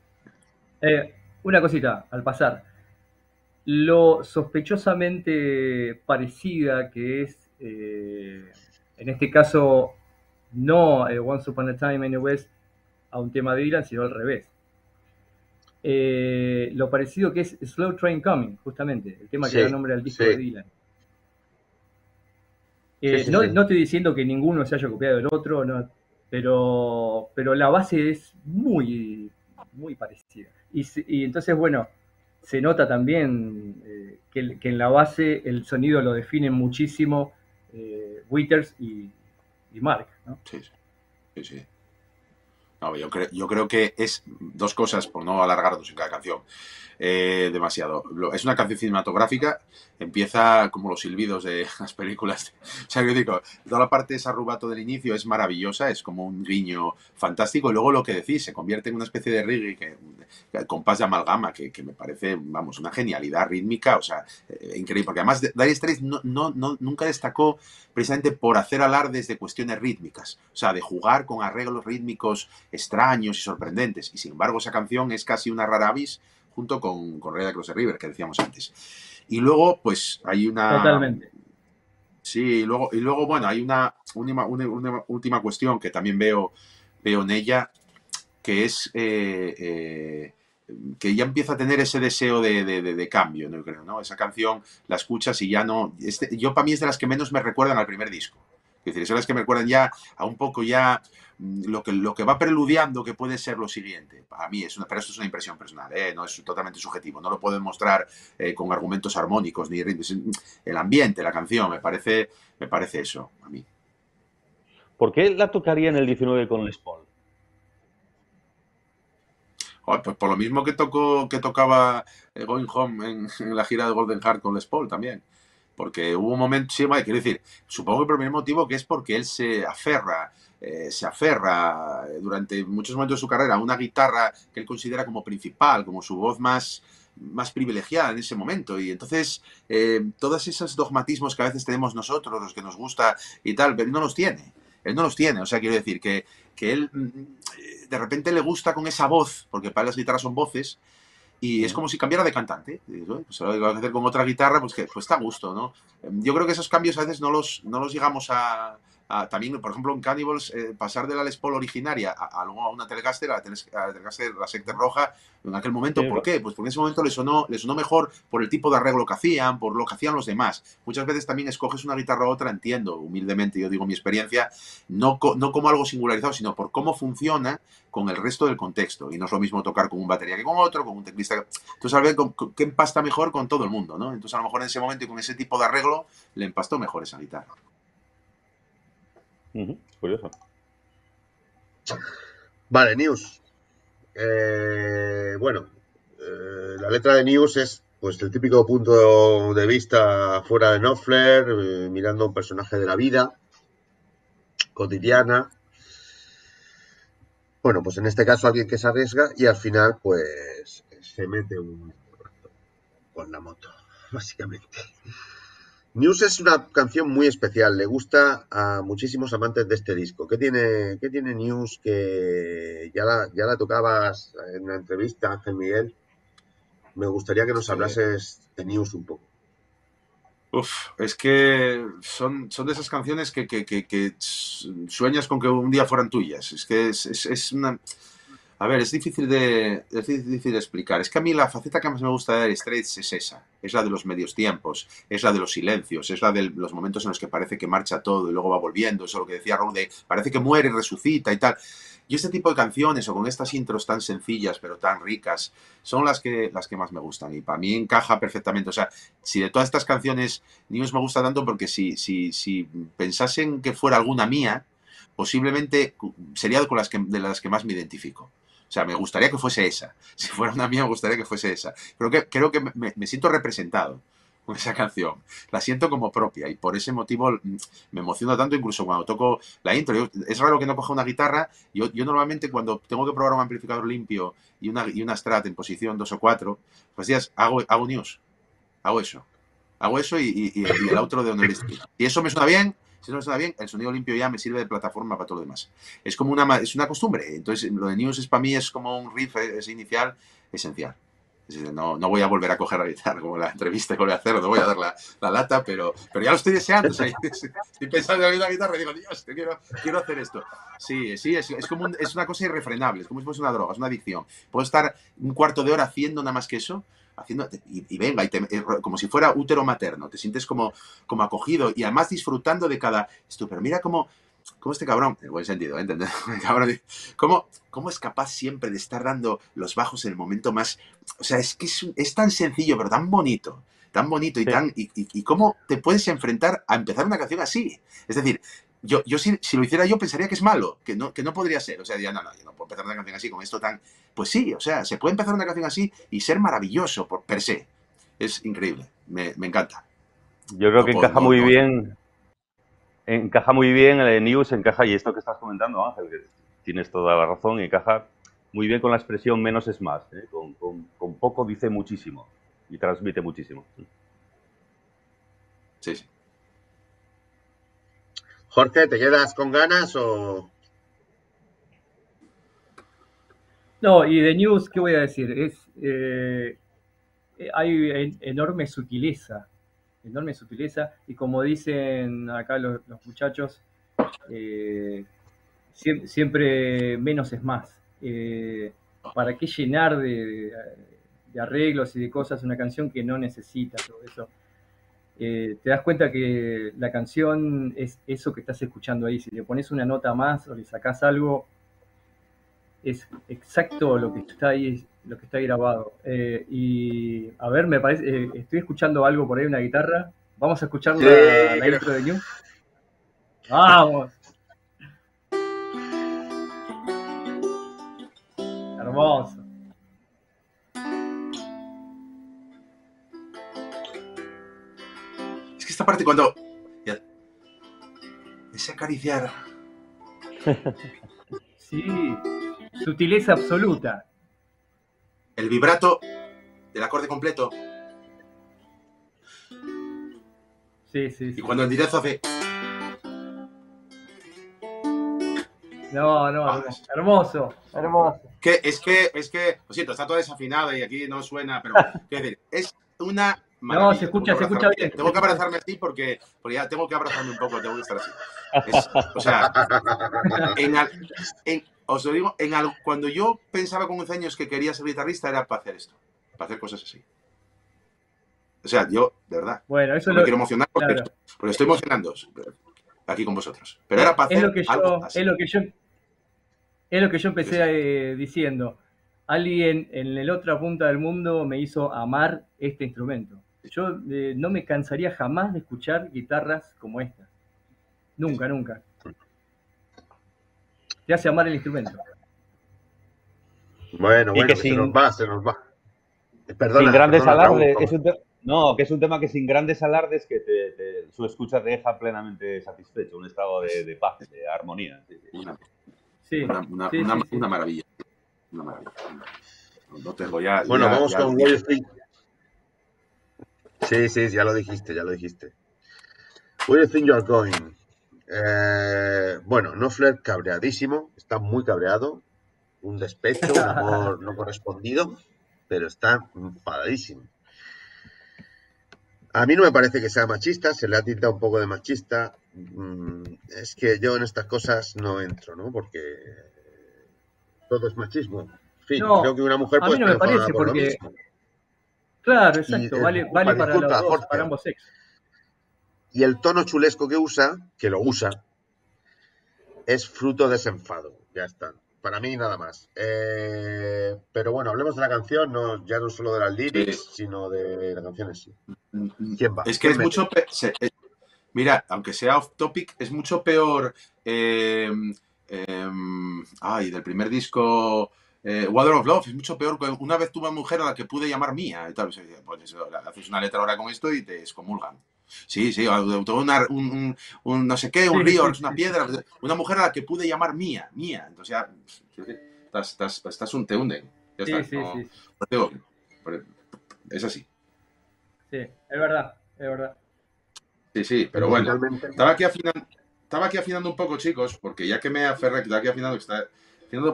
Eh, una cosita al pasar. Lo sospechosamente parecida que es, eh, en este caso, no eh, Once Upon a Time in the West, a un tema de Dylan, sino al revés. Eh, lo parecido que es Slow Train Coming, justamente, el tema que da nombre al disco de Dylan. Eh, no, estoy diciendo que ninguno se haya copiado del otro, pero, pero la base es muy, muy parecida. Y, entonces, bueno, se nota también eh, que, en la base el sonido lo definen muchísimo Withers y, y Mark. ¿no? Sí, sí, sí. No, yo, creo, yo creo que es dos cosas, por no alargarnos en cada canción eh, demasiado. Es una canción cinematográfica, empieza como los silbidos de [LAUGHS] las películas. O sea, yo digo, toda la parte de ese arrubato del inicio es maravillosa, es como un guiño fantástico. Y luego lo que decís, se convierte en una especie de reggae que, compás de amalgama, que, me parece, vamos, una genialidad rítmica, o sea, eh, increíble. Porque además, Dire Straits no, no, nunca destacó precisamente por hacer alardes de cuestiones rítmicas, o sea, de jugar con arreglos rítmicos extraños y sorprendentes. Y sin embargo, esa canción es casi una rara avis junto con, con Red Cross River, que decíamos antes. Y luego, pues hay una. Totalmente. Sí, y luego, y luego bueno, hay una, una, última cuestión que también veo, veo en ella, que es eh, eh, que ya empieza a tener ese deseo de, de, cambio, ¿no? creo, ¿no? Esa canción la escuchas y ya no. Este, yo para mí es de las que menos me recuerdan al primer disco. Es decir, son las que me recuerdan ya a un poco ya mm, lo que, lo que va preludiando que puede ser lo siguiente. Para mí es una, pero esto es una impresión personal, ¿eh? no es totalmente subjetivo. No lo puedo demostrar eh, con argumentos armónicos ni El ambiente, la canción, me parece, me parece eso a mí. ¿Por qué la tocaría en el 19 con Les Paul? pues por lo mismo que tocó que tocaba eh, Going Home en, la gira de Golden Heart con Les Paul también. Porque hubo un momento, sí, quiero decir, supongo que el primer motivo que es porque él se aferra, eh, se aferra eh, durante muchos momentos de su carrera a una guitarra que él considera como principal, como su voz más, más privilegiada en ese momento. Y entonces, eh, todos esos dogmatismos que a veces tenemos nosotros, los que nos gusta y tal, él no los tiene. Él no los tiene. O sea, quiero decir que, que él mm, de repente le gusta con esa voz, porque para las guitarras son voces, y es como si cambiara de cantante. Pues ahora lo a hacer con otra guitarra, pues que pues está a gusto, ¿no? Yo creo que esos cambios a veces no los, no los llegamos a, también, por ejemplo, en Cannibals, eh, pasar de la Les Paul originaria a, a una Telecaster, a la, Telecaster, la Sector Roja, en aquel momento, ¿por qué? Pues porque en ese momento le sonó, le sonó mejor por el tipo de arreglo que hacían, por lo que hacían los demás. Muchas veces también escoges una guitarra u otra, entiendo, humildemente, yo digo mi experiencia, no, no como algo singularizado, sino por cómo funciona con el resto del contexto. Y no es lo mismo tocar con un batería que con otro, con un teclista. Entonces, a ver qué empasta mejor con todo el mundo, ¿no? Entonces, a lo mejor en ese momento y con ese tipo de arreglo, le empastó mejor esa guitarra. Curioso. Vale, News. Eh, bueno, eh, la letra de News es pues el típico punto de vista fuera de Knopfler, eh, mirando a un personaje de la vida cotidiana. Bueno, pues en este caso alguien que se arriesga y al final pues se mete un con la moto, [LAUGHS] básicamente. News es una canción muy especial, le gusta a muchísimos amantes de este disco. ¿Qué tiene, qué tiene News que ya la, ya la tocabas en una entrevista, Ángel Miguel? Me gustaría que nos hablases de News un poco. Uf, es que son, son de esas canciones que, que, sueñas con que un día fueran tuyas. Es que es, es una a ver, es difícil de, es difícil de explicar. Es que a mí la faceta que más me gusta de Straits es esa. Es la de los medios tiempos, es la de los silencios, es la de los momentos en los que parece que marcha todo y luego va volviendo. Eso es lo que decía Raúl de parece que muere y resucita y tal. Y este tipo de canciones o con estas intros tan sencillas pero tan ricas son las que, las que más me gustan y para mí encaja perfectamente. O sea, si de todas estas canciones News me gusta tanto porque si, si, si pensasen que fuera alguna mía, posiblemente sería con las que, de las que más me identifico. O sea, me gustaría que fuese esa. [LAUGHS] Si fuera una mía, me gustaría que fuese esa. Creo que, creo que me, siento representado con esa canción. La siento como propia y por ese motivo mm, me emociono tanto incluso cuando toco la intro. es raro que no coja una guitarra. Yo, yo normalmente cuando tengo que probar un amplificador limpio y una, y una Strat en posición 2 o 4, pues días hago, hago news. Hago eso. Hago eso y, el outro de donde Y eso me suena bien, si no suena bien, el sonido limpio ya me sirve de plataforma para todo lo demás. Es como una, es una costumbre. Entonces, lo de News es para mí es como un riff ese inicial esencial. no, no voy a volver a coger la guitarra como la entrevista que voy a hacer, no voy a dar la, la lata, pero, pero ya lo estoy deseando. [LAUGHS] estoy pensando en la guitarra y digo, Dios, quiero, quiero hacer esto. Sí, sí, es, es como es una cosa irrefrenable, es como si fuese una droga, es una adicción. Puedo estar un cuarto de hora haciendo nada más que eso haciendo, y, venga, y eh, como si fuera útero materno, te sientes como, como acogido y además disfrutando de cada esto, pero mira cómo, cómo este cabrón, en buen sentido, ¿eh? ¿entendés? [LAUGHS] ¿cómo, ¿cómo, es capaz siempre de estar dando los bajos en el momento más, o sea, es que es, tan sencillo, pero tan bonito, tan bonito y tan, y, y, cómo te puedes enfrentar a empezar una canción así, es decir, yo, yo si, si, lo hiciera yo pensaría que es malo, que no, que no podría ser. O sea, diría, no, no, yo no puedo empezar una canción así con esto tan... Pues sí, o sea, se puede empezar una canción así y ser maravilloso por per se. Es increíble, me, me encanta. Yo creo que encaja muy bien, encaja muy bien el News, encaja, y esto que estás comentando, Ángel, que tienes toda la razón, encaja muy bien con la expresión menos es más. ¿eh? Con, con, con poco dice muchísimo y transmite muchísimo. Sí, sí. Jorge, ¿te quedas con ganas o...? No, y de News, ¿qué voy a decir? Es, eh, hay enorme sutileza, enorme sutileza, y como dicen acá los, muchachos, eh, siempre, menos es más. Eh, ¿Para qué llenar de, arreglos y de cosas una canción que no necesita todo eso? Eh, te das cuenta que la canción es eso que estás escuchando ahí. Si le pones una nota más o le sacas algo, es exacto lo que está ahí, lo que está grabado. Eh, y a ver, me parece, eh, estoy escuchando algo por ahí, una guitarra. Vamos a escuchar la, la intro de New. Vamos. Hermoso. que esta parte cuando... Ese acariciar... [LAUGHS] sí, sutileza absoluta. El vibrato del acorde completo. Sí, sí, Y cuando el directo hace... No, no, ah, hermoso, hermoso. Que, es que, es que, lo siento, está todo desafinado y aquí no suena, pero, quiero decir, es una [LAUGHS] no, se escucha, se escucucha bien. Tengo que abrazarme así porque, porque, ya tengo que abrazarme un poco, tengo que estar así. o sea, [LAUGHS] en, en, os lo digo, en cuando yo pensaba con 11 años que quería ser guitarrista era para hacer esto, para hacer cosas así. O sea, yo, de verdad, bueno, eso no lo, me quiero emocionar porque, estoy emocionando aquí con vosotros. Pero era para hacer es lo que yo, Es lo que yo, es lo que yo empecé eh, diciendo. Alguien en la otra punta del mundo me hizo amar este instrumento. Yo eh, no me cansaría jamás de escuchar guitarras como esta. Nunca, nunca. Te hace amar el instrumento. Bueno, bueno, se nos va, se nos va. Perdona, sin grandes alardes. no, que es un tema que sin grandes alardes que te, su escucha te deja plenamente satisfecho, un estado de, paz, de armonía. Sí, una, una, maravilla. Una maravilla. No tengo ya. Bueno, vamos con Wall Sí, sí, ya lo dijiste, ya lo dijiste. Where do you think you're going? Eh, bueno, Nofler cabreadísimo, está muy cabreado, un despecho, un amor no [LAUGHS] correspondido, pero está enfadadísimo. A mí no me parece que sea machista, se le ha tintado un poco de machista. Mm, es que yo en estas cosas no entro, ¿no? Porque todo es machismo. En fin, creo que una mujer puede a mí no me parece porque... Claro, exacto, vale, vale para, los dos, para ambos sexos. Y el tono chulesco que usa, que lo usa, es fruto de ese enfado. Ya está. Para mí nada más. Eh, pero bueno, hablemos de la canción, no, ya no solo de las lyrics, sino de la canción en sí. ¿Quién va? Es que es mucho... mira, aunque sea off topic, es mucho peor... Eh, em, ay, del primer disco eh, Water of Love es mucho peor. Una vez tuve una mujer a la que pude llamar mía. Y tal. Pues haces una letra ahora con esto y te excomulgan. Sí, sí, un, un, no sé qué, un río, una piedra. Una mujer a la que pude llamar mía, mía. Entonces ya, estás, estás, estás un, te hunden. Ya está, sí, sí, sí. es así. Sí, es verdad, es verdad. Sí, sí, pero bueno. Estaba aquí afinando, estaba aquí afinando un poco, chicos, porque ya que me aferré, que estaba aquí afinando, está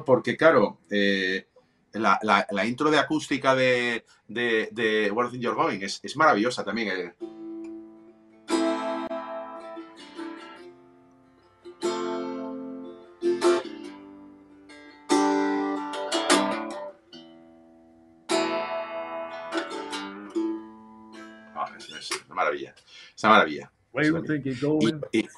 porque, claro, eh, la, la, intro de acústica de, de, de World You're Going es, es maravillosa también. Eh. Maravilla. Es una maravilla.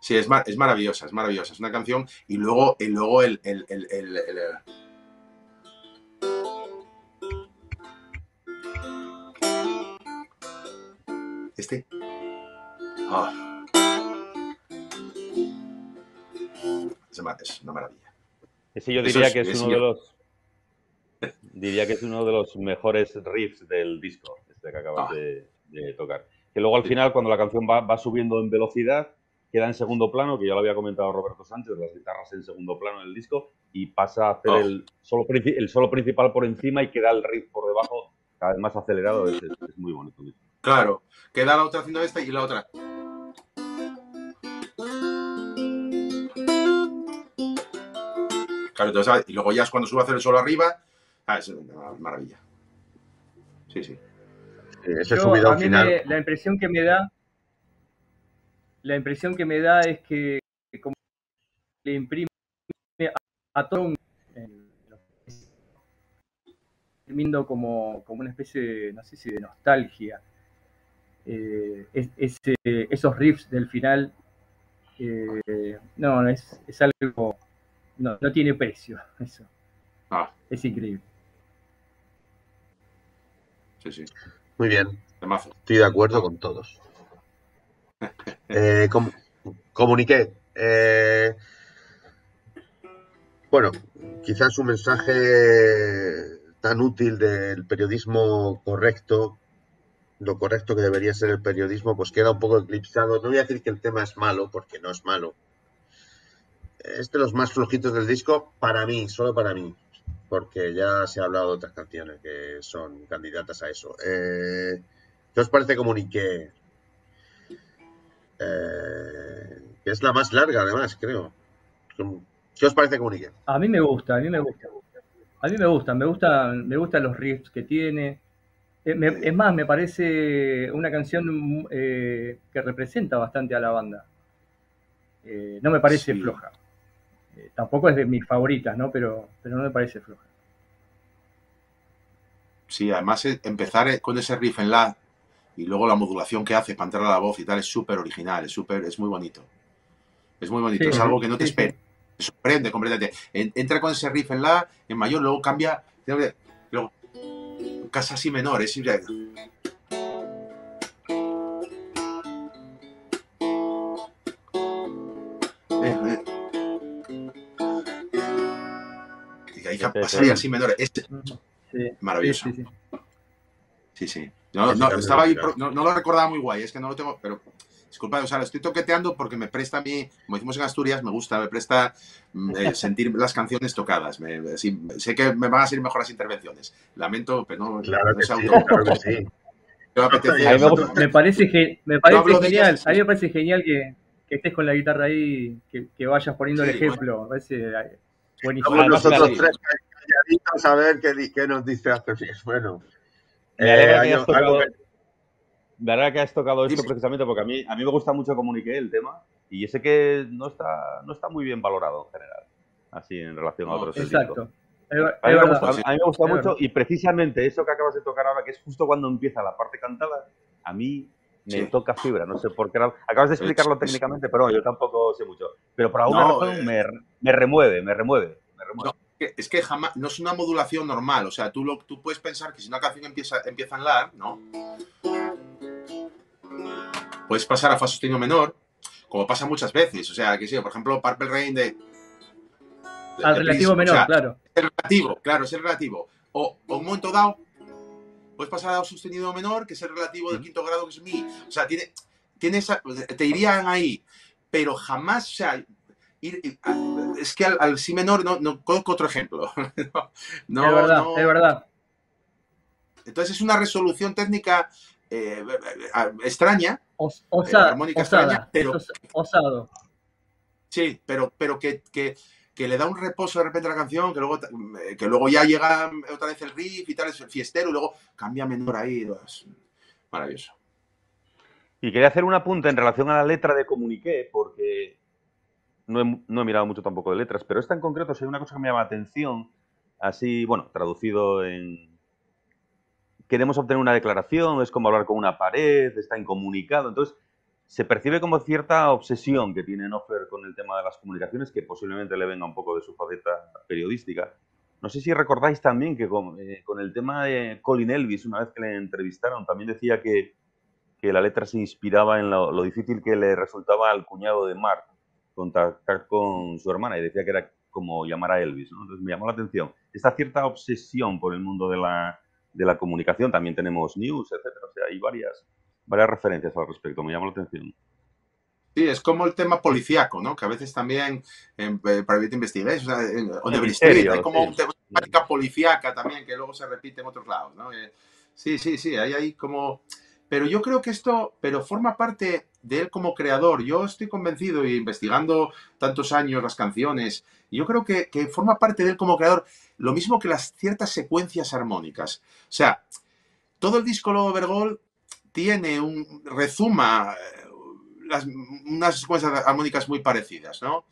Sí, es, es maravillosa, es maravillosa. Es una canción y luego, y luego el, el, el, el Este. Ah. Es, una maravilla. Ese yo diría que es, uno de los. Diría que es uno de los mejores riffs del disco, este que acabas ah. de, tocar. Que luego al final, cuando la canción va, va subiendo en velocidad, queda en segundo plano, que ya lo había comentado Roberto Sánchez, las guitarras en segundo plano en el disco, y pasa a hacer oh. el, solo, el solo principal por encima y queda el riff por debajo cada vez más acelerado. Es, muy bonito. Claro, queda la otra haciendo esta y la otra. Claro, entonces, y luego ya es cuando sube a hacer el solo arriba. Ah, es una maravilla. Sí, sí. Ese Yo, a mí la impresión que me da la impresión que me da es que como le imprime a, todo un como, como una especie de, no sé si de nostalgia. Eh, esos riffs del final, eh, no, es, es algo, no, no tiene precio, [LAUGHS] eso. Ah. Es increíble. Sí, sí. Muy bien. Estoy de acuerdo con todos. [LAUGHS] Eh, comuniqué. Eh, bueno, quizás un mensaje tan útil del periodismo correcto lo correcto que debería ser el periodismo, pues queda un poco eclipsado. No voy a decir que el tema es malo, porque no es malo. Es de los más flojitos del disco, para mí, solo para mí, porque ya se ha hablado de otras canciones que son candidatas a eso. Eh, ¿Qué os parece Comuniqué? Eh, que es la más larga, además, creo. ¿Qué os parece Comuniqué? A mí me gusta, a mí me gusta. A mí me gusta, me gustan, me gustan los riffs que tiene. Eh, es más, me parece una canción eh, que representa bastante a la banda. No me parece floja. Tampoco es de mis favoritas, ¿no? Pero, pero no me parece floja. Sí, además empezar con ese riff en la y luego la modulación que hace para entrar a la voz y tal es súper original, es súper, es muy bonito. Es muy bonito, es algo que no te espera. sorprende completamente. Entra con ese riff en la, en mayor, luego cambia, luego casa así menor, es simple. Y ahí pasaría así menor. Es maravilloso. Sí, sí. No, no, estaba ahí, no, no, lo recordaba muy guay, es que no lo tengo, pero disculpa, o sea, lo estoy toqueteando porque me presta a mí, como decimos en Asturias, me gusta, me presta mm, eh, [LAUGHS] sentir las canciones tocadas. sé que me van a salir mejores intervenciones. Lamento, pero no, claro que, sí, claro que sí. Me, parece, que, me parece genial, a mí me parece genial que, que, estés con la guitarra ahí, que, que vayas poniendo el ejemplo. Me parece buenísimo. Vamos nosotros tres calladitos a ver qué, qué nos dice hace Bueno. Eh, que algo, me alegra que has tocado esto precisamente porque a mí, a mí me gusta mucho comuniqué el tema y sé que no está, no está muy bien valorado en general, así en relación a otros. Exacto. A mí, me gusta, a mí, me gusta, mucho y precisamente eso que acabas de tocar ahora, que es justo cuando empieza la parte cantada, a mí me toca fibra, no sé por qué. Acabas de explicarlo técnicamente, pero yo tampoco sé mucho. Pero por alguna razón eh. me, me, remueve, me remueve, me remueve. es que jamás, no es una modulación normal, o sea, tú, lo, tú puedes pensar que si una canción empieza, empieza en la, ¿no? puedes pasar a fa sostenido menor, como pasa muchas veces. O sea, que sí, por ejemplo, Purple Rain de. Al relativo menor, claro. Es relativo, claro, es el relativo. O, un momento dado, puedes pasar a sostenido menor, que es el relativo del quinto grado, que es mi. O sea, tiene, tiene esa, te irían ahí, pero jamás, o sea, ir, es que al, si menor no, no conozco otro ejemplo. [LAUGHS] no, es verdad, es verdad. Entonces es una resolución técnica eh, extraña, osada, extraña, pero osado. Sí, pero, pero que, que, que, le da un reposo de repente a la canción, que luego, que luego ya llega otra vez el riff y tal, es el fiestero, y luego cambia menor ahí. Es maravilloso. Y quería hacer un apunte en relación a la letra de Comuniqué, porque no he, no he mirado mucho tampoco de letras, pero esta en concreto, si hay una cosa que me llama la atención, así, bueno, traducido en, queremos obtener una declaración, es como hablar con una pared, está incomunicado. Entonces, se percibe como cierta obsesión que tiene Knopfler con el tema de las comunicaciones, que posiblemente le venga un poco de su faceta periodística. No sé si recordáis también que con, eh, el tema de Colin Elvis, una vez que le entrevistaron, también decía que, que la letra se inspiraba en lo, difícil que le resultaba al cuñado de Mark contactar con su hermana y decía que era como llamar a Elvis. Entonces me llamó la atención esta cierta obsesión por el mundo de la, de la comunicación, también tenemos news, etcétera. O sea, hay varias, varias referencias al respecto, me llama la atención. Sí, es como el tema policíaco, ¿no? Que a veces también en eh, Private Investigation, o de Street, hay como una temática policíaca también que luego se repite en otros lados, ¿no? Eh, sí, sí, sí, hay ahí como... Pero yo creo que esto, pero forma parte de él como creador. Yo estoy convencido y investigando tantos años las canciones, yo creo que, que forma parte de él como creador. Lo mismo que las ciertas secuencias armónicas. O sea, todo el disco Lobo Vergol tiene un. rezuma eh, unas secuencias armónicas muy parecidas, ¿no?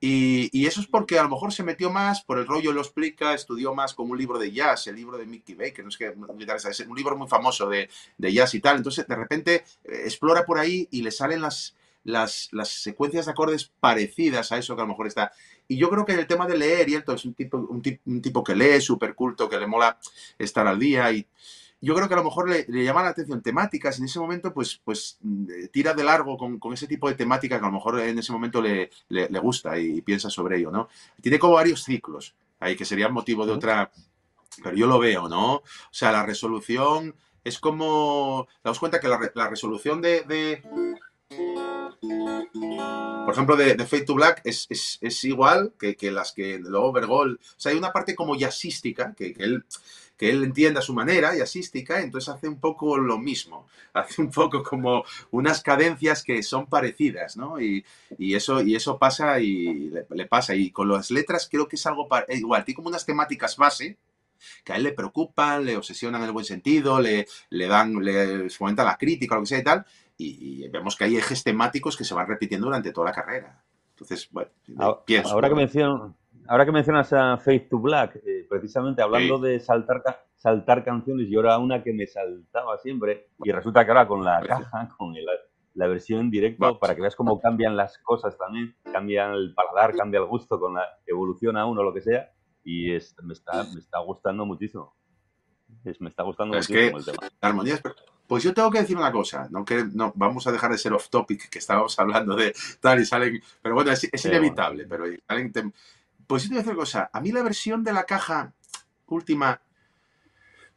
Y, eso es porque a lo mejor se metió más, por el rollo lo explica, estudió más como un libro de jazz, el libro de Mickey Baker, no es que es un libro muy famoso de, de, jazz y tal. Entonces, de repente, eh, explora por ahí y le salen las, las, las, secuencias de acordes parecidas a eso que a lo mejor está. Y yo creo que el tema de leer, y él es un tipo, un, tipo que lee, súper culto, que le mola estar al día. Y yo creo que a lo mejor le, llama la atención temáticas y en ese momento pues, pues mm, tira de largo con, con, ese tipo de temática que a lo mejor en ese momento le, le, gusta y, piensa sobre ello, ¿no? Tiene como varios ciclos ahí que serían motivo de otra... Pero yo lo veo, ¿no? O sea, la resolución es como, damos cuenta que la, resolución de, por ejemplo, de, Fate to Black es, igual que, las que de Overgol. O sea, hay una parte como jazzística que, que él que él entiende a su manera, jazzística, entonces hace un poco lo mismo, [LAUGHS] hace un poco como unas cadencias que son parecidas, ¿no? Y, eso, y eso pasa y le, pasa. Y con las letras creo que es algo igual, tiene como unas temáticas base, que a él le preocupan, le obsesionan en el buen sentido, le, le dan, le fomenta la crítica, lo que sea y tal, y, vemos que hay ejes temáticos que se van repitiendo durante toda la carrera. Entonces, bueno, pienso. Ahora que menciono, ahora que mencionas a Faith to Black, eh, precisamente hablando de saltar, saltar canciones, yo era una que me saltaba siempre y resulta que ahora con la caja, [LAUGHS] con la versión en directo, para que veas cómo cambian las cosas también, cambian el paladar, cambia el gusto con la evolución a uno, lo que sea, y es, me, está, me está gustando muchísimo. me está gustando muchísimo el tema. La armonía Pues yo tengo que decir una cosa, no que no vamos a dejar de ser off topic, que estábamos [LAUGHS] hablando de tal y salen, pero bueno, es, inevitable, pero salen pues sí te voy a decir una cosa. A mí la versión de la caja última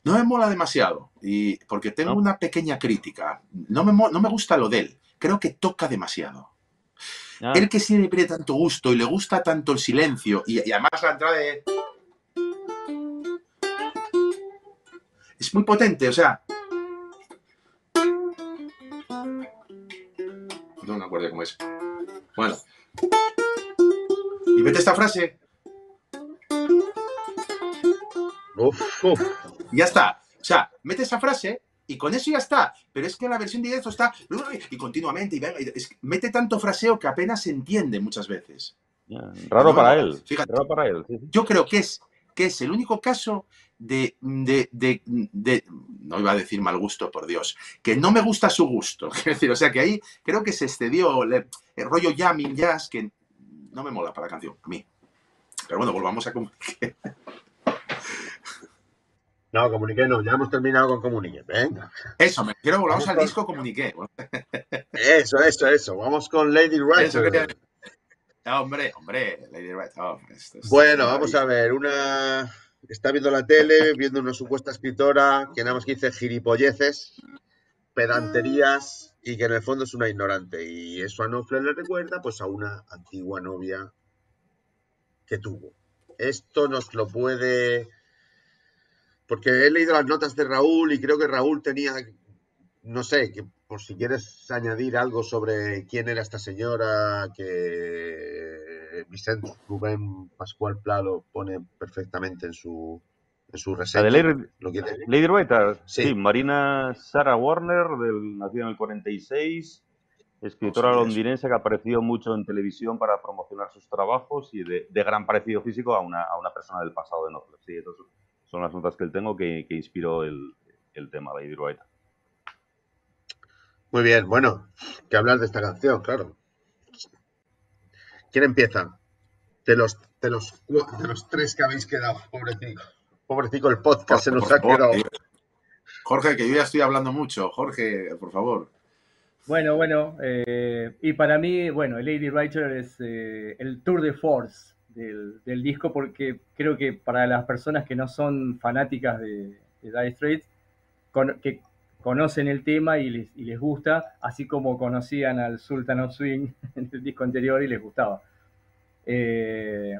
no me mola demasiado. Y porque tengo una pequeña crítica. No me, no me gusta lo de él. Creo que toca demasiado. Ah. Él que siempre tanto gusto y le gusta tanto el silencio y, además la entrada de... Es muy potente, o sea... No me acuerdo cómo es. Bueno. Y mete esta frase. Ya está. O sea, mete esa frase y con eso ya está. Pero es que la versión de directo está y continuamente y, mete tanto fraseo que apenas se entiende muchas veces. raro para él. Fíjate, raro para él. Yo creo que es que es el único caso de, no iba a decir mal gusto, por Dios, que no me gusta su gusto. [LAUGHS] decir, o sea que ahí creo que se excedió el rollo jamming jazz que no me mola para la canción, a mí. Pero bueno, volvamos a comunique. [LAUGHS] No, comuniqué no, ya hemos terminado con comuniqué. Venga. Eso, me quiero volvamos al disco comuniqué. [LAUGHS] Eso, eso, eso. Vamos con Lady Writer. hombre, hombre, Lady Writer. Oh, bueno, vamos a ver. Una está viendo la tele, viendo una supuesta escritora que nada más que dice gilipolleces, pedanterías y que en el fondo es una ignorante. Y eso a Nofle le recuerda pues a una antigua novia que tuvo. Esto nos lo puede... Porque he leído las notas de Raúl y creo que Raúl tenía, no sé, que por si quieres añadir algo sobre quién era esta señora, que Vicente Rubén Pascual Plado pone perfectamente en su, en su reseña. Lady, lo Lady sí. Marina Sarah Warner, del, nacida en el 46, escritora londinense que ha aparecido mucho en televisión para promocionar sus trabajos y de, gran parecido físico a una, a una, persona del pasado de Netflix. Sí, son las notas que él tengo que, que inspiró el, el tema de Hidroaita. Muy bien, bueno, que hablar de esta canción, claro. ¿Quién empieza? De los, de los, de los tres que habéis quedado, pobrecito. Pobrecito, el podcast se nos ha quedado. Jorge, que yo ya estoy hablando mucho. Jorge, por favor. Bueno, bueno, eh, y para mí, bueno, Lady Writer es eh, el tour de force del, disco porque creo que para las personas que no son fanáticas de, de Dire Straits, que conocen el tema y les, gusta, así como conocían al Sultan of Swing [LAUGHS] en el disco anterior y les gustaba. Eh,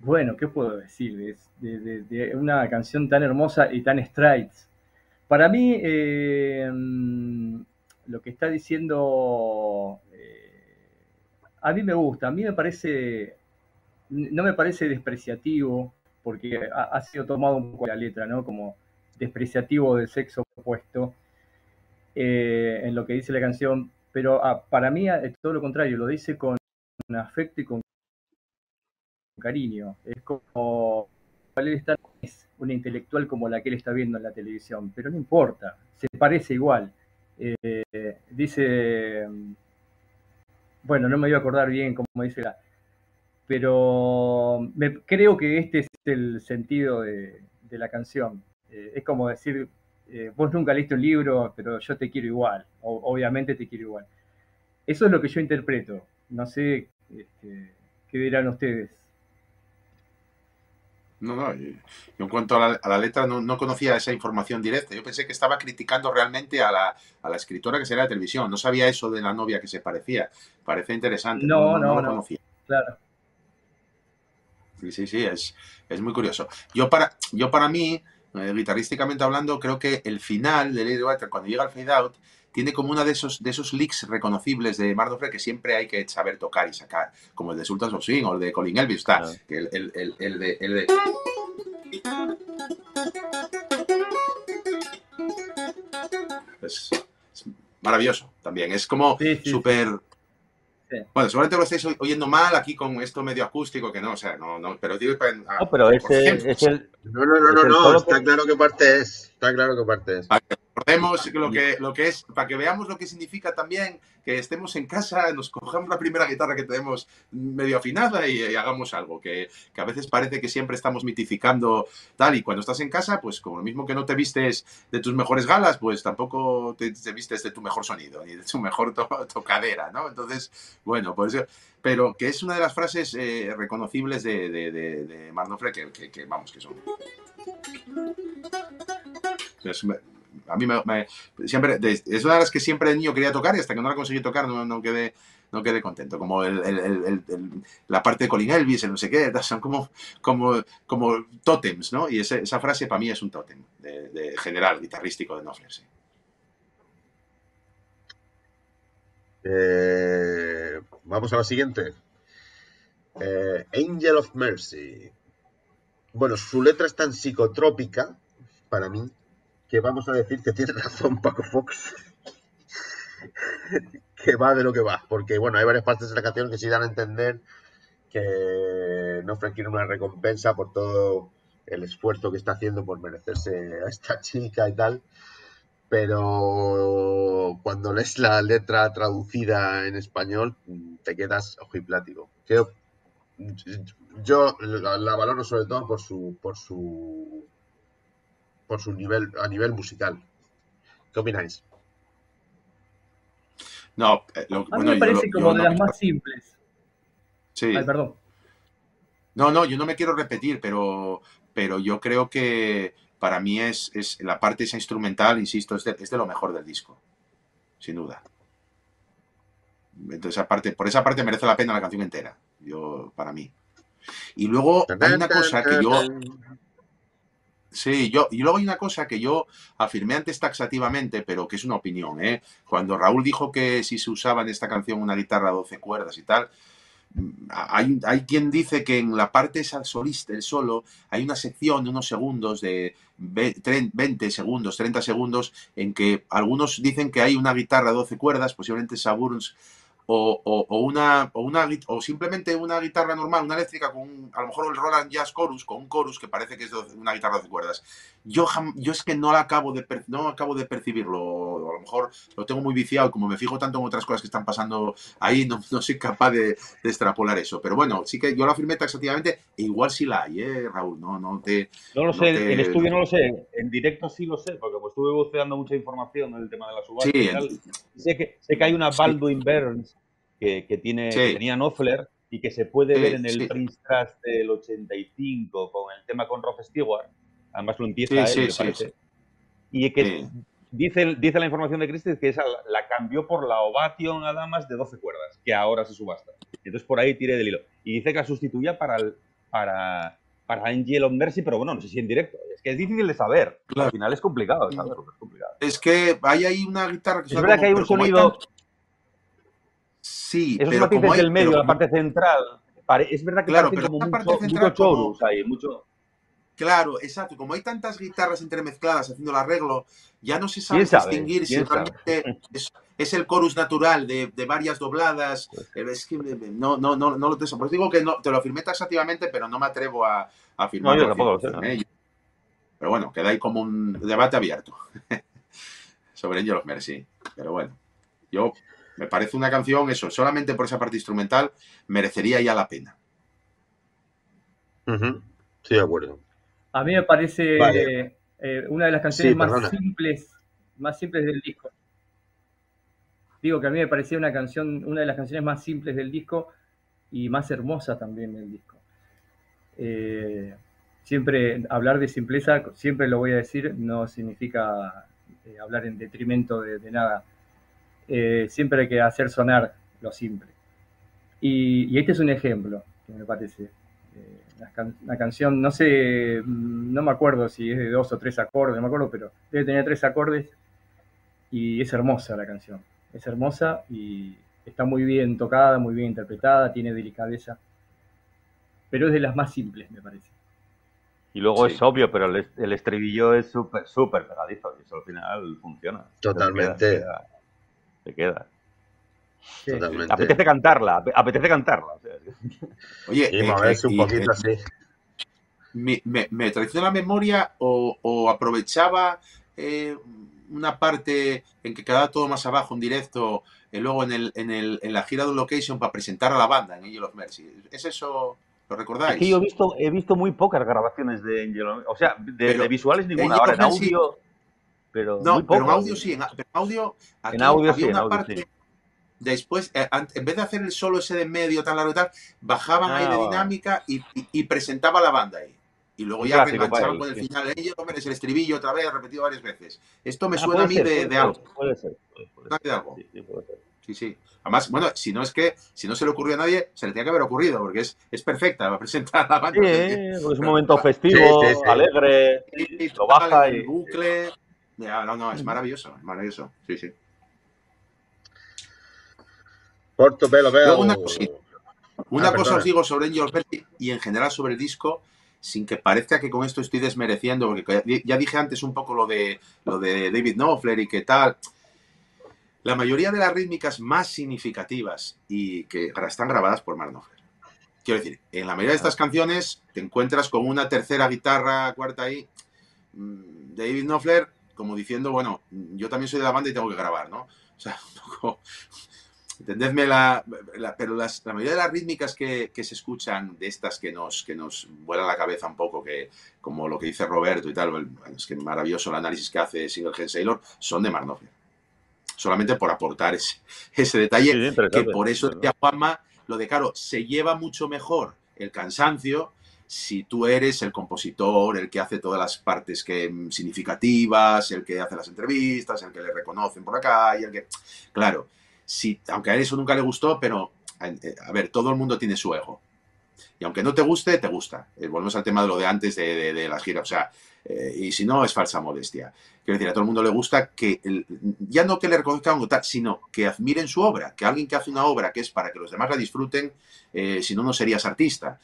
bueno, ¿qué puedo decir? De, una canción tan hermosa y tan Straits. Para mí, lo que está diciendo, eh, a mí me gusta, a mí me parece, no me parece despreciativo, porque ha, sido tomado un poco la letra, ¿no? Como despreciativo del sexo opuesto eh, en lo que dice la canción, pero ah, para mí es todo lo contrario, lo dice con afecto y con cariño. Es como es una intelectual como la que él está viendo en la televisión, pero no importa, se parece igual. Eh, dice, bueno, no me voy a acordar bien cómo dice la, pero creo que este es el sentido de, la canción. Eh, es como decir, eh, vos nunca leíste un libro, pero yo te quiero igual, obviamente te quiero igual. Eso es lo que yo interpreto. No sé este, qué dirán ustedes. No, no, yo en cuanto a la, letra no, conocía esa información directa. Yo pensé que estaba criticando realmente a la, a la escritora que sería de televisión. No sabía eso de la novia que se parecía. Parece interesante. No, no, no, lo conocía. Claro. Sí, sí, sí, es, es muy curioso. Yo para, yo para mí, eh, guitarrísticamente hablando, creo que el final de Lady Water, cuando llega al fade out, tiene como uno de esos, de esos licks reconocibles de Mardofre que siempre hay que saber tocar y sacar, como el de Sultans of Swing o el de Colin Elvis, está, que el, el, el, de, el de... Es, maravilloso también, es como súper... Bueno, seguramente lo estáis oyendo mal aquí con esto medio acústico, que no, o sea, no, no, pero digo... Ah, no, pero ese es el... No, no, no, no, no, está claro qué parte es, está claro qué parte es. Recordemos lo que, lo que es, para que veamos lo que significa también que estemos en casa, nos cojamos la primera guitarra que tenemos medio afinada y, hagamos algo, que, que, a veces parece que siempre estamos mitificando tal, y cuando estás en casa, pues como lo mismo que no te vistes de tus mejores galas, pues tampoco te, vistes de tu mejor sonido, ni de tu mejor tocadera, ¿no? Entonces, bueno, pues pero que es una de las frases eh, reconocibles de, de, de, Marnofre que, que, vamos, que son a mí me, siempre, es una de las que siempre de niño quería tocar y hasta que no la conseguí tocar no, no quedé no quedé contento. Como la parte de Colin Elvis, el no sé qué, [LAUGHS] son como, como, como tótems, ¿no? Y esa frase para mí es un tótem de, general guitarrístico de Knopfler, sí. Eh, vamos a la siguiente. Eh, Angel of Mercy. Bueno, su letra es tan psicotrópica, para mí, que vamos a decir que tiene [LAUGHS] razón Paco Fox, que va de lo que va, porque bueno, hay varias partes de la canción que sí dan a entender que no quiere una recompensa por todo el esfuerzo que está haciendo por merecerse a esta chica y tal, pero cuando lees la letra traducida en español te quedas ojiplático. Yo, yo la, la valoro sobre todo por su por su por su nivel, a nivel musical. ¿Qué opináis? No, eh, a mí me parece como de las más simples. Sí. Ay, perdón. No, no, yo no me quiero repetir, pero, pero yo creo que para mí es, es la parte esa instrumental, insisto, es de, es de, lo mejor del disco, sin duda. Entonces, aparte, por esa parte merece la pena la canción entera, yo, para mí. Y luego hay una cosa que yo... Sí, yo, y luego hay una cosa que yo afirmé antes taxativamente, pero que es una opinión, ¿eh? Cuando Raúl dijo que si se usaba en esta canción una guitarra a 12 cuerdas y tal, mm, hay, hay, quien dice que en la parte esa solista, el solo, hay una sección de unos segundos, de 20 segundos, 30 segundos, en que algunos dicen que hay una guitarra a 12 cuerdas, posiblemente Saburns o, una, o, una, o simplemente una guitarra normal, una eléctrica, con a lo mejor el Roland Jazz Chorus, con un chorus que parece que es una guitarra de cuerdas. Yo, yo es que no, la acabo de no acabo de percibirlo, a lo mejor lo tengo muy viciado y como me fijo tanto en otras cosas que están pasando ahí, no, no soy capaz de, extrapolar eso. Pero bueno, sí que yo lo afirmé taxativamente, e igual sí la hay, ¿eh, Raúl? No, no te... No lo sé, en estudio no lo sé, en directo sí lo sé, porque pues estuve buceando mucha información en el tema de la subasta sí, Sé, que, sé que hay una Baldwin Burns que, tiene, tenía Knopfler y que se puede ver en el Prince Trust del 85 con el tema con Rob Stewart. Además lo empieza él, me parece. Y que dice, dice la información de Christie que esa la cambió por la Ovation a damas de 12 cuerdas, que ahora se subasta. Entonces por ahí tiré del hilo. Y dice que la sustituía para, para, para Angel of Mercy, pero bueno, no sé si en directo. Es que es difícil de saber. Al final es complicado, ¿sabes? Es, complicado. es que hay ahí una guitarra que Es verdad que hay un sonido... Sí, Esos pero matices del medio, la parte central, es verdad que claro, pero como mucho, mucho chorus ahí, mucho... Claro, exacto. Como hay tantas guitarras entremezcladas haciendo el arreglo, ya no se sabe, distinguir si realmente [LAUGHS] es, el chorus natural de, varias dobladas. Pues es que no, no, no, no lo tengo. Pues digo que no, te lo afirmé taxativamente, pero no me atrevo a, a afirmarlo. No, yo ¿eh? Pero bueno, queda ahí como un debate abierto [LAUGHS] sobre Angel of Mercy. Pero bueno, yo me parece una canción, eso, solamente por esa parte instrumental, merecería ya la pena. Sí, de acuerdo. A mí me parece eh, una de las canciones más simples, más simples del disco. Digo que a mí me parecía una canción, una de las canciones más simples del disco y más hermosa también del disco. Eh, siempre hablar de simpleza, siempre lo voy a decir, no significa eh, hablar en detrimento de, nada. Eh, siempre hay que hacer sonar lo simple. Y, este es un ejemplo, que me parece. Eh, la, canción, no sé, mm, no me acuerdo si es de dos o tres acordes, no me acuerdo, pero debe tener tres acordes y es hermosa la canción. Es hermosa y está muy bien tocada, muy bien interpretada, tiene delicadeza, pero es de las más simples, me parece. Y luego es obvio, pero el, estribillo es súper, súper pegadizo y eso al final funciona. Totalmente. Se queda. Totalmente. Apetece cantarla, apetece cantarla. Oye, eh, eh, un poquito así. Me, me, traiciona la memoria o, aprovechaba eh, una parte en que quedaba todo más abajo en directo y luego en, el, en, el, en la gira de un location para presentar a la banda en Angel of Mercy. ¿Es eso? ¿Lo recordáis? Es yo he visto, he visto muy pocas grabaciones de Angel of Mercy. O sea, de, visuales ninguna. Ahora en audio. Pero no, pero en audio sí. En, audio, en audio sí. Una parte, Después, eh, en vez de hacer el solo ese de medio tan largo y tal, bajaban ahí de ah, dinámica y, y, presentaba la banda ahí. Y luego ya enganchaban con el final. Ellos es el estribillo otra vez, repetido varias veces. Esto me ah, suena a mí de, algo. Puede ser. Puede ser. algo. Sí, puede ser. Sí, sí. Además, bueno, si no es que, si no se le ocurrió a nadie, se le tenía que haber ocurrido, porque es, es perfecta, va a presentar la banda. Sí, es un momento festivo, alegre, lo baja y... bucle. No, no, es maravilloso, es maravilloso. Sí, sí. una, ah, cosa os digo sobre Angel Percy y en general sobre el disco, sin que parezca que con esto estoy desmereciendo, porque ya dije antes un poco lo de, lo de David Knopfler y qué tal. La mayoría de las rítmicas más significativas y que están grabadas por Mark Knopfler. Quiero decir, en la mayoría de estas canciones te encuentras con una tercera guitarra, cuarta ahí. Mm, David Knopfler, como diciendo, bueno, yo también soy de la banda y tengo que grabar, ¿no? O sea, [LAUGHS] un poco, Entendedme la, pero las, la mayoría de las rítmicas que, que, se escuchan, de estas que nos, que nos vuelan la cabeza un poco, que como lo que dice Roberto y tal, es que maravilloso el análisis que hace Single Sailor, son de Mark Solamente por aportar ese, ese detalle, que por eso decía Juanma, lo de claro, se lleva mucho mejor el cansancio si tú eres el compositor, el que hace todas las partes que, significativas, el que hace las entrevistas, el que le reconocen por acá, y el que... Claro, aunque a él eso nunca le gustó, pero eh, a ver, todo el mundo tiene su ego. Y aunque no te guste, te gusta. Eh, volvemos al tema de lo de antes de, de, las giras. O sea, eh, y si no, es falsa modestia. Quiero decir, a todo el mundo le gusta que, ya no que le reconozcan tal, sino que admiren su obra. Que alguien que hace una obra que es para que los demás la disfruten, si no, no serías artista.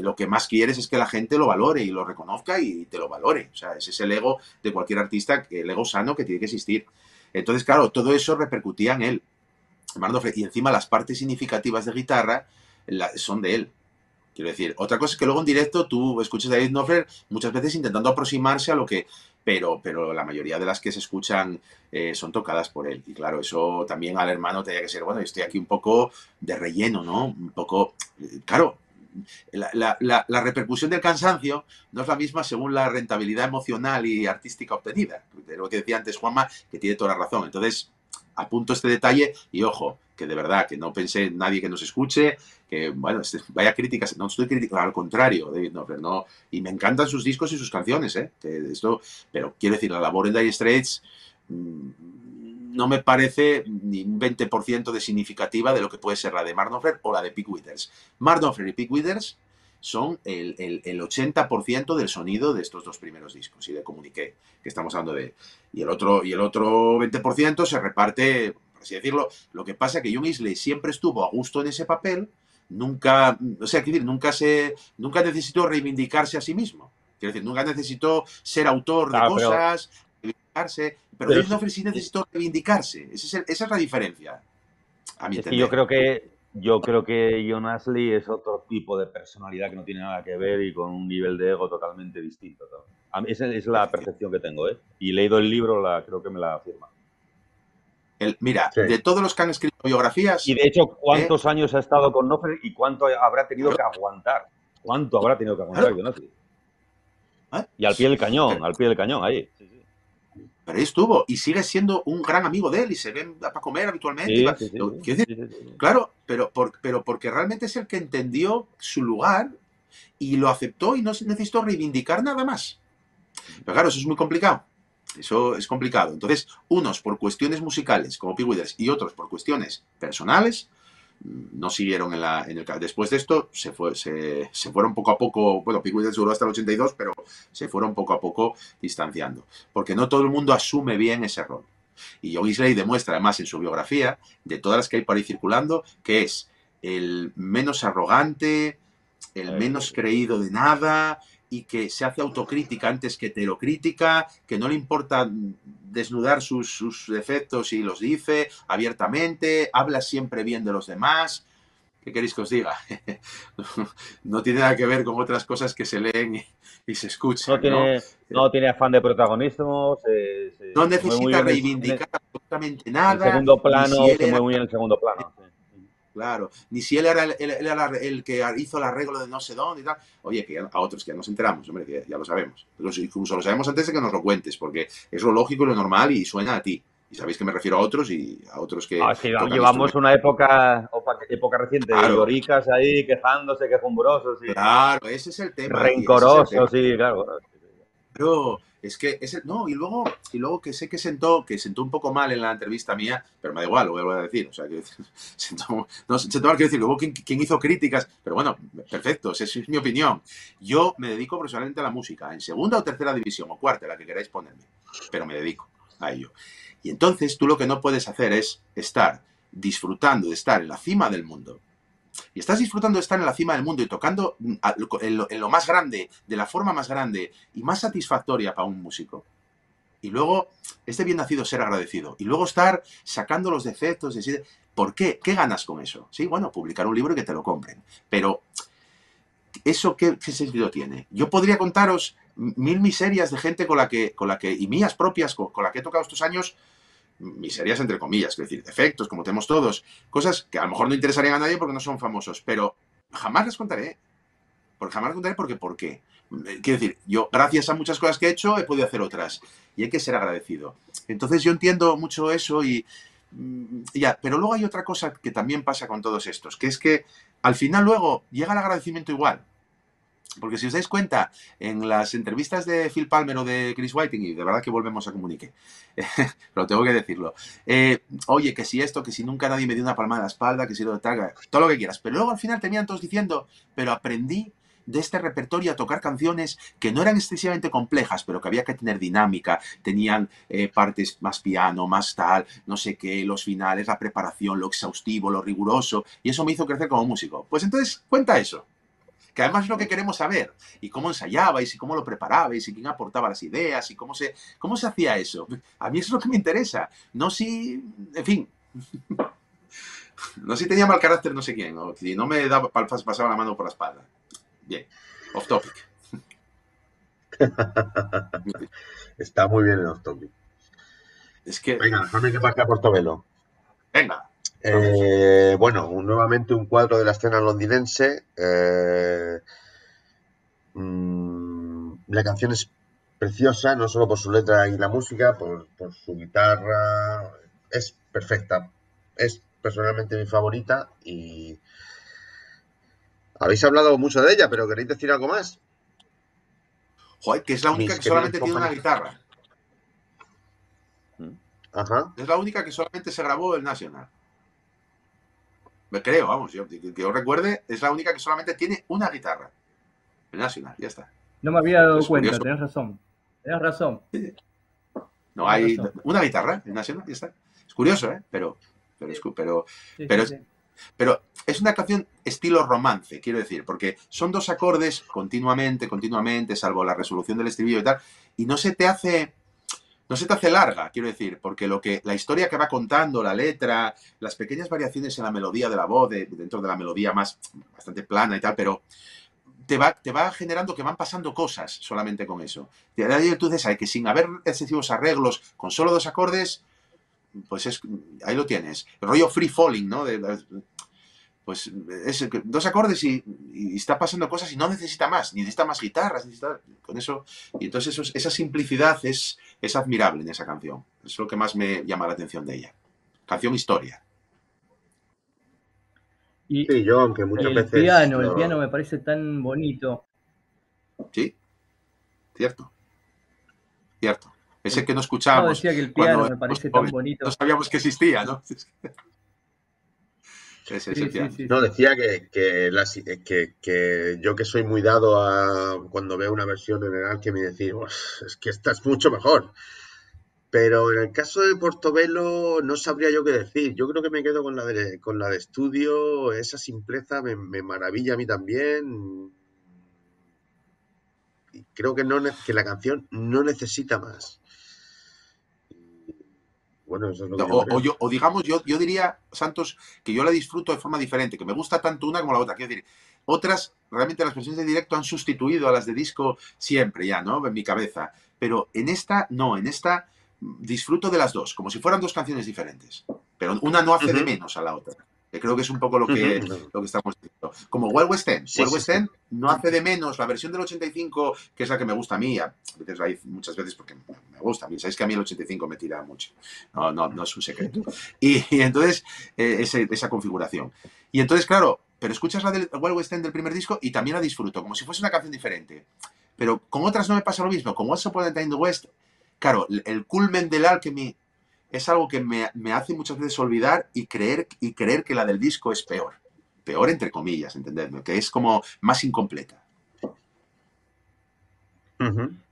lo que más quieres es que la gente lo valore y lo reconozca y te lo valore. O sea, ese es el ego de cualquier artista, el ego sano que tiene que existir. Entonces, claro, todo eso repercutía en él. Y encima las partes significativas de guitarra son de él. Quiero decir, otra cosa es que luego en directo tú escuchas a David Knopfler muchas veces intentando aproximarse a lo que... Pero, pero la mayoría de las que se escuchan eh, son tocadas por él. Y claro, eso también al hermano tenía que ser, bueno, estoy aquí un poco de relleno, ¿no? Un poco... Claro, la, la, repercusión del cansancio no es la misma según la rentabilidad emocional y artística obtenida. Lo que decía antes Juanma, que tiene toda la razón. Entonces, apunto este detalle y ojo, que de verdad, que no pensé en nadie que nos escuche, que bueno, este, vaya críticas, no estoy criticando, al contrario, David no, y me encantan sus discos y sus canciones, ¿eh? esto, pero quiero decir, la labor en Dire Straits mm, no me parece ni un 20% de significativa de lo que puede ser la de Mark o la de Pick Withers. Mark y Pick Withers son el, el, 80% del sonido de estos dos primeros discos y de Comuniqué, que estamos hablando de... Y el otro, y el otro 20% se reparte, por así decirlo. Lo que pasa es que John Isley siempre estuvo a gusto en ese papel, nunca, o sea, decir, nunca, se, nunca necesitó reivindicarse a sí mismo. Quiero decir, nunca necesitó ser autor de cosas, reivindicarse, pero, pero sí necesitó reivindicarse. Esa es, esa es la diferencia. A mi yo creo que yo creo que John Ashley es otro tipo de personalidad que no tiene nada que ver y con un nivel de ego totalmente distinto. esa es la percepción que tengo, ¿eh? Y leído el libro, la, creo que me la afirma. El, mira, de todos los que han escrito biografías... Y de hecho, ¿cuántos ¿eh? años ha estado con Nofre y cuánto habrá tenido que aguantar? ¿Cuánto habrá tenido que aguantar John Ashley? ¿Eh? Y al pie del cañón, al pie del cañón, ahí. Pero ahí estuvo y sigue siendo un gran amigo de él y se ven para comer habitualmente. claro, pero, pero porque realmente es el que entendió su lugar y lo aceptó y no necesitó reivindicar nada más. Pero claro, eso es muy complicado. Eso es complicado. Entonces, unos por cuestiones musicales, como Pig y otros por cuestiones personales, no siguieron en, la, en el... Después de esto, se, fue, se, fueron poco a poco, bueno, Pig duró hasta el 82, pero se fueron poco a poco distanciando, porque no todo el mundo asume bien ese rol. Y John Isley demuestra además en su biografía, de todas las que hay por ahí circulando, que es el menos arrogante, el menos creído de nada, y que se hace autocrítica antes que heterocrítica, que no le importa desnudar sus, defectos y los dice abiertamente, habla siempre bien de los demás. ¿Qué queréis que os diga? [LAUGHS] no tiene nada que ver con otras cosas que se leen y, se escuchan. No tiene, afán de protagonismo. no necesita reivindicar absolutamente nada. En segundo plano, se mueve muy bien en el segundo plano. Claro, ni si él era el, que hizo el arreglo de no sé dónde y tal. Oye, que a otros que ya nos enteramos, hombre, que ya lo sabemos. Incluso lo sabemos antes de que nos lo cuentes, porque es lo lógico y lo normal y suena a ti. Y sabéis que me refiero a otros y a otros que. Ah, llevamos una época, época reciente de lloricas ahí quejándose, quejumbrosos. Y... Claro, ese es el tema. Rencorosos, sí, claro. Pero es que ese, no, y luego, y luego que sé que sentó, que sentó un poco mal en la entrevista mía, pero me da igual, lo vuelvo a decir. O sea, que [LAUGHS] sentó, no, sentó mal, quiero decir, luego quien, hizo críticas, pero bueno, perfecto, esa es mi opinión. Yo me dedico profesionalmente a la música, en segunda o tercera división, o cuarta, la que queráis ponerme, pero me dedico a ello. Y entonces tú lo que no puedes hacer es estar disfrutando de estar en la cima del mundo y estás disfrutando de estar en la cima del mundo y tocando mm, en lo, más grande, de la forma más grande y más satisfactoria para un músico. Y luego, este bien nacido ser agradecido. Y luego estar sacando los defectos, decir, ¿por qué? ¿Qué ganas con eso? Sí, bueno, publicar un libro y que te lo compren. Pero, ¿eso qué, sentido tiene? Yo podría contaros mil miserias de gente con la que, con la que y mías propias, con, con la que he tocado estos años, miserias entre comillas, es decir, defectos, como tenemos todos, cosas que a lo mejor no interesarían a nadie porque no son famosos, pero jamás les contaré. Porque jamás les contaré porque ¿por qué? Eh, quiero decir, yo gracias a muchas cosas que he hecho he podido hacer otras y hay que ser agradecido. Entonces yo entiendo mucho eso y mm, ya, pero luego hay otra cosa que también pasa con todos estos, que es que al final luego llega el agradecimiento igual. Porque si os dais cuenta, en las entrevistas de Phil Palmer o de Chris Whiting, y de verdad que volvemos a comunique, [LAUGHS] pero tengo que decirlo, eh, oye, que si esto, que si nunca nadie me dio una palmada en la espalda, que si lo tal, todo lo que quieras. Pero luego al final terminan todos diciendo, pero aprendí de este repertorio a tocar canciones que no eran excesivamente complejas, pero que había que tener dinámica, tenían eh, partes más piano, más tal, no sé qué, los finales, la preparación, lo exhaustivo, lo riguroso, y eso me hizo crecer como músico. Pues entonces, cuenta eso que además es lo que queremos saber, y cómo ensayabais, y cómo lo preparabais, y quién aportaba las ideas, y cómo se, cómo se hacía eso. A mí eso es lo que me interesa, no si, en fin, [LAUGHS] no si tenía mal carácter no sé quién, o si no me daba, pasaba la mano por la espalda. Bien, off topic. [LAUGHS] Está muy bien el off topic. Es que... Venga, déjame que pase a Portobelo. Venga. Eh, bueno, nuevamente un cuadro de la escena londinense. Eh, mm, la canción es preciosa, no solo por su letra y la música, por, su guitarra. Es perfecta. Es personalmente mi favorita y habéis hablado mucho de ella, pero ¿queréis decir algo más? Joder, que es la única que solamente tiene una guitarra. Ajá. Es la única que solamente se grabó el National. Me creo, vamos, yo, que yo recuerde, es la única que solamente tiene una guitarra. El National, ya está. No me había dado cuenta, tenés razón. Tenés razón. No, hay una guitarra, el National, ya está. Es curioso, ¿eh? Pero, pero, es, pero, pero, pero es una canción estilo romance, quiero decir, porque son dos acordes continuamente, continuamente, salvo la resolución del estribillo y tal, y no se te hace no se te hace larga, quiero decir, porque lo que la historia que va contando, la letra, las pequeñas variaciones en la melodía de la voz, dentro de la melodía más bastante plana y tal, pero te va, te va generando que van pasando cosas solamente con eso. Entonces hay que sin haber excesivos arreglos, con solo dos acordes, pues es, ahí lo tienes. El rollo free falling, ¿no? Pues es dos acordes y, está pasando cosas y no necesita más, ni necesita más guitarras, necesita con eso. Y entonces esa simplicidad es, es admirable en esa canción. Es lo que más me llama la atención de ella. Canción historia. Y sí, yo, aunque muchas el veces. Piano, El piano me parece tan bonito. Sí, cierto. Cierto. Ese que no escuchábamos. No, decía que el piano me parece tan bonito. No sabíamos que existía, ¿no? [LAUGHS] no, decía que, que, yo que soy muy dado a cuando veo una versión en el Alchemy decir, es que esta es mucho mejor. Pero en el caso de Portobelo no sabría yo qué decir. Yo creo que me quedo con la de, con la de estudio. Esa simpleza me, maravilla a mí también. Y creo que, no, que la canción no necesita más. Bueno, eso es lo que o, o, digamos, yo, yo diría, Santos, que yo la disfruto de forma diferente, que me gusta tanto una como la otra. Quiero decir, otras, realmente las versiones de directo han sustituido a las de disco siempre ya, ¿no? En mi cabeza. Pero en esta, no, en esta disfruto de las dos, como si fueran dos canciones diferentes. Pero una no hace de menos a la otra. Que creo que es un poco lo que, lo que estamos diciendo. Como Wild West End. West End no hace de menos la versión del 85, que es la que me gusta a mí. A veces, muchas veces porque me gusta a mí. Sabéis que a mí el 85 me tira mucho. No, no, no es un secreto. Y, entonces, eh, esa configuración. Y entonces, claro, pero escuchas la del Wild West End del primer disco y también la disfruto, como si fuese una canción diferente. Pero con otras no me pasa lo mismo. Con What's Up in the West, claro, el culmen del Alchemy es algo que me, hace muchas veces olvidar y creer, y creer que la del disco es peor. Peor entre comillas, entendedme, que es como más incompleta.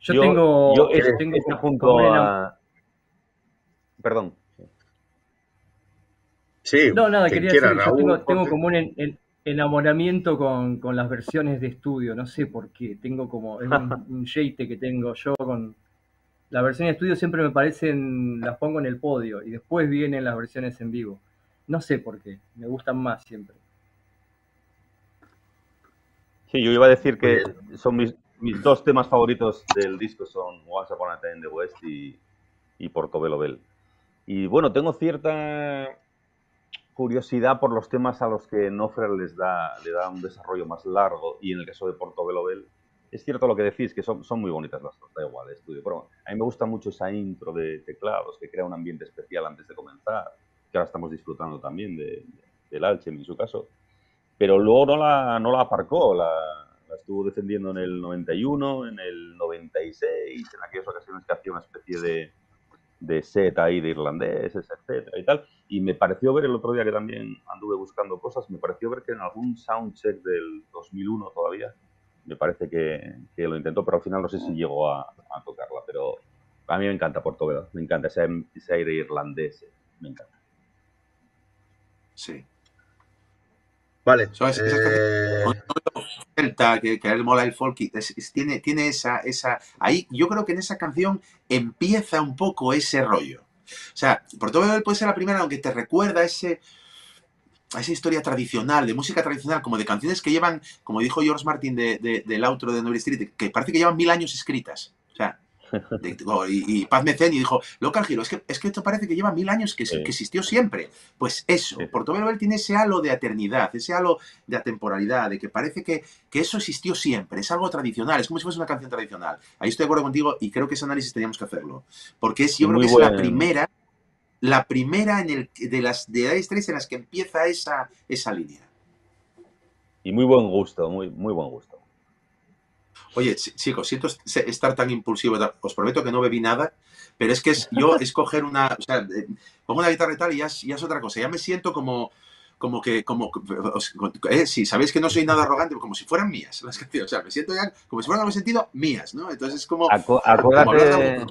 Yo, tengo, yo tengo junto a... Perdón. Sí. No, nada, quería decir, yo tengo, como un enamoramiento con, las versiones de estudio, no sé por qué, tengo como, es un, un que tengo yo con, las versiones de estudio siempre me parecen, las pongo en el podio y después vienen las versiones en vivo. No sé por qué, me gustan más siempre. Sí, yo iba a decir que son mis, dos temas favoritos del disco son Once Upon a Time in the West y, y Portobello Bell. Y bueno, tengo cierta curiosidad por los temas a los que Nofrer les da, le da un desarrollo más largo y en el caso de Portobello Bell es cierto lo que decís, que son, muy bonitas las dos, da igual, el estudio. Pero a mí me gusta mucho esa intro de teclados que crea un ambiente especial antes de comenzar, que ahora estamos disfrutando también de, del Alchem en su caso. Pero luego no la, no la aparcó, la, estuvo defendiendo en el 91, en el 96, en aquellas ocasiones que hacía una especie de, de set ahí de irlandés, etcétera y tal. Y me pareció ver el otro día que también anduve buscando cosas, me pareció ver que en algún soundcheck del 2001 todavía me parece que, lo intentó, pero al final no sé si llegó a, tocarla. Pero a mí me encanta Portobelo, me encanta ese, aire irlandés, me encanta. Sí. Vale. Eh, que, a él mola el folk, tiene, tiene esa, esa. Ahí yo creo que en esa canción empieza un poco ese rollo. O sea, Portobelo puede ser la primera, aunque te recuerda ese a esa historia tradicional, de música tradicional, como de canciones que llevan, como dijo George Martin de, del outro de Noble Street, que parece que llevan mil años escritas. O sea, [LAUGHS] y, Paz Meceni dijo, Local Hero, es que, es que esto parece que lleva mil años que, que existió siempre. Pues eso, sí. Portobello tiene ese halo de eternidad, ese halo de atemporalidad, de que parece que, que, eso existió siempre, es algo tradicional, es como si fuese una canción tradicional. Ahí estoy de acuerdo contigo y creo que ese análisis teníamos que hacerlo. Porque es, yo creo que es la primera la primera en el, de las de Dire en las que empieza esa, esa línea. Y muy buen gusto, muy, muy buen gusto. Oye, chicos, siento estar tan impulsivo. Os prometo que no bebí nada, pero es que es, yo [LAUGHS] escoger una. O sea, pongo una guitarra y tal y ya es, otra cosa. Ya me siento como. Como que, como, eh, si sabéis que no soy nada arrogante, como si fueran mías las canciones. O sea, me siento ya como si fueran algo sentido mías, ¿no? Entonces es como. acuérdate,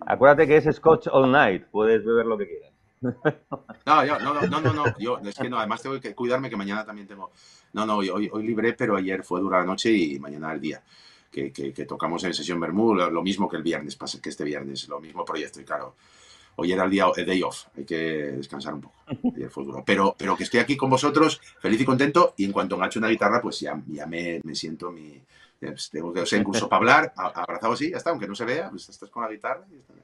Acuérdate que es Scotch All Night, puedes beber lo que quieras. [LAUGHS] No, yo, no, no, no, no, yo es que no, además tengo que cuidarme que mañana también tengo. No, no, hoy, hoy, libré, pero ayer fue dura la noche y mañana el día. Que, que, tocamos en sesión Bermú, lo, mismo que el viernes, que este viernes, lo mismo proyecto. Y claro, hoy era el día el day off, hay que descansar un poco. Ayer fue duro. Pero, pero que estoy aquí con vosotros, feliz y contento. Y en cuanto engancho una guitarra, pues ya, ya me, me siento mi, que ser incluso para hablar, abrazado así, ya está, aunque no se vea, pues estás con la guitarra y está.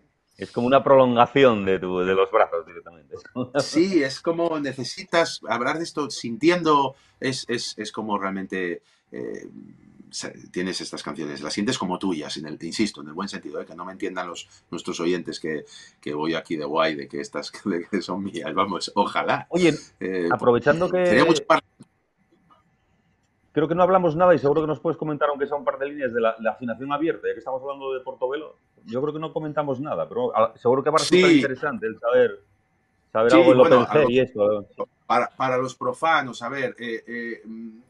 Es como una prolongación de, tu, de los brazos directamente. Sí, es como necesitas hablar de esto sintiendo, es, es, es como realmente, eh, tienes estas canciones, las sientes como tuyas, en el, insisto, en el buen sentido, ¿eh? que no me entiendan los, nuestros oyentes que, voy aquí de guay, de que estas [LAUGHS] son mías, vamos, ojalá. Oye, eh, aprovechando que... Creo que no hablamos nada y seguro que nos puedes comentar, aunque sea un par de líneas, de la, afinación abierta, ya que estamos hablando de Portobelo. Yo creo que no comentamos nada, pero seguro que va a resultar interesante el saber, saber algo del bueno, y esto. Para, los profanos, a ver, eh, eh,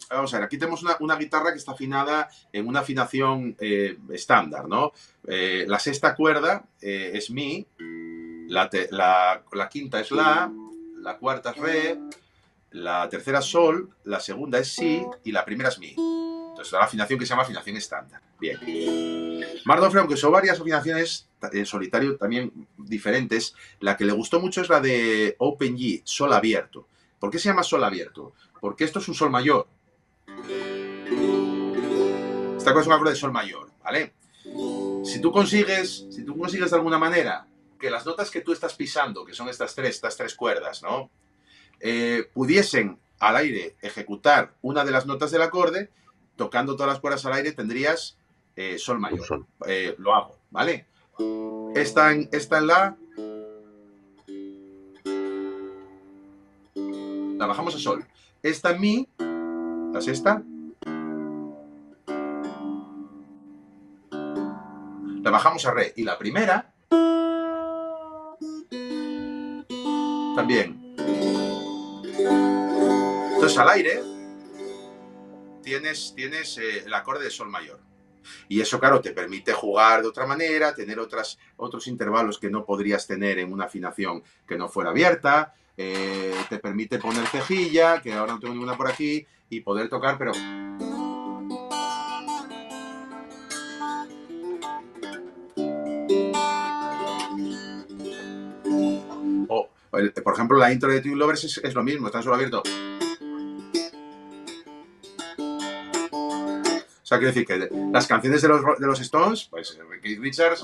vamos a ver, aquí tenemos una, guitarra que está afinada en una afinación eh, estándar, ¿no? la sexta cuerda es Mi, la, la, quinta es La, la cuarta es Re, la tercera Sol, la segunda es Si y la primera es Mi. Entonces, la afinación que se llama afinación estándar. Bien. Mardofre, aunque son varias afinaciones en solitario también diferentes, la que le gustó mucho es la de Open G, Sol abierto. ¿Por qué se llama sol abierto? Porque esto es un sol mayor. Esta cosa es un acorde de sol mayor, ¿vale? Si tú consigues, si tú consigues de alguna manera que las notas que tú estás pisando, que son estas tres, estas tres cuerdas, ¿no? Eh, pudiesen al aire ejecutar una de las notas del acorde, tocando todas las cuerdas al aire tendrías eh, sol mayor. Eh, lo hago, ¿vale? Esta en, esta en la, la bajamos a sol. Esta en mi, la sexta, la bajamos a re. Y la primera, también. Al aire tienes, tienes eh, el acorde de sol mayor. Y eso, claro, te permite jugar de otra manera, tener otras, otros intervalos que no podrías tener en una afinación que no fuera abierta, eh, te permite poner cejilla, que ahora no tengo ninguna por aquí, y poder tocar, pero... O, por ejemplo, la intro de Two Lovers es, lo mismo, está solo abierto. Sea, quiero decir que las canciones de los, de los Stones, pues Keith Richards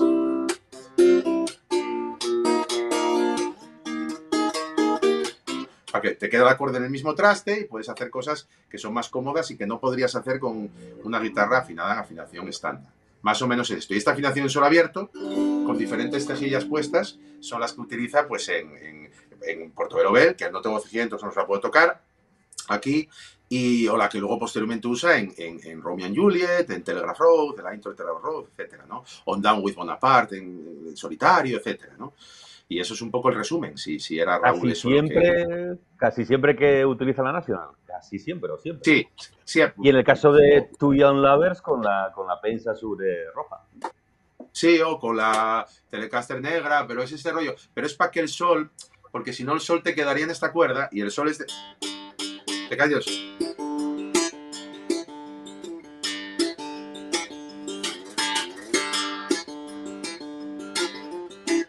que te queda el acorde en el mismo traste y puedes hacer cosas que son más cómodas y que no podrías hacer con una guitarra afinada en afinación estándar. Más o menos esto. Y esta afinación en sol abierto, con diferentes cejillas puestas, son las que utiliza pues en, en, en Bell, que no tengo cejilla, entonces no se la puedo tocar aquí, y, o la que luego posteriormente usa en, en, Romeo and Juliet, en Telegraph Road, en la intro de Telegraph Road, etcétera, ¿no? On Down with Bonaparte, en, en solitario, etcétera, ¿no? Y eso es un poco el resumen, si, si era Raúl casi siempre, Casi siempre que utiliza la Nacional, casi siempre o siempre. Sí, siempre. Y en el caso de Two Young Lovers con la, con la pensa sobre roja. Sí, o con la Telecaster negra, pero es ese rollo. Pero es para que el sol, porque si no el sol te quedaría en esta cuerda y el sol es de... ¿Te callas?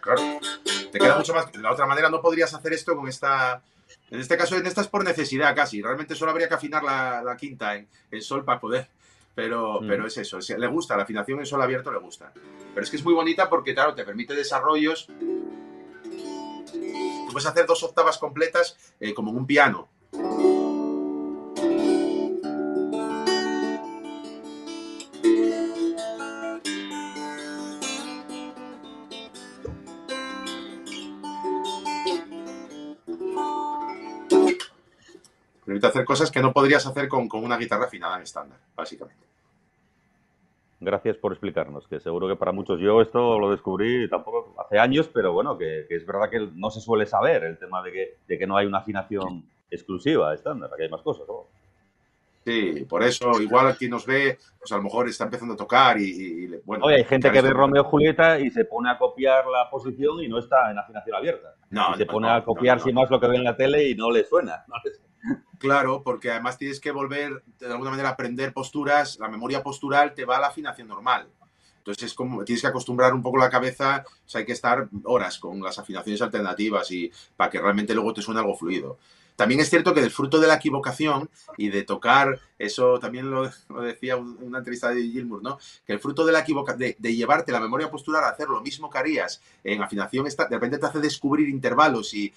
Claro te queda mucho más. De la otra manera no podrías hacer esto con esta. En este caso, en esta es por necesidad casi. Realmente solo habría que afinar la, quinta en, sol para poder. Pero, mm. pero es eso, le gusta, la afinación en sol abierto le gusta. Pero es que es muy bonita porque, claro, te permite desarrollos. Tú puedes hacer dos octavas completas eh, como en un piano. Hacer cosas que no podrías hacer con, una guitarra afinada en estándar, básicamente. Gracias por explicarnos, que seguro que para muchos yo esto lo descubrí tampoco hace años, pero bueno, que, es verdad que no se suele saber el tema de que, de que no hay una afinación exclusiva estándar, que hay más cosas. Sí, por eso igual aquí nos ve, pues a lo mejor está empezando a tocar y, bueno. Oye, hay gente que ve Romeo y Julieta y se pone a copiar la posición y no está en afinación abierta. No, se pone a copiar sin más lo que ve en la tele y no le suena. [LAUGHS] No le suena. Claro, porque además tienes que volver de alguna manera a aprender posturas, la memoria postural te va a la afinación normal. Entonces es como tienes que acostumbrar un poco la cabeza, o sea, hay que estar horas con las afinaciones alternativas y para que realmente luego te suene algo fluido. También es cierto que del fruto de la equivocación y de tocar, eso también lo, decía una entrevista de Gilmour, ¿no? Que el fruto de la equivocación, de, llevarte la memoria postural a hacer lo mismo que harías en afinación, de repente te hace descubrir intervalos y,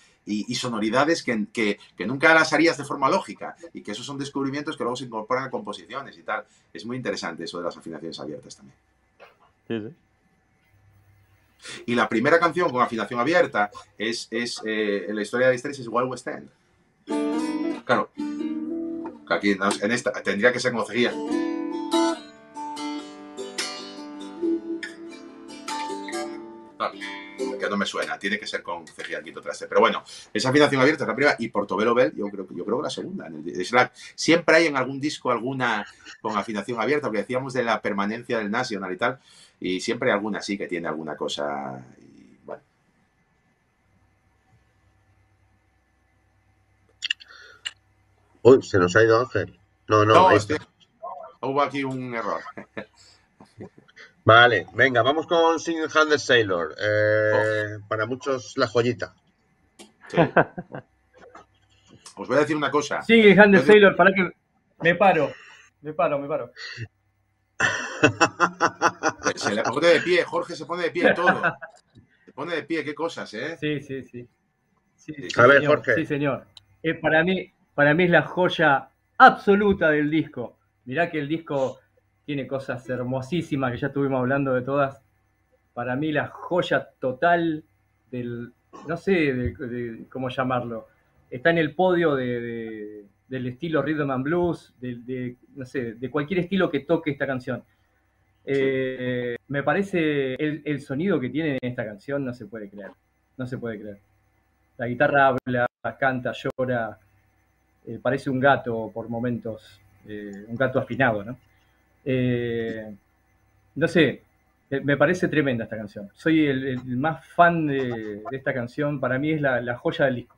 sonoridades que, que, nunca las harías de forma lógica y que esos son descubrimientos que luego se incorporan a composiciones y tal. Es muy interesante eso de las afinaciones abiertas también. Sí, sí. Y la primera canción con afinación abierta es, es eh, en la historia de Asterix es Wild West End. Claro. Aquí en esta tendría que ser como seguía. que no me suena, tiene que ser con cejilla quinto traste. Pero bueno, esa afinación abierta es la primera y Portobelo Bell, yo creo, yo creo que la segunda. En el Slack. Siempre hay en algún disco alguna con afinación abierta, porque decíamos de la permanencia del National y tal. Y siempre hay alguna sí que tiene alguna cosa. Y, bueno. Uy, se nos ha ido Ángel. No, no, no este, hubo aquí un error. Vale, venga, vamos con Single Handed Sailor. Eh, oh. Para muchos, la joyita. Os voy a decir una cosa. Single Handed Sailor, para que. Me paro, me paro, me paro. Se le pone de pie, Jorge se pone de pie todo. Se pone de pie, qué cosas, ¿eh? Sí, sí, sí. sí, a ver, Jorge. Sí, señor. Eh, para, mí, para mí es la joya absoluta del disco. Mirá que el disco tiene cosas hermosísimas que ya estuvimos hablando de todas. Para mí la joya total del, no sé de, cómo llamarlo, está en el podio de, del estilo rhythm and blues, de, no sé, de cualquier estilo que toque esta canción. Eh, me parece el, sonido que tiene en esta canción no se puede creer, no se puede creer. La guitarra habla, canta, llora, eh, parece un gato por momentos, eh, un gato afinado, ¿no? no sé, me parece tremenda esta canción. Soy el, más fan de, esta canción, para mí es la joya del disco.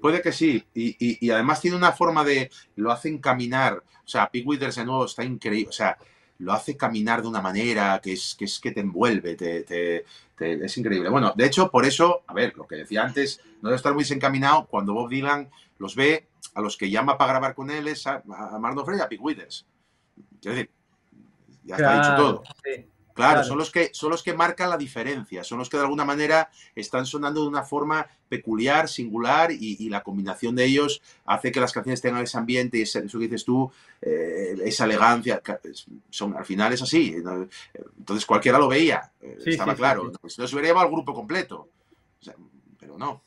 Puede que sí, y, además tiene una forma de, lo hacen caminar, o sea, Pig Withers de nuevo está increíble, o sea, lo hace caminar de una manera que es que, es que te envuelve, te, es increíble. Bueno, de hecho, por eso, a ver, lo que decía antes, no debe estar muy desencaminado cuando Bob Dylan los ve, a los que llama para grabar con él es a, a Marno Frey y a Pig Withers. Quiero decir, ya está dicho todo. Claro, Son, los que, son los que marcan la diferencia, son los que de alguna manera están sonando de una forma peculiar, singular, y, la combinación de ellos hace que las canciones tengan ese ambiente y eso que dices tú, eh, esa elegancia. Son, al final es así. Entonces cualquiera lo veía, eh, estaba claro. Si no se hubiera llevado al grupo completo. pero no.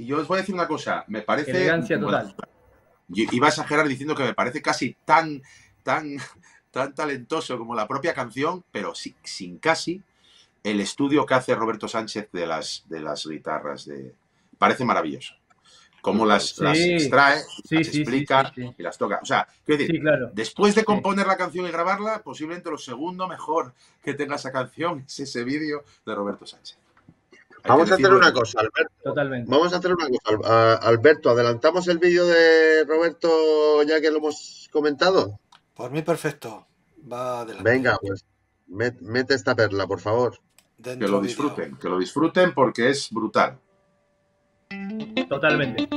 Y yo os voy a decir una cosa, me parece. Elegancia total. iba a exagerar diciendo que me parece casi tan tan, [LAUGHS] tan talentoso como la propia canción, pero sin, casi el estudio que hace Roberto Sánchez de las, de las guitarras. De... Parece maravilloso. Cómo las, extrae, las explica y las toca. O sea, quiero decir, después de componer la canción y grabarla, posiblemente lo segundo mejor que tenga esa canción [LAUGHS] es ese vídeo de Roberto Sánchez. Vamos a hacer una cosa, Alberto. Totalmente. Vamos a hacer una cosa, Alberto. ¿Adelantamos el vídeo de Roberto ya que lo hemos comentado? Por mí perfecto. Va adelante. Venga, pues mete esta perla, por favor. que lo disfruten, que lo disfruten porque es brutal. Totalmente.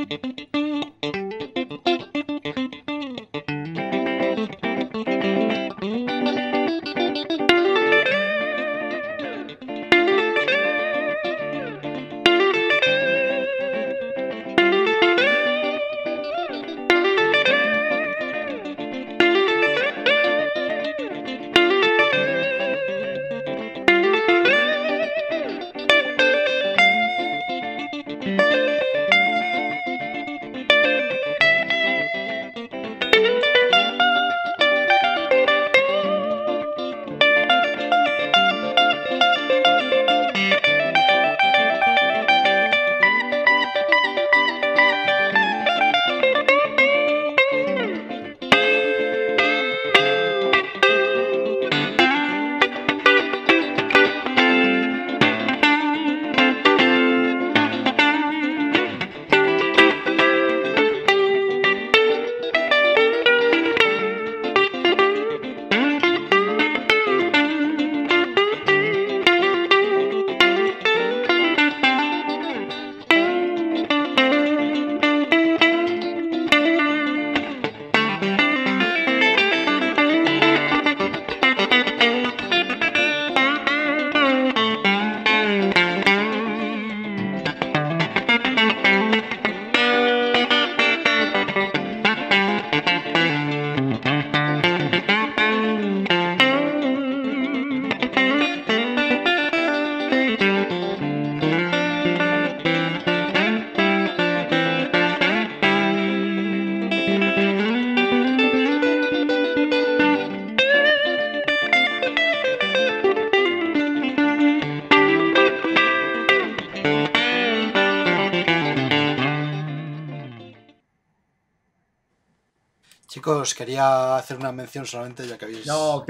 Chicos, quería hacer una mención solamente, ya que habéis no,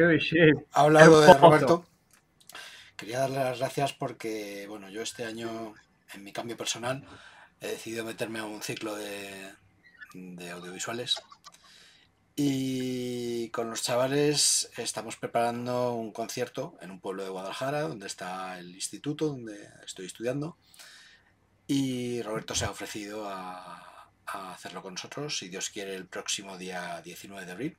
hablado de [LAUGHS] Roberto. Quería darle las gracias porque, bueno, yo este año, en mi cambio personal, he decidido meterme a un ciclo de, de audiovisuales. Y con los chavales estamos preparando un concierto en un pueblo de Guadalajara, donde está el instituto donde estoy estudiando. Y Roberto se ha ofrecido a, hacerlo con nosotros, si Dios quiere, el próximo día 19 de abril.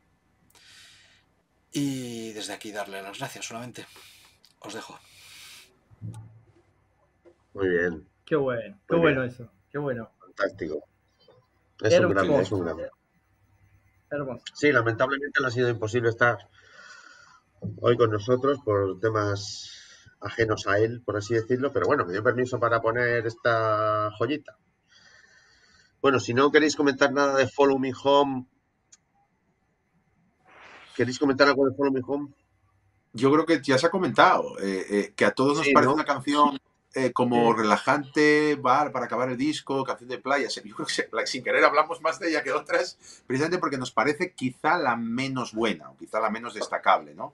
Y desde aquí darle las gracias solamente. Os dejo. Muy bien. Qué bueno, qué bueno eso, qué bueno. Fantástico. Es un grande, es un. Hermoso. Sí, lamentablemente le ha sido imposible estar hoy con nosotros por temas ajenos a él, por así decirlo, pero bueno, me dio permiso para poner esta joyita. Bueno, si no queréis comentar nada de Follow Me Home, ¿queréis comentar algo de Follow Me Home? Yo creo que ya se ha comentado, eh, eh, que a todos nos parece una canción eh, como relajante, bar para acabar el disco, canción de playa. Yo creo que sin querer hablamos más de ella que otras, precisamente porque nos parece quizá la menos buena o quizá la menos destacable, ¿no?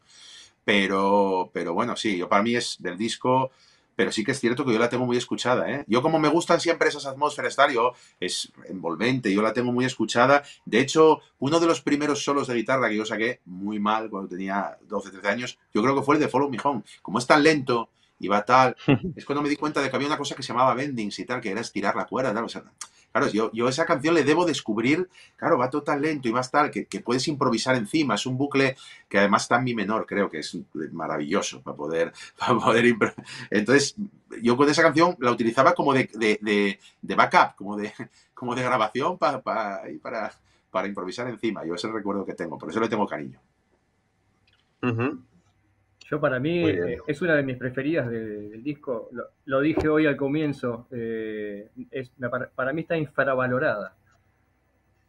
Pero, pero bueno, sí, yo para mí es del disco, pero sí que es cierto que yo la tengo muy escuchada, ¿eh? Yo como me gustan siempre esas atmósferas, tal, es envolvente, yo la tengo muy escuchada. De hecho, uno de los primeros solos de guitarra que yo saqué muy mal cuando tenía 12, 13 años, yo creo que fue el de Follow Me Home. Como es tan lento y va tal, [LAUGHS] es cuando me di cuenta de que había una cosa que se llamaba bendings y tal, que era estirar la cuerda, tal, o sea, Claro, yo, yo esa canción le debo descubrir, claro, va todo tan lento y más tal, que, puedes improvisar encima. Es un bucle que además está en mi menor, creo que es maravilloso para poder, [LAUGHS] para poder Entonces, yo con esa canción la utilizaba como de, de, backup, como de, [LAUGHS] como de grabación para, para, para, improvisar encima. Yo ese recuerdo que tengo, por eso le tengo cariño. Yo para mí eh, es una de mis preferidas del disco. Lo, dije hoy al comienzo. Eh, es, para, mí está infravalorada.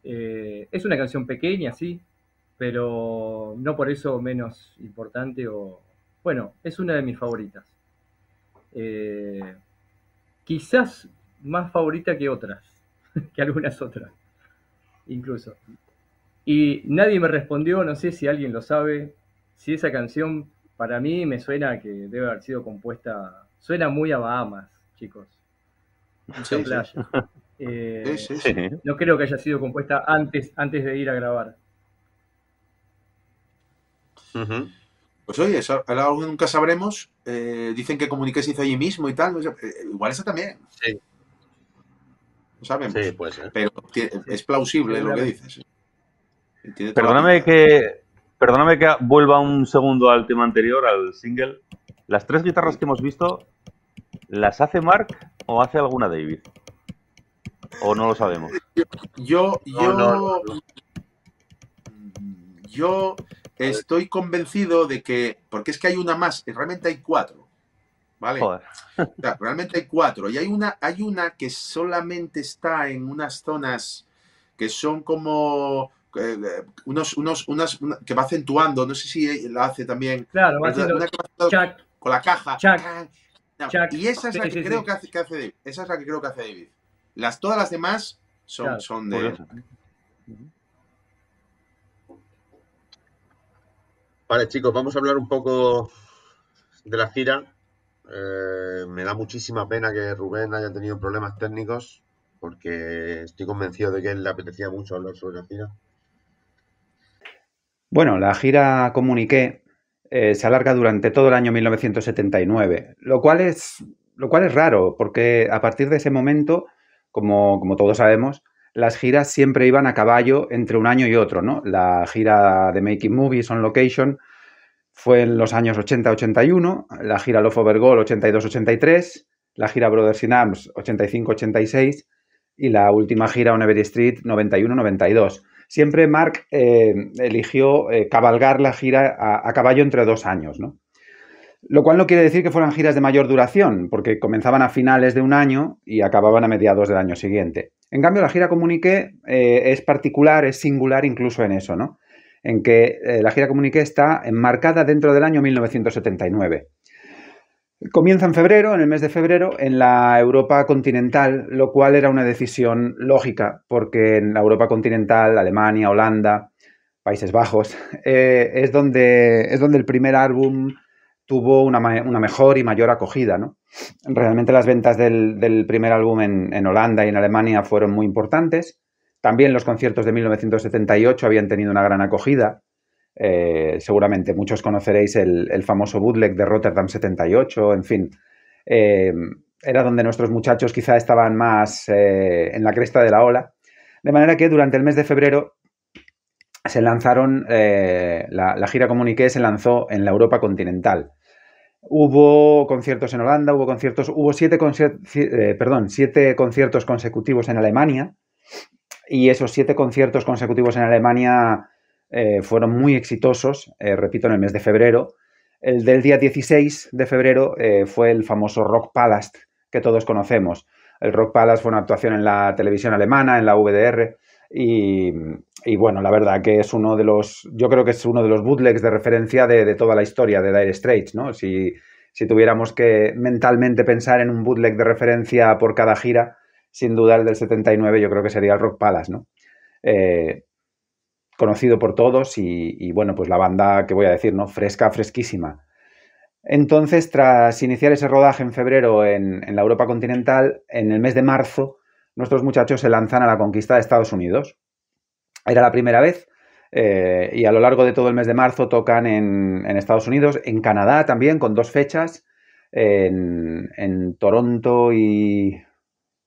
Eh, es una canción pequeña, sí, pero no por eso menos importante o... Bueno, es una de mis favoritas. quizás más favorita que otras, [LAUGHS] que algunas otras, incluso. Y nadie me respondió, no sé si alguien lo sabe, si esa canción para mí me suena que debe haber sido compuesta, suena muy a Bahamas, chicos. Mucha playa. [LAUGHS] Eh, no creo que haya sido compuesta antes, antes de ir a grabar. Pues oye, eso, nunca sabremos. Eh, dicen que Comuniqué se hizo allí mismo y tal. Eh, igual eso también. Sí. No sabemos. Sí, puede ser. Pero es plausible lo que dices. Perdóname que, Perdóname que vuelva un segundo al tema anterior, al single. Las tres guitarras que hemos visto, ¿las hace Mark o hace alguna David? ¿O no lo sabemos? Yo, yo, yo estoy convencido de que, porque es que hay una más, realmente hay cuatro. ¿Vale? realmente hay cuatro. Y hay una, hay una que solamente está en unas zonas que son como unos, unos, unas, que va acentuando, no sé si la hace también. Claro, va haciendo con la caja. y esa es la que creo que, hace, que hace David. Esa es la que creo que hace David. Las, todas las demás son, son de. Vale, chicos, vamos a hablar un poco de la gira. Eh, me da muchísima pena que Rubén haya tenido problemas técnicos, porque estoy convencido de que él le apetecía mucho hablar sobre la gira. Bueno, la gira Comuniqué eh, se alarga durante todo el año 1979, lo cual es, lo cual es raro, porque a partir de ese momento, como, como todos sabemos, las giras siempre iban a caballo entre un año y otro, ¿no? La gira de Making Movies on Location fue en los años 80-81, la gira Love Over Goal 82-83, la gira Brothers in Arms 85-86 y la última gira On Every Street 91-92 siempre Mark eh, eligió eh, cabalgar la gira a, caballo entre dos años, ¿no? Lo cual no quiere decir que fueran giras de mayor duración, porque comenzaban a finales de un año y acababan a mediados del año siguiente. En cambio, la gira Comuniqué eh, es particular, es singular incluso en eso, ¿no? En que la gira Comuniqué está enmarcada dentro del año 1979. Comienza en febrero, en el mes de febrero, en la Europa continental, lo cual era una decisión lógica, porque en la Europa continental, Alemania, Holanda, Países Bajos, [LAUGHS] eh, es, donde, es donde el primer álbum tuvo una, mejor y mayor acogida. ¿no? Realmente las ventas del, primer álbum en, Holanda y en Alemania fueron muy importantes. También los conciertos de 1978 habían tenido una gran acogida. Eh, seguramente muchos conoceréis el, famoso bootleg de Rotterdam 78, en fin. Eh, era donde nuestros muchachos quizá estaban más eh, en la cresta de la ola. De manera que durante el mes de febrero se lanzaron, la, la, gira Comuniqué se lanzó en la Europa continental. Hubo conciertos en Holanda, hubo conciertos, hubo siete, perdón, siete conciertos consecutivos en Alemania y esos siete conciertos consecutivos en Alemania eh, fueron muy exitosos, eh, repito, en el mes de febrero. El del día 16 de febrero eh, fue el famoso Rock Palace que todos conocemos. El Rock Palace fue una actuación en la televisión alemana, en la VDR, y, bueno, la verdad que es uno de los, yo creo que es uno de los bootlegs de referencia de, toda la historia de Dire Straits, ¿no? Si, si, tuviéramos que mentalmente pensar en un bootleg de referencia por cada gira, sin duda el del 79 yo creo que sería el Rock Palace, ¿no? Conocido por todos y, bueno, pues la banda, que voy a decir, ¿no? Fresca, fresquísima. Entonces, tras iniciar ese rodaje en febrero en, la Europa continental, en el mes de marzo, nuestros muchachos se lanzan a la conquista de Estados Unidos. Era la primera vez eh, y a lo largo de todo el mes de marzo tocan en, Estados Unidos, en Canadá también, con dos fechas, en, Toronto y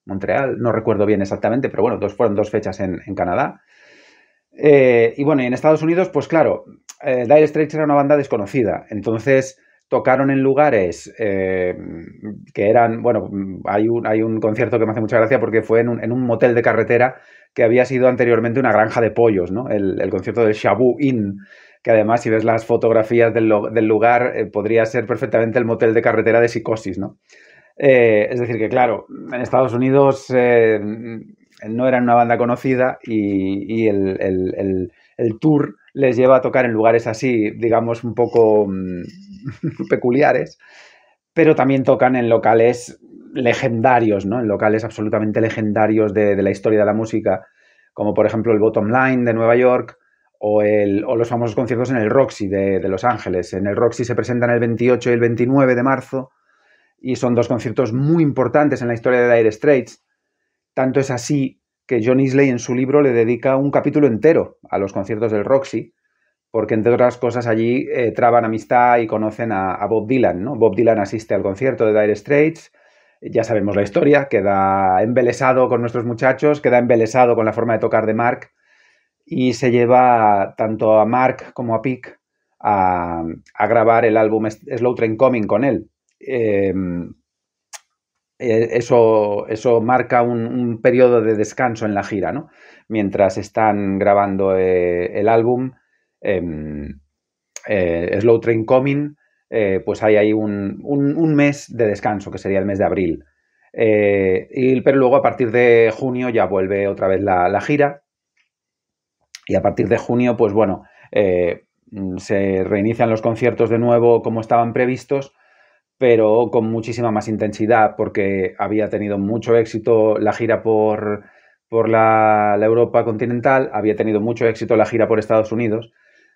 Montreal, no recuerdo bien exactamente, pero bueno, dos, fueron dos fechas en Canadá. Eh, y bueno, en Estados Unidos, pues claro, eh, Dire Straits era una banda desconocida, entonces tocaron en lugares eh, que eran, bueno, hay un, hay un concierto que me hace mucha gracia porque fue en un, en un motel de carretera que había sido anteriormente una granja de pollos, ¿no? El, concierto del Shabu Inn, que además si ves las fotografías del, del lugar podría ser perfectamente el motel de carretera de psicosis, ¿no? es decir, que claro, en Estados Unidos no eran una banda conocida y, el, tour les lleva a tocar en lugares así, digamos, un poco mm, [LAUGHS] peculiares, pero también tocan en locales legendarios, ¿no? En locales absolutamente legendarios de, la historia de la música, como por ejemplo el Bottom Line de Nueva York o, los famosos conciertos en el Roxy de, de, Los Ángeles. En el Roxy se presentan el 28 y el 29 de marzo y son dos conciertos muy importantes en la historia de Dire Straits tanto es así que John Isley en su libro le dedica un capítulo entero a los conciertos del Roxy, porque entre otras cosas allí eh, traban amistad y conocen a, Bob Dylan. Bob Dylan asiste al concierto de Dire Straits, ya sabemos la historia, queda embelesado con nuestros muchachos, queda embelesado con la forma de tocar de Mark y se lleva tanto a Mark como a Pick a, grabar el álbum Slow Train Coming con él. Em, eh, eso, eso marca un, periodo de descanso en la gira, ¿no? Mientras están grabando eh, el álbum, em, eh, Slow Train Coming, pues hay ahí un, mes de descanso, que sería el mes de abril. y, pero luego a partir de junio ya vuelve otra vez la, la gira. Y a partir de junio, pues bueno, se reinician los conciertos de nuevo como estaban previstos pero con muchísima más intensidad porque había tenido mucho éxito la gira por, por la, Europa continental, había tenido mucho éxito la gira por Estados Unidos,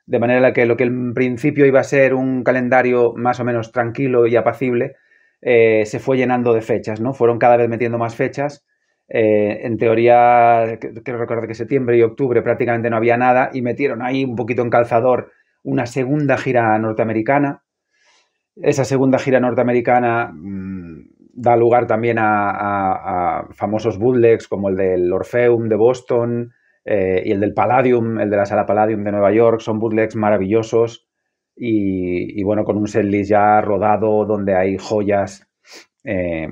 de manera que lo que en principio iba a ser un calendario más o menos tranquilo y apacible, eh, se fue llenando de fechas, ¿no? Fueron cada vez metiendo más fechas. Eh, en teoría, quiero recordar que septiembre y octubre prácticamente no había nada y metieron ahí un poquito en calzador una segunda gira norteamericana, esa segunda gira norteamericana mm, da lugar también a, famosos bootlegs como el del Orpheum de Boston eh, y el del Palladium, el de la sala Palladium de Nueva York. Son bootlegs maravillosos y, bueno, con un setlist ya rodado donde hay joyas eh,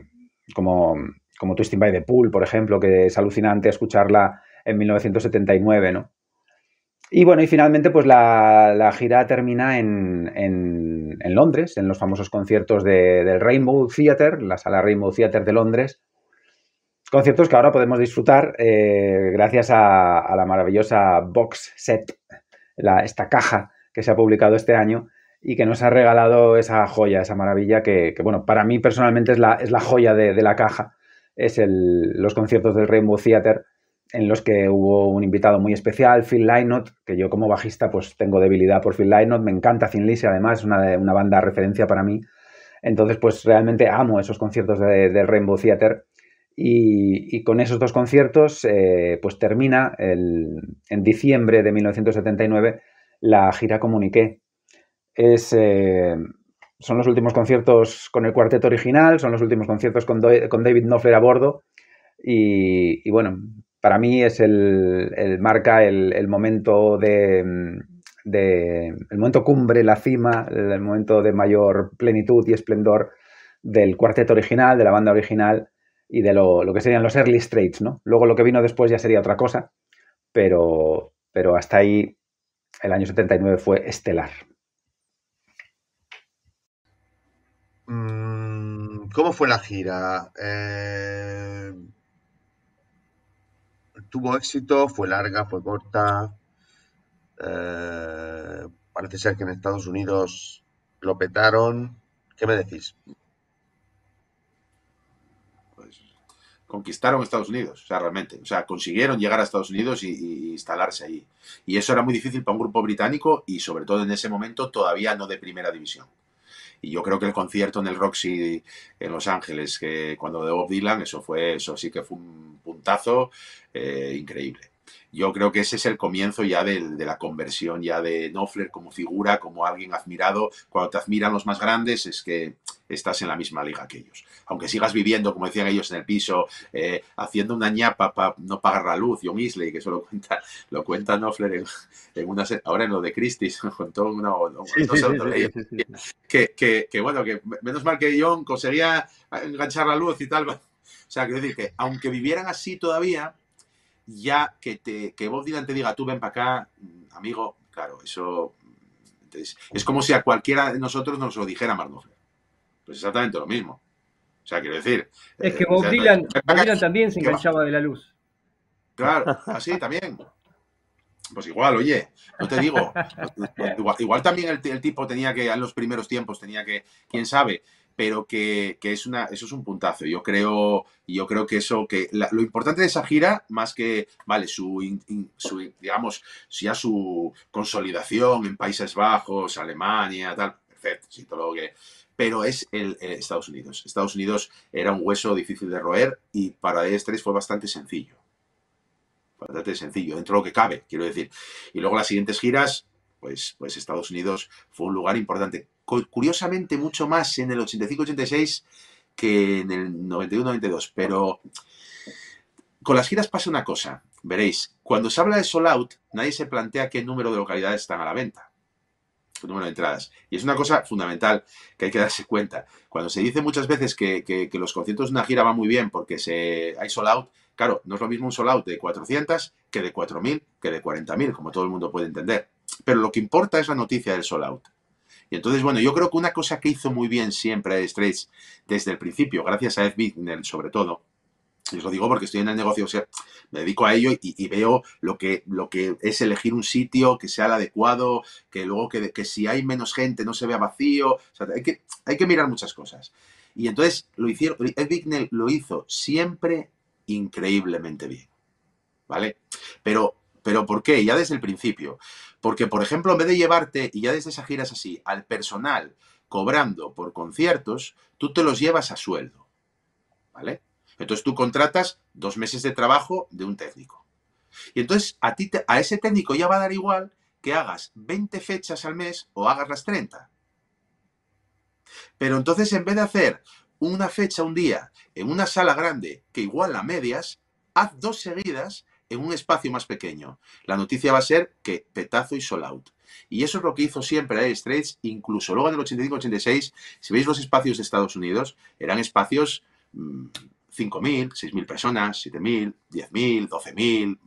como, como Twisting by the Pool, por ejemplo, que es alucinante escucharla en 1979, ¿no? Y bueno, y finalmente pues la, gira termina en, en, Londres, en los famosos conciertos del Rainbow Theatre, la sala Rainbow Theatre de Londres. Conciertos que ahora podemos disfrutar eh, gracias a, la maravillosa box set, la, esta caja que se ha publicado este año y que nos ha regalado esa joya, esa maravilla que, bueno, para mí personalmente es la, es la joya de, la caja. Es el, los conciertos del Rainbow Theatre en los que hubo un invitado muy especial, Phil Lynott, que yo como bajista pues tengo debilidad por Phil Lynott, me encanta Thin Lizzy, además es una, una banda referencia para mí. Entonces pues realmente amo esos conciertos del Rainbow Theater y, con esos dos conciertos eh, pues termina en diciembre de 1979 la gira Comuniqué. Es, eh, son los últimos conciertos con el cuarteto original, son los últimos conciertos con, con David Knopfler a bordo y, bueno, para mí es el, marca el, momento de, el momento cumbre, la cima, el momento de mayor plenitud y esplendor del cuarteto original, de la banda original y de lo, que serían los early straits, ¿no? Luego lo que vino después ya sería otra cosa, pero, pero hasta ahí el año 79 fue estelar. Mm, ¿Cómo fue la gira? Eh, tuvo éxito, fue larga, fue corta. Eh, parece ser que en Estados Unidos lo petaron. ¿Qué me decís? Pues conquistaron Estados Unidos, o sea, realmente. O sea, consiguieron llegar a Estados Unidos y, instalarse ahí. Y eso era muy difícil para un grupo británico y sobre todo en ese momento todavía no de primera división. Y yo creo que el concierto en el Roxy en Los Ángeles, que cuando de Bob Dylan, eso fue, eso sí que fue un puntazo eh, increíble. Yo creo que ese es el comienzo ya de, la conversión ya de Knopfler como figura, como alguien admirado. Cuando te admiran los más grandes es que estás en la misma liga que ellos. Aunque sigas viviendo, como decían ellos en el piso, eh, haciendo una ñapa para no pagar la luz, John Isley, que eso lo cuenta, lo cuenta Knopfler en, una ahora en lo de Christie's, [LAUGHS] contó una, que, que, que, bueno, que menos mal que John conseguía enganchar la luz y tal. [LAUGHS] O sea, quiero decir que aunque vivieran así todavía, ya que, te, que Bob Dylan te diga, tú ven para acá, amigo, claro, eso es como si a cualquiera de nosotros nos lo dijera Mark Pues exactamente lo mismo. O sea, quiero decir. Es que eh, Bob, Dylan, también se enganchaba de la luz. Claro, [LAUGHS] así también. Pues igual, oye, no te digo. Igual, también el, el, tipo tenía que, en los primeros tiempos, tenía que, quién sabe, pero que, es una, eso es un puntazo. Yo creo, yo creo que eso, que lo importante de esa gira, más que, vale, su, su, digamos, ya su consolidación en Países Bajos, Alemania, tal, perfecto, sí, todo lo que pero es el, Estados Unidos. Estados Unidos era un hueso difícil de roer y para Estres fue bastante sencillo. Bastante sencillo, dentro de lo que cabe, quiero decir. Y luego las siguientes giras, pues, pues Estados Unidos fue un lugar importante. Curiosamente, mucho más en el 85-86 que en el 91-92, pero con las giras pasa una cosa, veréis, cuando se habla de sold out, nadie se plantea qué número de localidades están a la venta número de entradas. Y es una cosa fundamental que hay que darse cuenta. Cuando se dice muchas veces que, los conciertos de una gira van muy bien porque se, hay sold out, claro, no es lo mismo un sold out de 400 que de 4.000 que de 40.000, como todo el mundo puede entender. Pero lo que importa es la noticia del sold out. Y entonces, bueno, yo creo que una cosa que hizo muy bien siempre Straits desde el principio, gracias a Ed Bittner sobre todo, y os lo digo porque estoy en el negocio, o sea, me dedico a ello y, veo lo que, lo que es elegir un sitio que sea el adecuado, que luego que, que si hay menos gente no se vea vacío. Hay, que, hay que mirar muchas cosas. Y entonces lo hicieron, Ed Bignell lo hizo siempre increíblemente bien. ¿Vale? Pero, pero ¿por qué? Ya desde el principio. Porque, por ejemplo, en vez de llevarte, y ya desde esa gira es así, al personal cobrando por conciertos, tú te los llevas a sueldo. ¿Vale? Entonces tú contratas dos meses de trabajo de un técnico. Y entonces a, ti a ese técnico ya va a dar igual que hagas 20 fechas al mes o hagas las 30. Pero entonces en vez de hacer una fecha un día en una sala grande que igual a medias, haz dos seguidas en un espacio más pequeño. La noticia va a ser que petazo y sold out. Y eso es lo que hizo siempre Air Straits, incluso luego en el 85-86, si veis los espacios de Estados Unidos, eran espacios mm, 5.000, 6.000 personas, 7.000, 10.000, 12.000.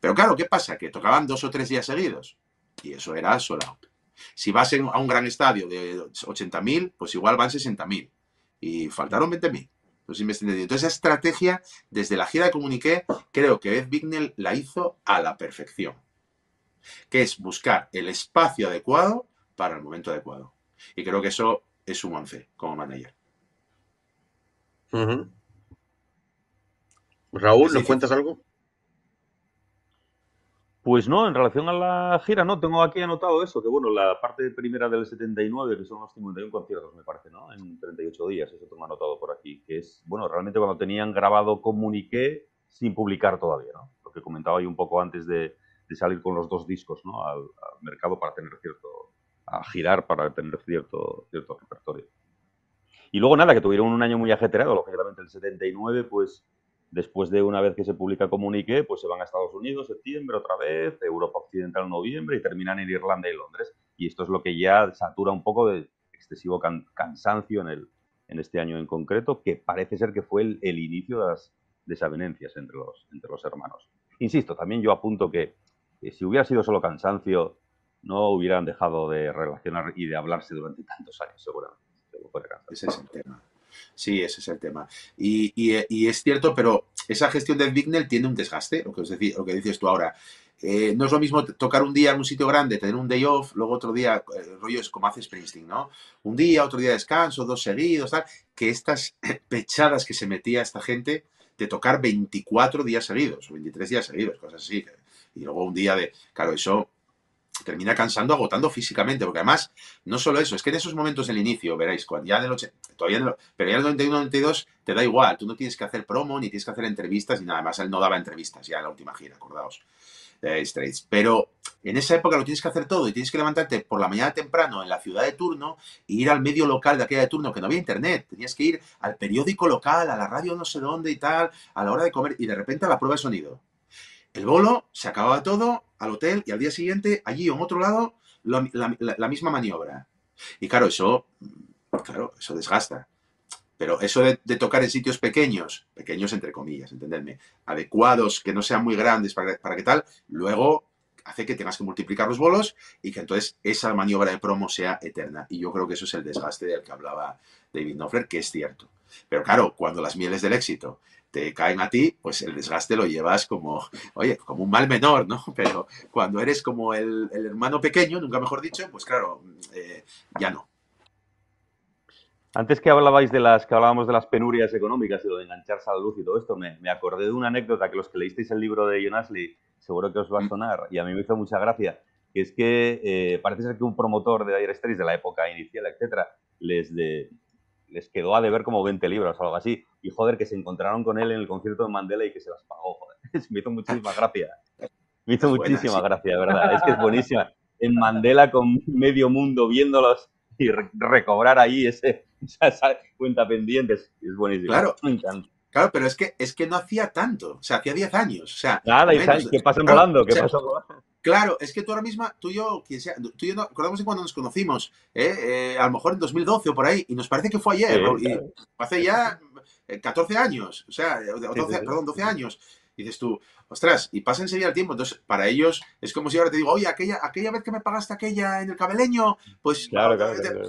Pero claro, ¿qué pasa? Que tocaban dos o tres días seguidos. Y eso era sold out. Si vas a un gran estadio de 80.000, pues igual van 60.000. Y faltaron 20.000. Entonces, esa estrategia, desde la gira de Comuniqué, creo que Ed Bignell la hizo a la perfección. Que es buscar el espacio adecuado para el momento adecuado. Y creo que eso es un once como manager. Raúl, ¿nos cuentas algo? Pues no, en relación a la gira, no, tengo aquí anotado eso, que bueno, la parte primera del 79, que son los 51 conciertos, me parece, ¿no? En 38 días, eso tengo anotado por aquí, que es, bueno, realmente cuando tenían grabado Comuniqué sin publicar todavía, ¿no? Lo que comentaba yo un poco antes de, salir con los dos discos, ¿no? Al, mercado para tener cierto, a girar para tener cierto, cierto repertorio. Y luego nada, que tuvieron un año muy ajetreado, lógicamente el 79, pues Después de una vez que se publica Comunique, pues se van a Estados Unidos, septiembre otra vez, Europa Occidental, noviembre, y terminan en Irlanda y Londres. Y esto es lo que ya satura un poco de excesivo cansancio en, el, en este año en concreto, que parece ser que fue el, inicio de las desavenencias entre los, entre los hermanos. Insisto, también yo apunto que, si hubiera sido solo cansancio, no hubieran dejado de relacionar y de hablarse durante tantos años, seguramente. Ese es el tema. Sí, ese es el tema. Y, es cierto, pero esa gestión del Bignell tiene un desgaste, lo que, os lo que dices tú ahora. Eh, no es lo mismo tocar un día en un sitio grande, tener un day off, luego otro día, el eh, rollo es como hace Springsteen, ¿no? Un día, otro día de descanso, dos seguidos, tal, que estas [CLEARS THROAT] pechadas que se metía esta gente de tocar 24 días seguidos, o 23 días seguidos, cosas así. Y luego un día de, claro, eso termina cansando, agotando físicamente, porque además, no solo eso, es que en esos momentos del inicio, veréis, cuando ya del 80, todavía pero ya en el 91, 92 te da igual, tú no tienes que hacer promo, ni tienes que hacer entrevistas, ni nada más, él no daba entrevistas ya en la última gira, acordaos, de Straits, pero en esa época lo tienes que hacer todo y tienes que levantarte por la mañana temprano en la ciudad de turno e ir al medio local de aquella de turno, que no había internet, tenías que ir al periódico local, a la radio no sé dónde y tal, a la hora de comer, y de repente a la prueba de sonido. El bolo, se acababa todo, al hotel y al día siguiente, allí en otro lado, la, misma maniobra. Y claro, eso, claro, eso desgasta. Pero eso de, tocar en sitios pequeños, pequeños entre comillas, entenderme, adecuados, que no sean muy grandes para, para que tal, luego hace que tengas que multiplicar los bolos y que entonces esa maniobra de promo sea eterna. Y yo creo que eso es el desgaste del que hablaba David Knopfler, que es cierto. Pero claro, cuando las mieles del éxito te caen a ti, pues el desgaste lo llevas como, oye, como un mal menor, ¿no? [LAUGHS] Pero cuando eres como el, hermano pequeño, nunca mejor dicho, pues claro, eh, ya no. Antes que hablabais de las que hablábamos de las penurias económicas y lo de engancharse a la luz y todo esto, me, acordé de una anécdota que los que leísteis el libro de John Ashley seguro que os va a mm. sonar y a mí me hizo mucha gracia, que es que eh, parece ser que un promotor de Dire Straits de la época inicial, etcétera, les de, les quedó a deber como 20 libros o algo así. Y joder, que se encontraron con él en el concierto de Mandela y que se las pagó, joder. [LAUGHS] me hizo muchísima gracia. Me hizo muchísima gracia, ¿verdad? Es que es buenísima. En Mandela con medio mundo viéndolos y recobrar ahí ese, esa, cuenta pendiente es buenísimo. Claro. Claro, pero es que, es que no hacía tanto, o sea, hacía 10 años. O sea, Nada, que volando, que pasen volando. Claro, es que tú ahora misma, tú y yo, quien sea, tú y yo no, acordamos de cuando nos conocimos, ¿eh? Eh, a lo mejor en 2012 o por ahí, y nos parece que fue ayer, y hace ya 14 eh, años, o sea, 12, perdón, 12 años. Y dices tú, ostras, y pasa enseguida el tiempo. Entonces, para ellos es como si ahora te digo, oye, aquella, aquella vez que me pagaste aquella en el cabeleño, pues. Claro,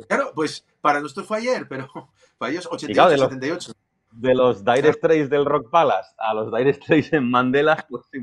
claro, pues para nosotros fue ayer, pero [LAUGHS] para ellos 88, 78. De los Dire Straits del Rock Palace a los Dire Straits en Mandela, [LAUGHS] pues sí,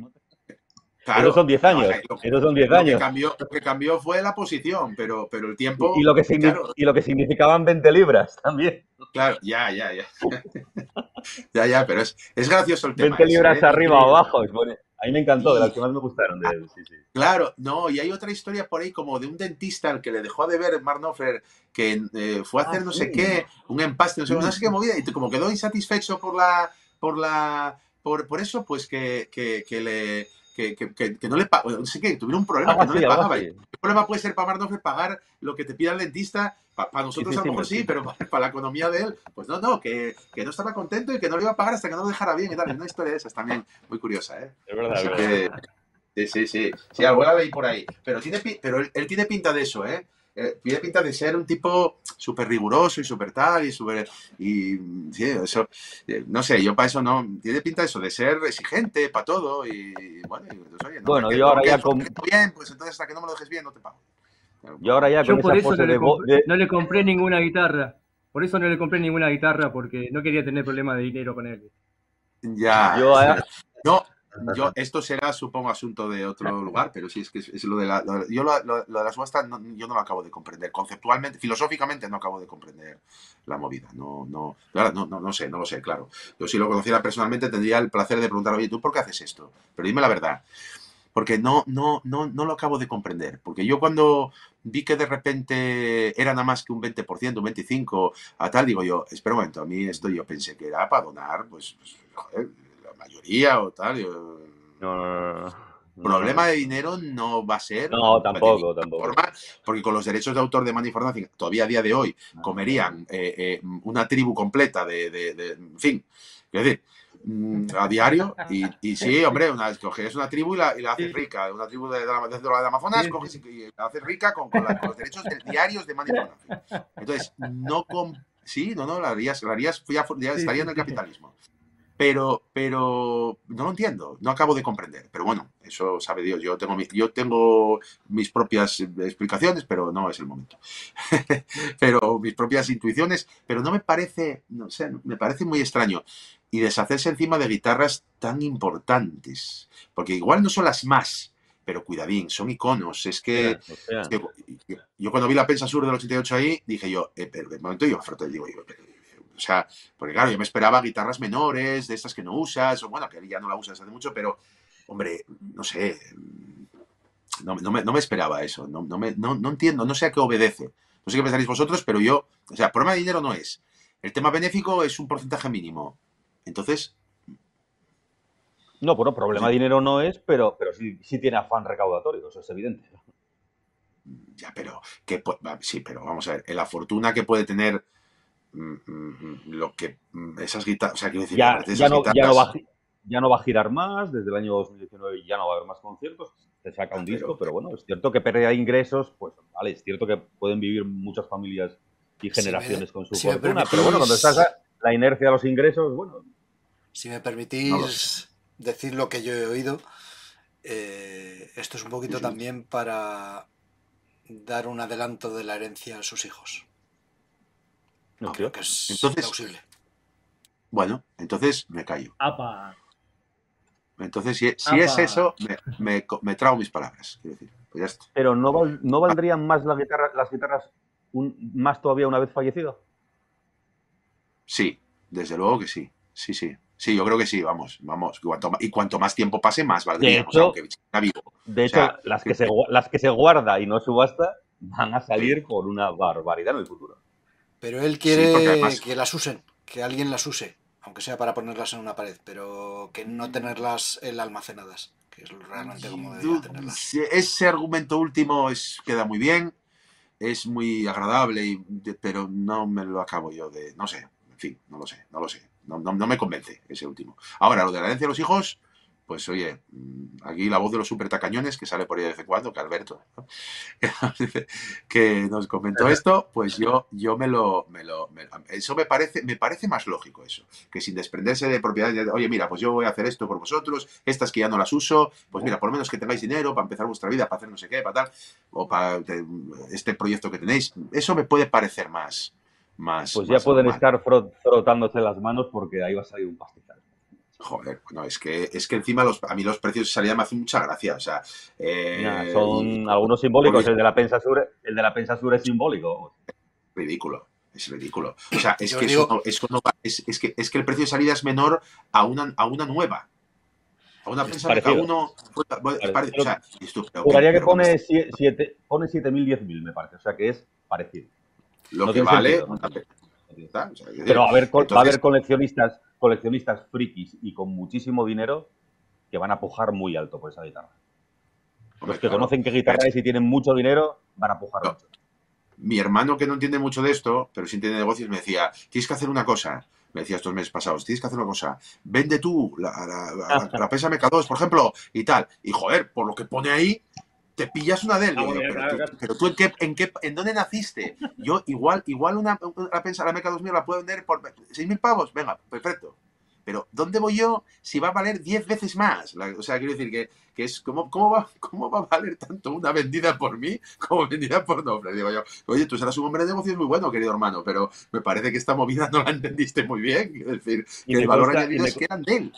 Claro, son 10 años. son 10 años. Que cambió, lo que cambió fue la posición, pero, pero el tiempo. Y, lo que y lo que significaban 20 libras también. Claro, ya, ya, ya. [LAUGHS] ya, ya, pero es, es gracioso el tema. 20 libras ¿eh? arriba o abajo. A mí me encantó, de las que más me gustaron de él. Sí, sí. Claro, no, y hay otra historia por ahí como de un dentista al que le dejó de ver Mark Knopfler, que eh, fue a hacer ah, no sé qué, un empaste, no sé, no sé qué movida, y como quedó insatisfecho por la. por la. por, por eso, pues que, que, que le que, que, que, no le pagaba, no sé qué, tuviera un problema que no le pagaba. El problema puede ser para Marnoff pagar lo que te pida el dentista. para nosotros a lo mejor sí, pero para, la economía de él, pues no, no, que, que, no estaba contento y que no le iba a pagar hasta que no lo dejara bien y tal. Es una historia de esas también muy curiosa, ¿eh? Es verdad, es verdad. sí, sí, sí. Sí, algo la leí por ahí. Pero, tiene, pero él tiene pinta de eso, ¿eh? Eh, tiene pinta de ser un tipo súper riguroso y súper tal y súper... Y sí, eso, eh, no sé, yo para eso no... Tiene pinta de eso, de ser exigente para todo y bueno, entonces, oye, no, bueno yo ahora ya con... Bien, pues entonces hasta que no me lo dejes bien no te pago. Yo ahora ya yo por eso no le, compré, no le compré ninguna guitarra. Por eso no le compré ninguna guitarra porque no quería tener problema de dinero con él. Ya. Yo, no, yo, esto será, supongo, asunto de otro [LAUGHS] lugar, pero sí, es que es, lo de la. yo lo, de la subasta yo no lo acabo de comprender. Conceptualmente, filosóficamente no acabo de comprender la movida. No, no, no, no, no sé, no lo sé, claro. Yo si lo conociera personalmente tendría el placer de preguntar, oye, ¿tú por qué haces esto? Pero dime la verdad. porque no, no, no, no lo acabo de comprender. Porque yo cuando vi que de repente era nada más que un 20%, un 25%, a tal, digo yo, espera un momento, a mí esto yo pensé que era para donar, pues, pues joder, mayoría o tal. no, no, no. Problema de dinero no va a ser. No, tampoco, tampoco. porque con los derechos de autor de Money for Nothing, todavía a día de hoy, ah, comerían eh, eh, una tribu completa de, de, de en fin. Es decir, mm, a diario. Y, y, sí, hombre, una, coges una tribu y la, y la haces rica. Una tribu de, de, la, de la Amazonas, coges y la haces rica con, con, la, con los derechos diarios de Money for Nothing. Entonces, no con. Sí, no, no, la harías, la harías ya, ya estaría en el capitalismo. Pero, pero no lo entiendo, no acabo de comprender. Pero bueno, eso sabe Dios. Yo tengo, yo tengo mis propias explicaciones, pero no es el momento. [LAUGHS] pero mis propias intuiciones, pero no me parece, no sé, me parece muy extraño. Y deshacerse encima de guitarras tan importantes, porque igual no son las más, pero cuidadín, son iconos. Es que, yo cuando vi la Pensa Sur del 88 ahí, dije yo, eh, pero de momento yo digo, yo, o sea, porque claro, yo me esperaba guitarras menores, de estas que no usas, o bueno, que ya no la usas hace mucho, pero, hombre, no sé, no, me, esperaba eso, no, me, no, entiendo, no sé a qué obedece. No sé qué pensaréis vosotros, pero yo, o sea, problema de dinero no es. El tema benéfico es un porcentaje mínimo. Entonces... No, bueno, problema de dinero no es, pero, pero sí, sí tiene afán recaudatorio, eso es evidente. Ya, pero, que, sí, pero vamos a ver, la fortuna que puede tener lo que mm, esas guitarras, o sea, quiero decir, ya, ya, no, ya, no va, ya, no, va, a girar más, desde el año 2019 ya no va a haber más conciertos, se saca un disco, pero bueno, es cierto que pérdida ingresos, pues vale, es cierto que pueden vivir muchas familias y generaciones con su fortuna, pero bueno, cuando estás la inercia de los ingresos, bueno. Si me permitís decir lo que yo he oído, eh, esto es un poquito también para dar un adelanto de la herencia a sus hijos. No, creo que es entonces, Bueno, entonces me callo. Entonces, si, es eso, me, me, trago mis palabras. Pues Pero ¿no, ¿no valdrían más las guitarras, las guitarras más todavía una vez fallecido? Sí, desde luego que sí. Sí, sí. Sí, yo creo que sí, vamos, vamos. y cuanto más tiempo pase, más valdría. De hecho, las, que se, las que se guarda y no subasta van a salir por una barbaridad en el futuro. Pero él quiere que las usen, que alguien las use, aunque sea para ponerlas en una pared, pero que no tenerlas el almacenadas, que es realmente como debería tenerlas. Ese argumento último es, queda muy bien, es muy agradable, y, pero no me lo acabo yo de. No sé, en fin, no lo sé, no lo sé. No, no, no me convence ese último. Ahora, lo de la herencia de los hijos, pues oye, mm, aquí la voz de los super tacañones que sale por ahí de vez en cuando, que Alberto, [LAUGHS] que nos comentó [LAUGHS] esto, pues yo, yo me lo, me lo eso me parece, me parece más lógico eso, que sin desprenderse de propiedades, oye, mira, pues yo voy a hacer esto por vosotros, estas que ya no las uso, pues mira, por lo menos que tengáis dinero para empezar vuestra vida, para hacer no sé qué, para tal, o para este proyecto que tenéis, eso me puede parecer más, más. Pues ya pueden estar frotándose las manos porque ahí va a salir un pastizal. Joder, bueno, es que, es que encima los, a mí los precios de salida me hacen mucha gracia. O sea, eh, son algunos simbólicos. El de la Pensa Sur, el de la Pensa Sur es simbólico. Ridículo, es ridículo. O sea, es que, eso no, es, es, que, es que el precio de salida es menor a una, a una nueva. A una Pensa de cada uno. o sea, Juraría que pone 7.000, pone 10.000, me parece. O sea, que es parecido. Lo que vale. Pero a va a haber coleccionistas coleccionistas frikis y con muchísimo dinero que van a pujar muy alto por esa guitarra. Los que conocen qué guitarra es y tienen mucho dinero van a pujar mucho. Mi hermano, que no entiende mucho de esto, pero sí entiende negocios, me decía: tienes que hacer una cosa. Me decía estos meses pasados: tienes que hacer una cosa. Vende tú la, la, la, PESA MK2, por ejemplo, y tal. Y joder, por lo que pone ahí, te pillas una de él. Ah, pero, tú, ¿en, qué, en, qué, en, dónde naciste? Yo igual, igual una, la pensa la Meca 2000 la puedo vender por 6.000 pavos. Venga, perfecto. Pero ¿dónde voy yo si va a valer 10 veces más? o sea, quiero decir que, que es ¿cómo, cómo, va, ¿cómo va a valer tanto una vendida por mí como vendida por nombre? Digo yo, oye, tú serás un hombre de negocios muy bueno, querido hermano, pero me parece que esta movida no la entendiste muy bien. Es decir, que el valor añadido es que eran de él.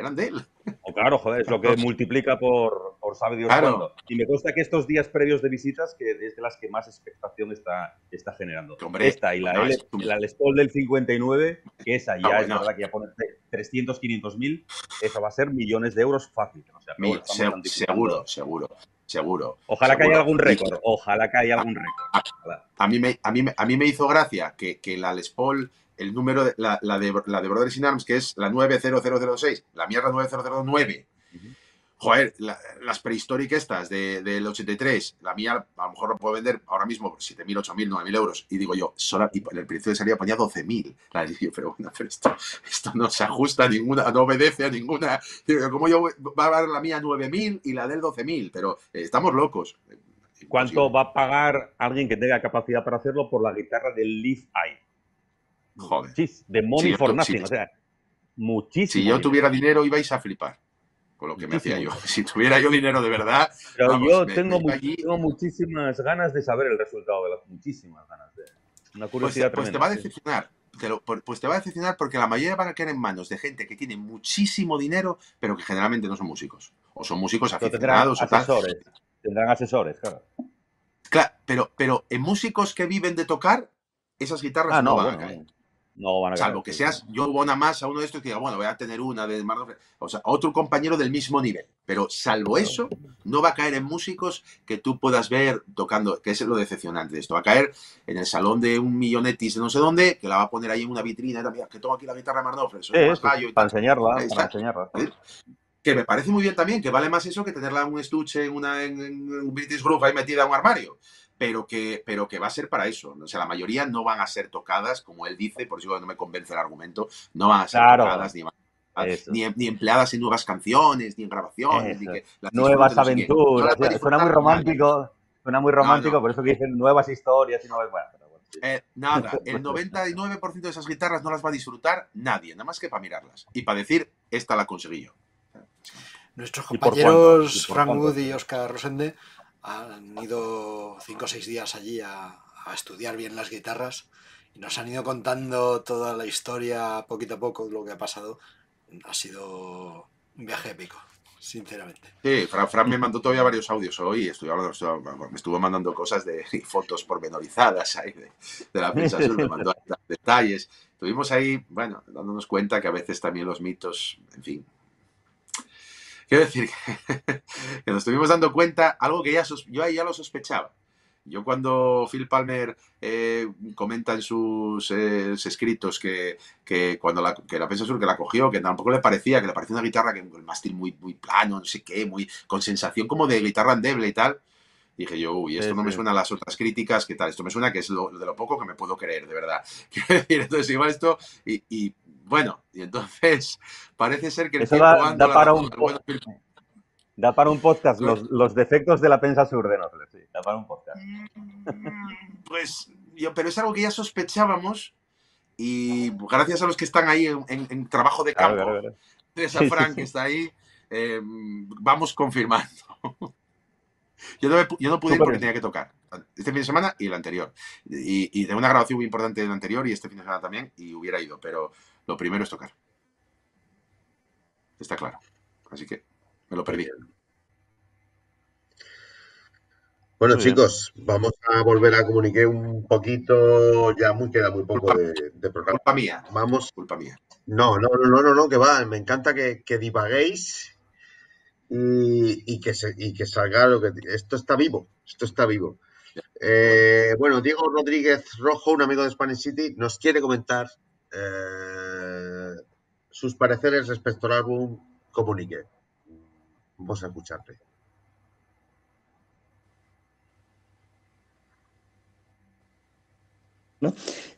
Eran de él. O claro, joder, es lo que multiplica por, por sabe Dios cuándo. Y me consta que estos días previos de visitas que es de las que más expectación está, está generando. Esta y la, la Les Paul del 59, que esa ya es verdad que ya pone 300, 500 mil, eso va a ser millones de euros fácil. seguro, seguro. Seguro. Ojalá que haya algún récord. Ojalá que haya algún récord. A, mí, me, a, mí, a mí me hizo gracia que, que la Les Paul el número, de, la, la, de, la de Brothers in Arms, que es la 90006, la mierda 9009. Joder, las prehistóricas estas del 83, la mía a lo mejor lo puedo vender ahora mismo por 7.000, 8.000, 9.000 euros. Y digo yo, solo, y el precio de salida ponía 12.000. La digo, pero bueno, pero esto, esto no se ajusta a ninguna, no obedece a ninguna. ¿Cómo yo va a dar la mía 9.000 y la del 12.000? Pero eh, estamos locos. ¿Cuánto va a pagar alguien que tenga capacidad para hacerlo por la guitarra del Leaf Eye? Joder. de money for nothing, o sea, muchísimo. Si yo tuviera dinero, ibais a flipar con lo que me hacía yo. [LAUGHS] Si tuviera yo dinero de verdad. Pero yo tengo, muchísimas ganas de saber el resultado de las muchísimas ganas de. Una pues curiosidad pues, te va a decepcionar. pues te va a decepcionar porque la mayoría van a caer en manos de gente que tiene muchísimo dinero, pero que generalmente no son músicos. O son músicos aficionados. Tendrán asesores. Tendrán asesores, claro. Claro, pero, pero en músicos que viven de tocar, esas guitarras ah, no, van a caer. No van a Salvo que seas yo una más a uno de estos que diga, bueno, voy a tener una de O sea, otro compañero del mismo nivel. Pero salvo eso, no va a caer en músicos que tú puedas ver tocando, que es lo decepcionante de esto. Va a caer en el salón de un millonetis de no sé dónde, que la va a poner ahí en una vitrina, mira, que tengo aquí la guitarra Marnofre. para enseñarla, para enseñarla. Que me parece muy bien también, que vale más eso que tenerla en un estuche, en, una, en, un British Groove ahí metida en un armario pero que, pero que va a ser para eso. O sea, la mayoría no van a ser tocadas, como él dice, por eso no me convence el argumento, no van a ser tocadas ni, ni, empleadas en nuevas canciones, ni en grabaciones, ni que nuevas aventuras. suena muy romántico, suena muy romántico, por eso que dicen nuevas historias y nuevas. Bueno, eh, nada, [LAUGHS] el 99% de esas guitarras no las va a disfrutar nadie, nada más que para mirarlas y para decir, esta la conseguí yo. Nuestros compañeros Frank Wood y Oscar Rosende han ido cinco o seis días allí a, estudiar bien las guitarras y nos han ido contando toda la historia poquito a poco lo que ha pasado. Ha sido un viaje épico, sinceramente. Sí, Fran, me mandó todavía varios audios hoy, estoy hablando, me estuvo mandando cosas de fotos pormenorizadas ahí de, la prensa me mandó detalles. Estuvimos ahí, bueno, dándonos cuenta que a veces también los mitos, en fin, Quiero decir [LAUGHS] que nos estuvimos dando cuenta, algo que ya yo ahí ya lo sospechaba. Yo cuando Phil Palmer eh, comenta en sus, eh, escritos que, cuando la, que la Sur que la cogió, que tampoco le parecía, que le parecía una guitarra que el mástil muy, muy plano, no sé qué, muy con sensación como de guitarra endeble y tal, dije yo, uy, esto no me suena a las otras críticas, ¿qué tal? Esto me suena que es de lo poco que me puedo creer, de verdad. [LAUGHS] Quiero decir, entonces igual esto, y bueno, y entonces [LAUGHS] parece ser que tiempo da, da para un Da para un podcast los, defectos de la prensa sur de sí, da para un podcast. Pues, yo, pero es algo que ya sospechábamos y gracias a los que están ahí en, trabajo de campo, Teresa Frank que está ahí, em, vamos confirmando. [LAUGHS] yo, no, yo no pude ir porque tenía que tocar este fin de semana y el anterior. Y, y tengo una grabación muy importante del anterior y este fin de semana también y hubiera ido, pero lo primero es tocar. Está claro. Así que me lo perdí. Bueno, chicos, vamos a volver a comunicar un poquito. Ya muy queda muy poco de, programa. Culpa mía. Vamos. Culpa mía. No, no, no, no, no, que va. Me encanta que, divaguéis y, que que salga lo que. Esto está vivo. Esto está vivo. Eh, bueno, Diego Rodríguez Rojo, un amigo de Spanish City, nos quiere comentar eh, sus pareceres respecto al álbum Comunique. Vamos a escucharte.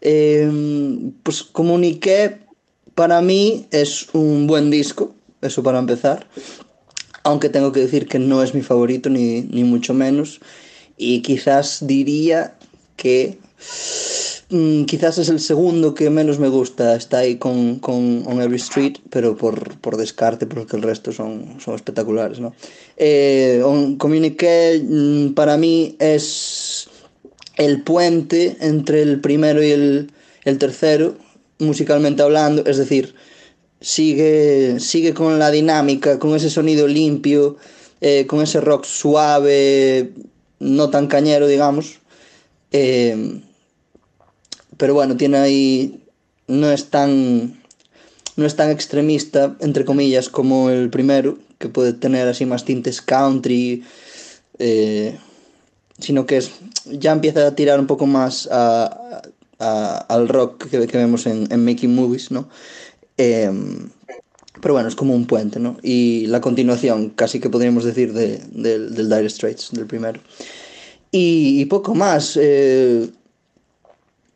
Em, pues Comunique para mí es un buen disco, eso para empezar. Aunque tengo que decir que no es mi favorito, ni, ni mucho menos. Y quizás diría que Mm, quizás es el segundo que menos me gusta. Está ahí con, con On Every Street, pero por, por, descarte, porque el resto son, son espectaculares. ¿no? Eh, on Communique mm, para mí es el puente entre el primero y el, el tercero, musicalmente hablando. Es decir, sigue, sigue con la dinámica, con ese sonido limpio eh, con ese rock suave, no tan cañero, digamos. Eh, pero bueno, tiene ahí. No es tan. No es tan extremista, entre comillas, como el primero, que puede tener así más tintes country. Eh, sino que es, ya empieza a tirar un poco más a, al rock que, vemos en, Making Movies, ¿no? Em, pero bueno, es como un puente, ¿no? Y la continuación, casi que podríamos decir, de, del Dire Straits, del primero. Y, poco más. Eh,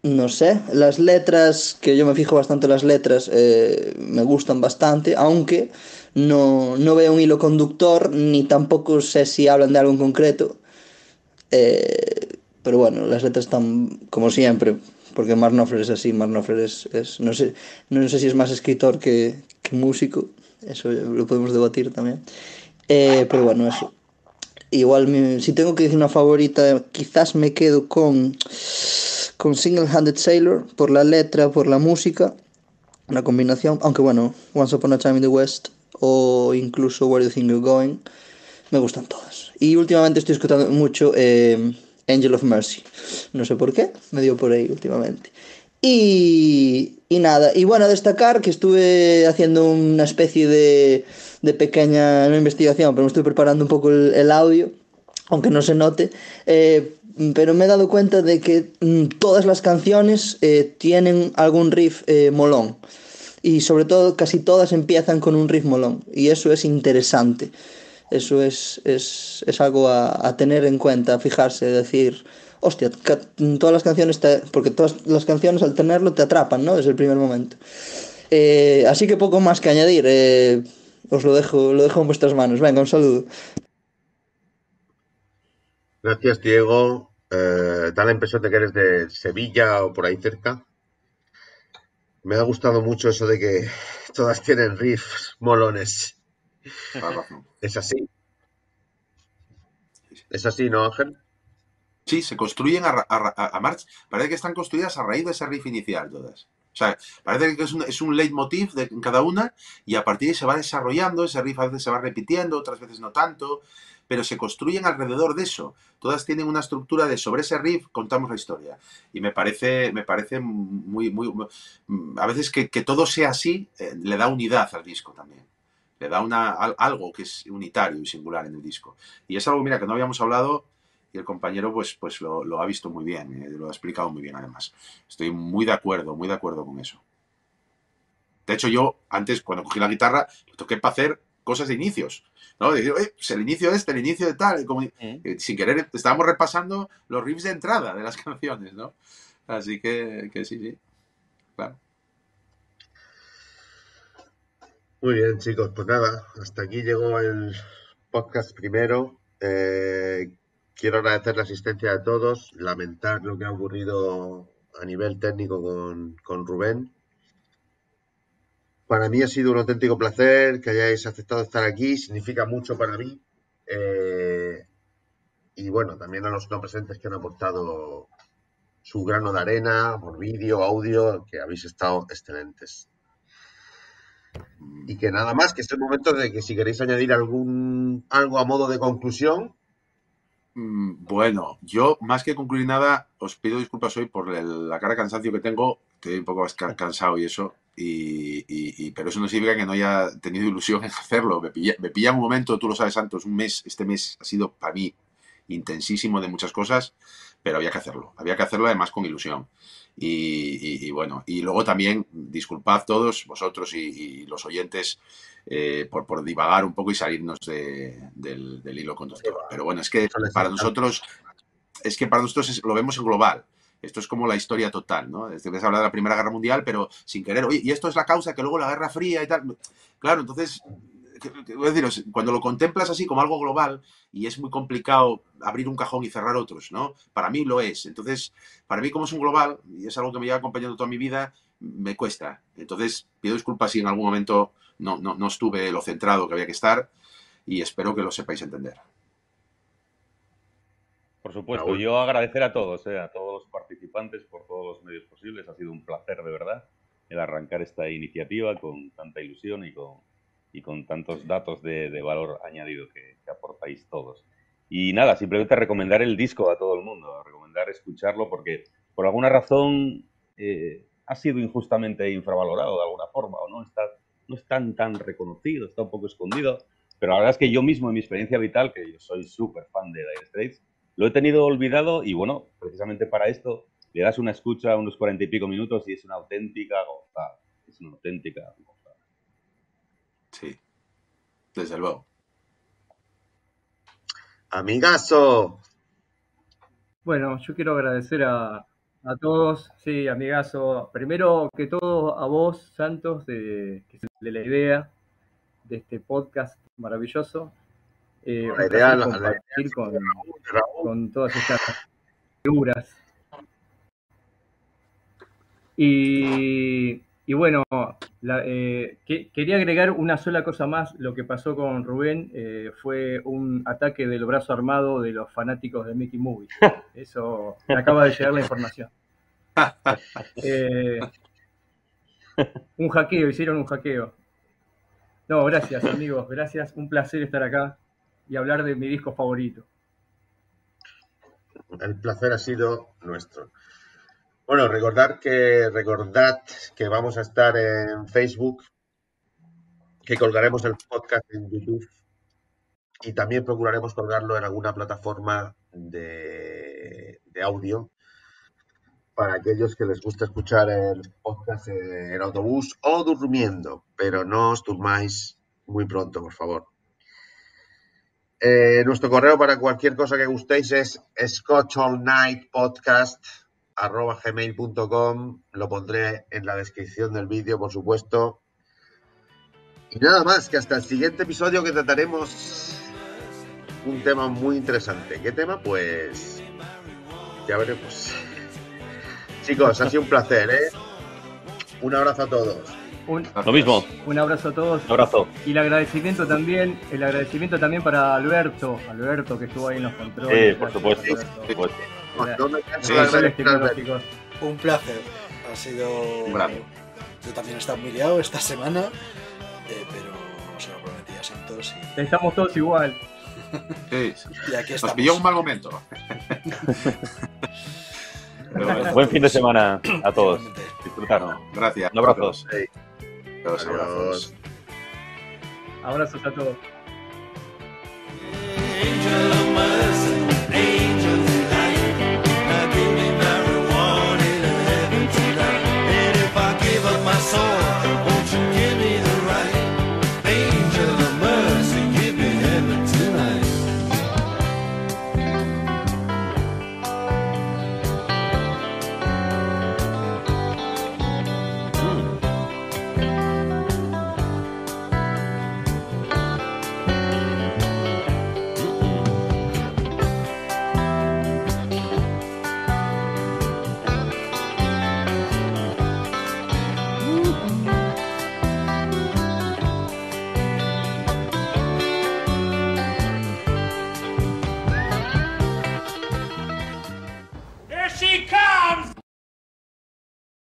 no sé, las letras, que yo me fijo bastante en las letras, eh, me gustan bastante, aunque no, no veo un hilo conductor, ni tampoco sé si hablan de algo en concreto. Eh, pero bueno, las letras están como siempre, porque Mark Knopfler es así, Mark Knopfler es, no, sé, no sé si es más escritor que, músico, eso lo podemos debatir también. Eh, pero bueno, eso. Igual, si tengo que decir una favorita, quizás me quedo con, con Single Handed Sailor, por la letra, por la música, una combinación, aunque bueno, Once Upon a Time in the West o incluso Where You Think You're Going, me gustan todas. Y últimamente estoy escuchando mucho eh, Angel of Mercy. No sé por qué, me dio por ahí últimamente. Y, y nada, y bueno, destacar que estuve haciendo una especie de, de pequeña investigación, pero me estoy preparando un poco el, audio, aunque no se note. Eh, pero me he dado cuenta de que mm, todas las canciones eh, tienen algún riff eh, molón. Y sobre todo, casi todas empiezan con un riff molón. Y eso es interesante. Eso es, es, es algo a, a, tener en cuenta, a fijarse, decir, hostia, todas las canciones, porque todas las canciones al tenerlo te atrapan, ¿no? Desde el primer momento. Eh, así que poco más que añadir, eh, os lo dejo, lo dejo en vuestras manos. Venga, un saludo. Gracias, Diego. Eh, da la impresión de que eres de Sevilla o por ahí cerca. Me ha gustado mucho eso de que [LAUGHS] todas tienen riffs molones. Es así. Es así, ¿no, Ángel? Sí, se construyen a, a, marcha. Parece que están construidas a raíz de ese riff inicial todas. O sea, parece que es un, es un leitmotiv de cada una y a partir de ahí se va desarrollando, ese riff a veces se va repitiendo, otras veces no tanto, pero se construyen alrededor de eso. Todas tienen una estructura de sobre ese riff contamos la historia. Y me parece, me parece muy, muy, a veces que, que todo sea así eh, le da unidad al disco también le da una, algo que es unitario y singular en el disco. Y es algo, mira, que no habíamos hablado y el compañero pues, pues lo, ha visto muy bien, eh, lo ha explicado muy bien además. Estoy muy de acuerdo, muy de acuerdo con eso. De hecho, yo antes, cuando cogí la guitarra, lo toqué para hacer cosas de inicios. ¿no? Decir, pues el inicio de este, el inicio de tal. Como, eh, sin querer, estábamos repasando los riffs de entrada de las [LAUGHS] canciones, ¿no? Así que, que sí, sí. Claro. Muy bien, chicos, pues nada, hasta aquí llegó el podcast primero. Eh, quiero agradecer la asistencia de todos, lamentar lo que ha ocurrido a nivel técnico con, Rubén. Para mí ha sido un auténtico placer que hayáis aceptado estar aquí, significa mucho para mí. Eh, y bueno, también a los no presentes que han aportado su grano de arena por vídeo, audio, que habéis estado excelentes. Y que nada más, que es el momento de que si queréis añadir algún algo a modo de conclusión. Mm, bueno, yo más que concluir nada, os pido disculpas hoy por la cara de cansancio que tengo. Estoy un poco cansado y eso. Y, pero eso no significa que no haya tenido ilusión en hacerlo. Me pilla, me pilla un momento, tú lo sabes, Santos, un mes, este mes ha sido para mí intensísimo de muchas cosas, pero había que hacerlo. Había que hacerlo además con ilusión. Y, bueno, y luego también disculpad todos vosotros y, los oyentes eh, por, por, divagar un poco y salirnos del, hilo conductor. Pero bueno, es que para nosotros, es que para nosotros lo vemos en global. Esto es como la historia total, ¿no? Desde que se habla de la Primera Guerra Mundial, pero sin querer, oye, y esto es la causa que luego la Guerra Fría y tal. Claro, entonces cuando lo contemplas así como algo global y es muy complicado abrir un cajón y cerrar otros, ¿no? Para mí lo es. Entonces, para mí como es un global y es algo que me lleva acompañando toda mi vida, me cuesta. Entonces, pido disculpas si en algún momento no, no, estuve lo centrado que había que estar y espero que lo sepáis entender. Por supuesto, yo agradecer a todos, eh, a todos los participantes por todos los medios posibles. Ha sido un placer de verdad el arrancar esta iniciativa con tanta ilusión y con, y con tantos datos de, valor añadido que, que aportáis todos. Y nada, simplemente recomendar el disco a todo el mundo, recomendar escucharlo porque por alguna razón eh, ha sido injustamente infravalorado de alguna forma o no está, no es tan, tan reconocido, está un poco escondido. Pero la verdad es que yo mismo en mi experiencia vital, que yo soy súper fan de Dire Straits, lo he tenido olvidado y bueno, precisamente para esto le das una escucha a unos cuarenta y pico minutos y es una auténtica gozada. Es una auténtica gozada. Sí, desde luego. Amigazo. Bueno, yo quiero agradecer a, a todos, sí, amigazo. Primero que todo a vos, Santos, de, de la idea de este podcast maravilloso. Eh, la idea, compartir con, con, todas estas figuras. Y, y bueno, la, eh, que, quería agregar una sola cosa más. Lo que pasó con Rubén eh, fue un ataque del brazo armado de los fanáticos de Mickey Movie. [LAUGHS] Eso me acaba de llegar la información. [LAUGHS] Eh, un hackeo, hicieron un hackeo. No, gracias amigos, gracias. Un placer estar acá y hablar de mi disco favorito. El placer ha sido nuestro. Bueno, recordar que recordad que vamos a estar en Facebook, que colgaremos el podcast en YouTube y también procuraremos colgarlo en alguna plataforma de, de audio para aquellos que les gusta escuchar el podcast en autobús o durmiendo, pero no os durmáis muy pronto, por favor. Eh, nuestro correo para cualquier cosa que gustéis es scotchallnightpodcast.gmail.com Lo pondré en la descripción del vídeo, por supuesto. Y nada más, que hasta el siguiente episodio que trataremos un tema muy interesante. ¿Qué tema? Pues ya veremos. [LAUGHS] Chicos, ha sido un placer, ¿eh? Un abrazo a todos. Lo mismo. Un abrazo a todos. Un abrazo. Y el agradecimiento también, el agradecimiento también para Alberto, Alberto que estuvo ahí en los controles. Sí, por supuesto. Un placer. Ha sido. Yo también he estado muy liado esta semana, eh, pero se lo prometí a Santos. Y... Estamos todos igual. Sí, y aquí Nos pilló un mal momento. [LAUGHS] Buen fin de semana a todos. Disfrutaron. Gracias. Un abrazo. Abrazos. Abrazos a todos.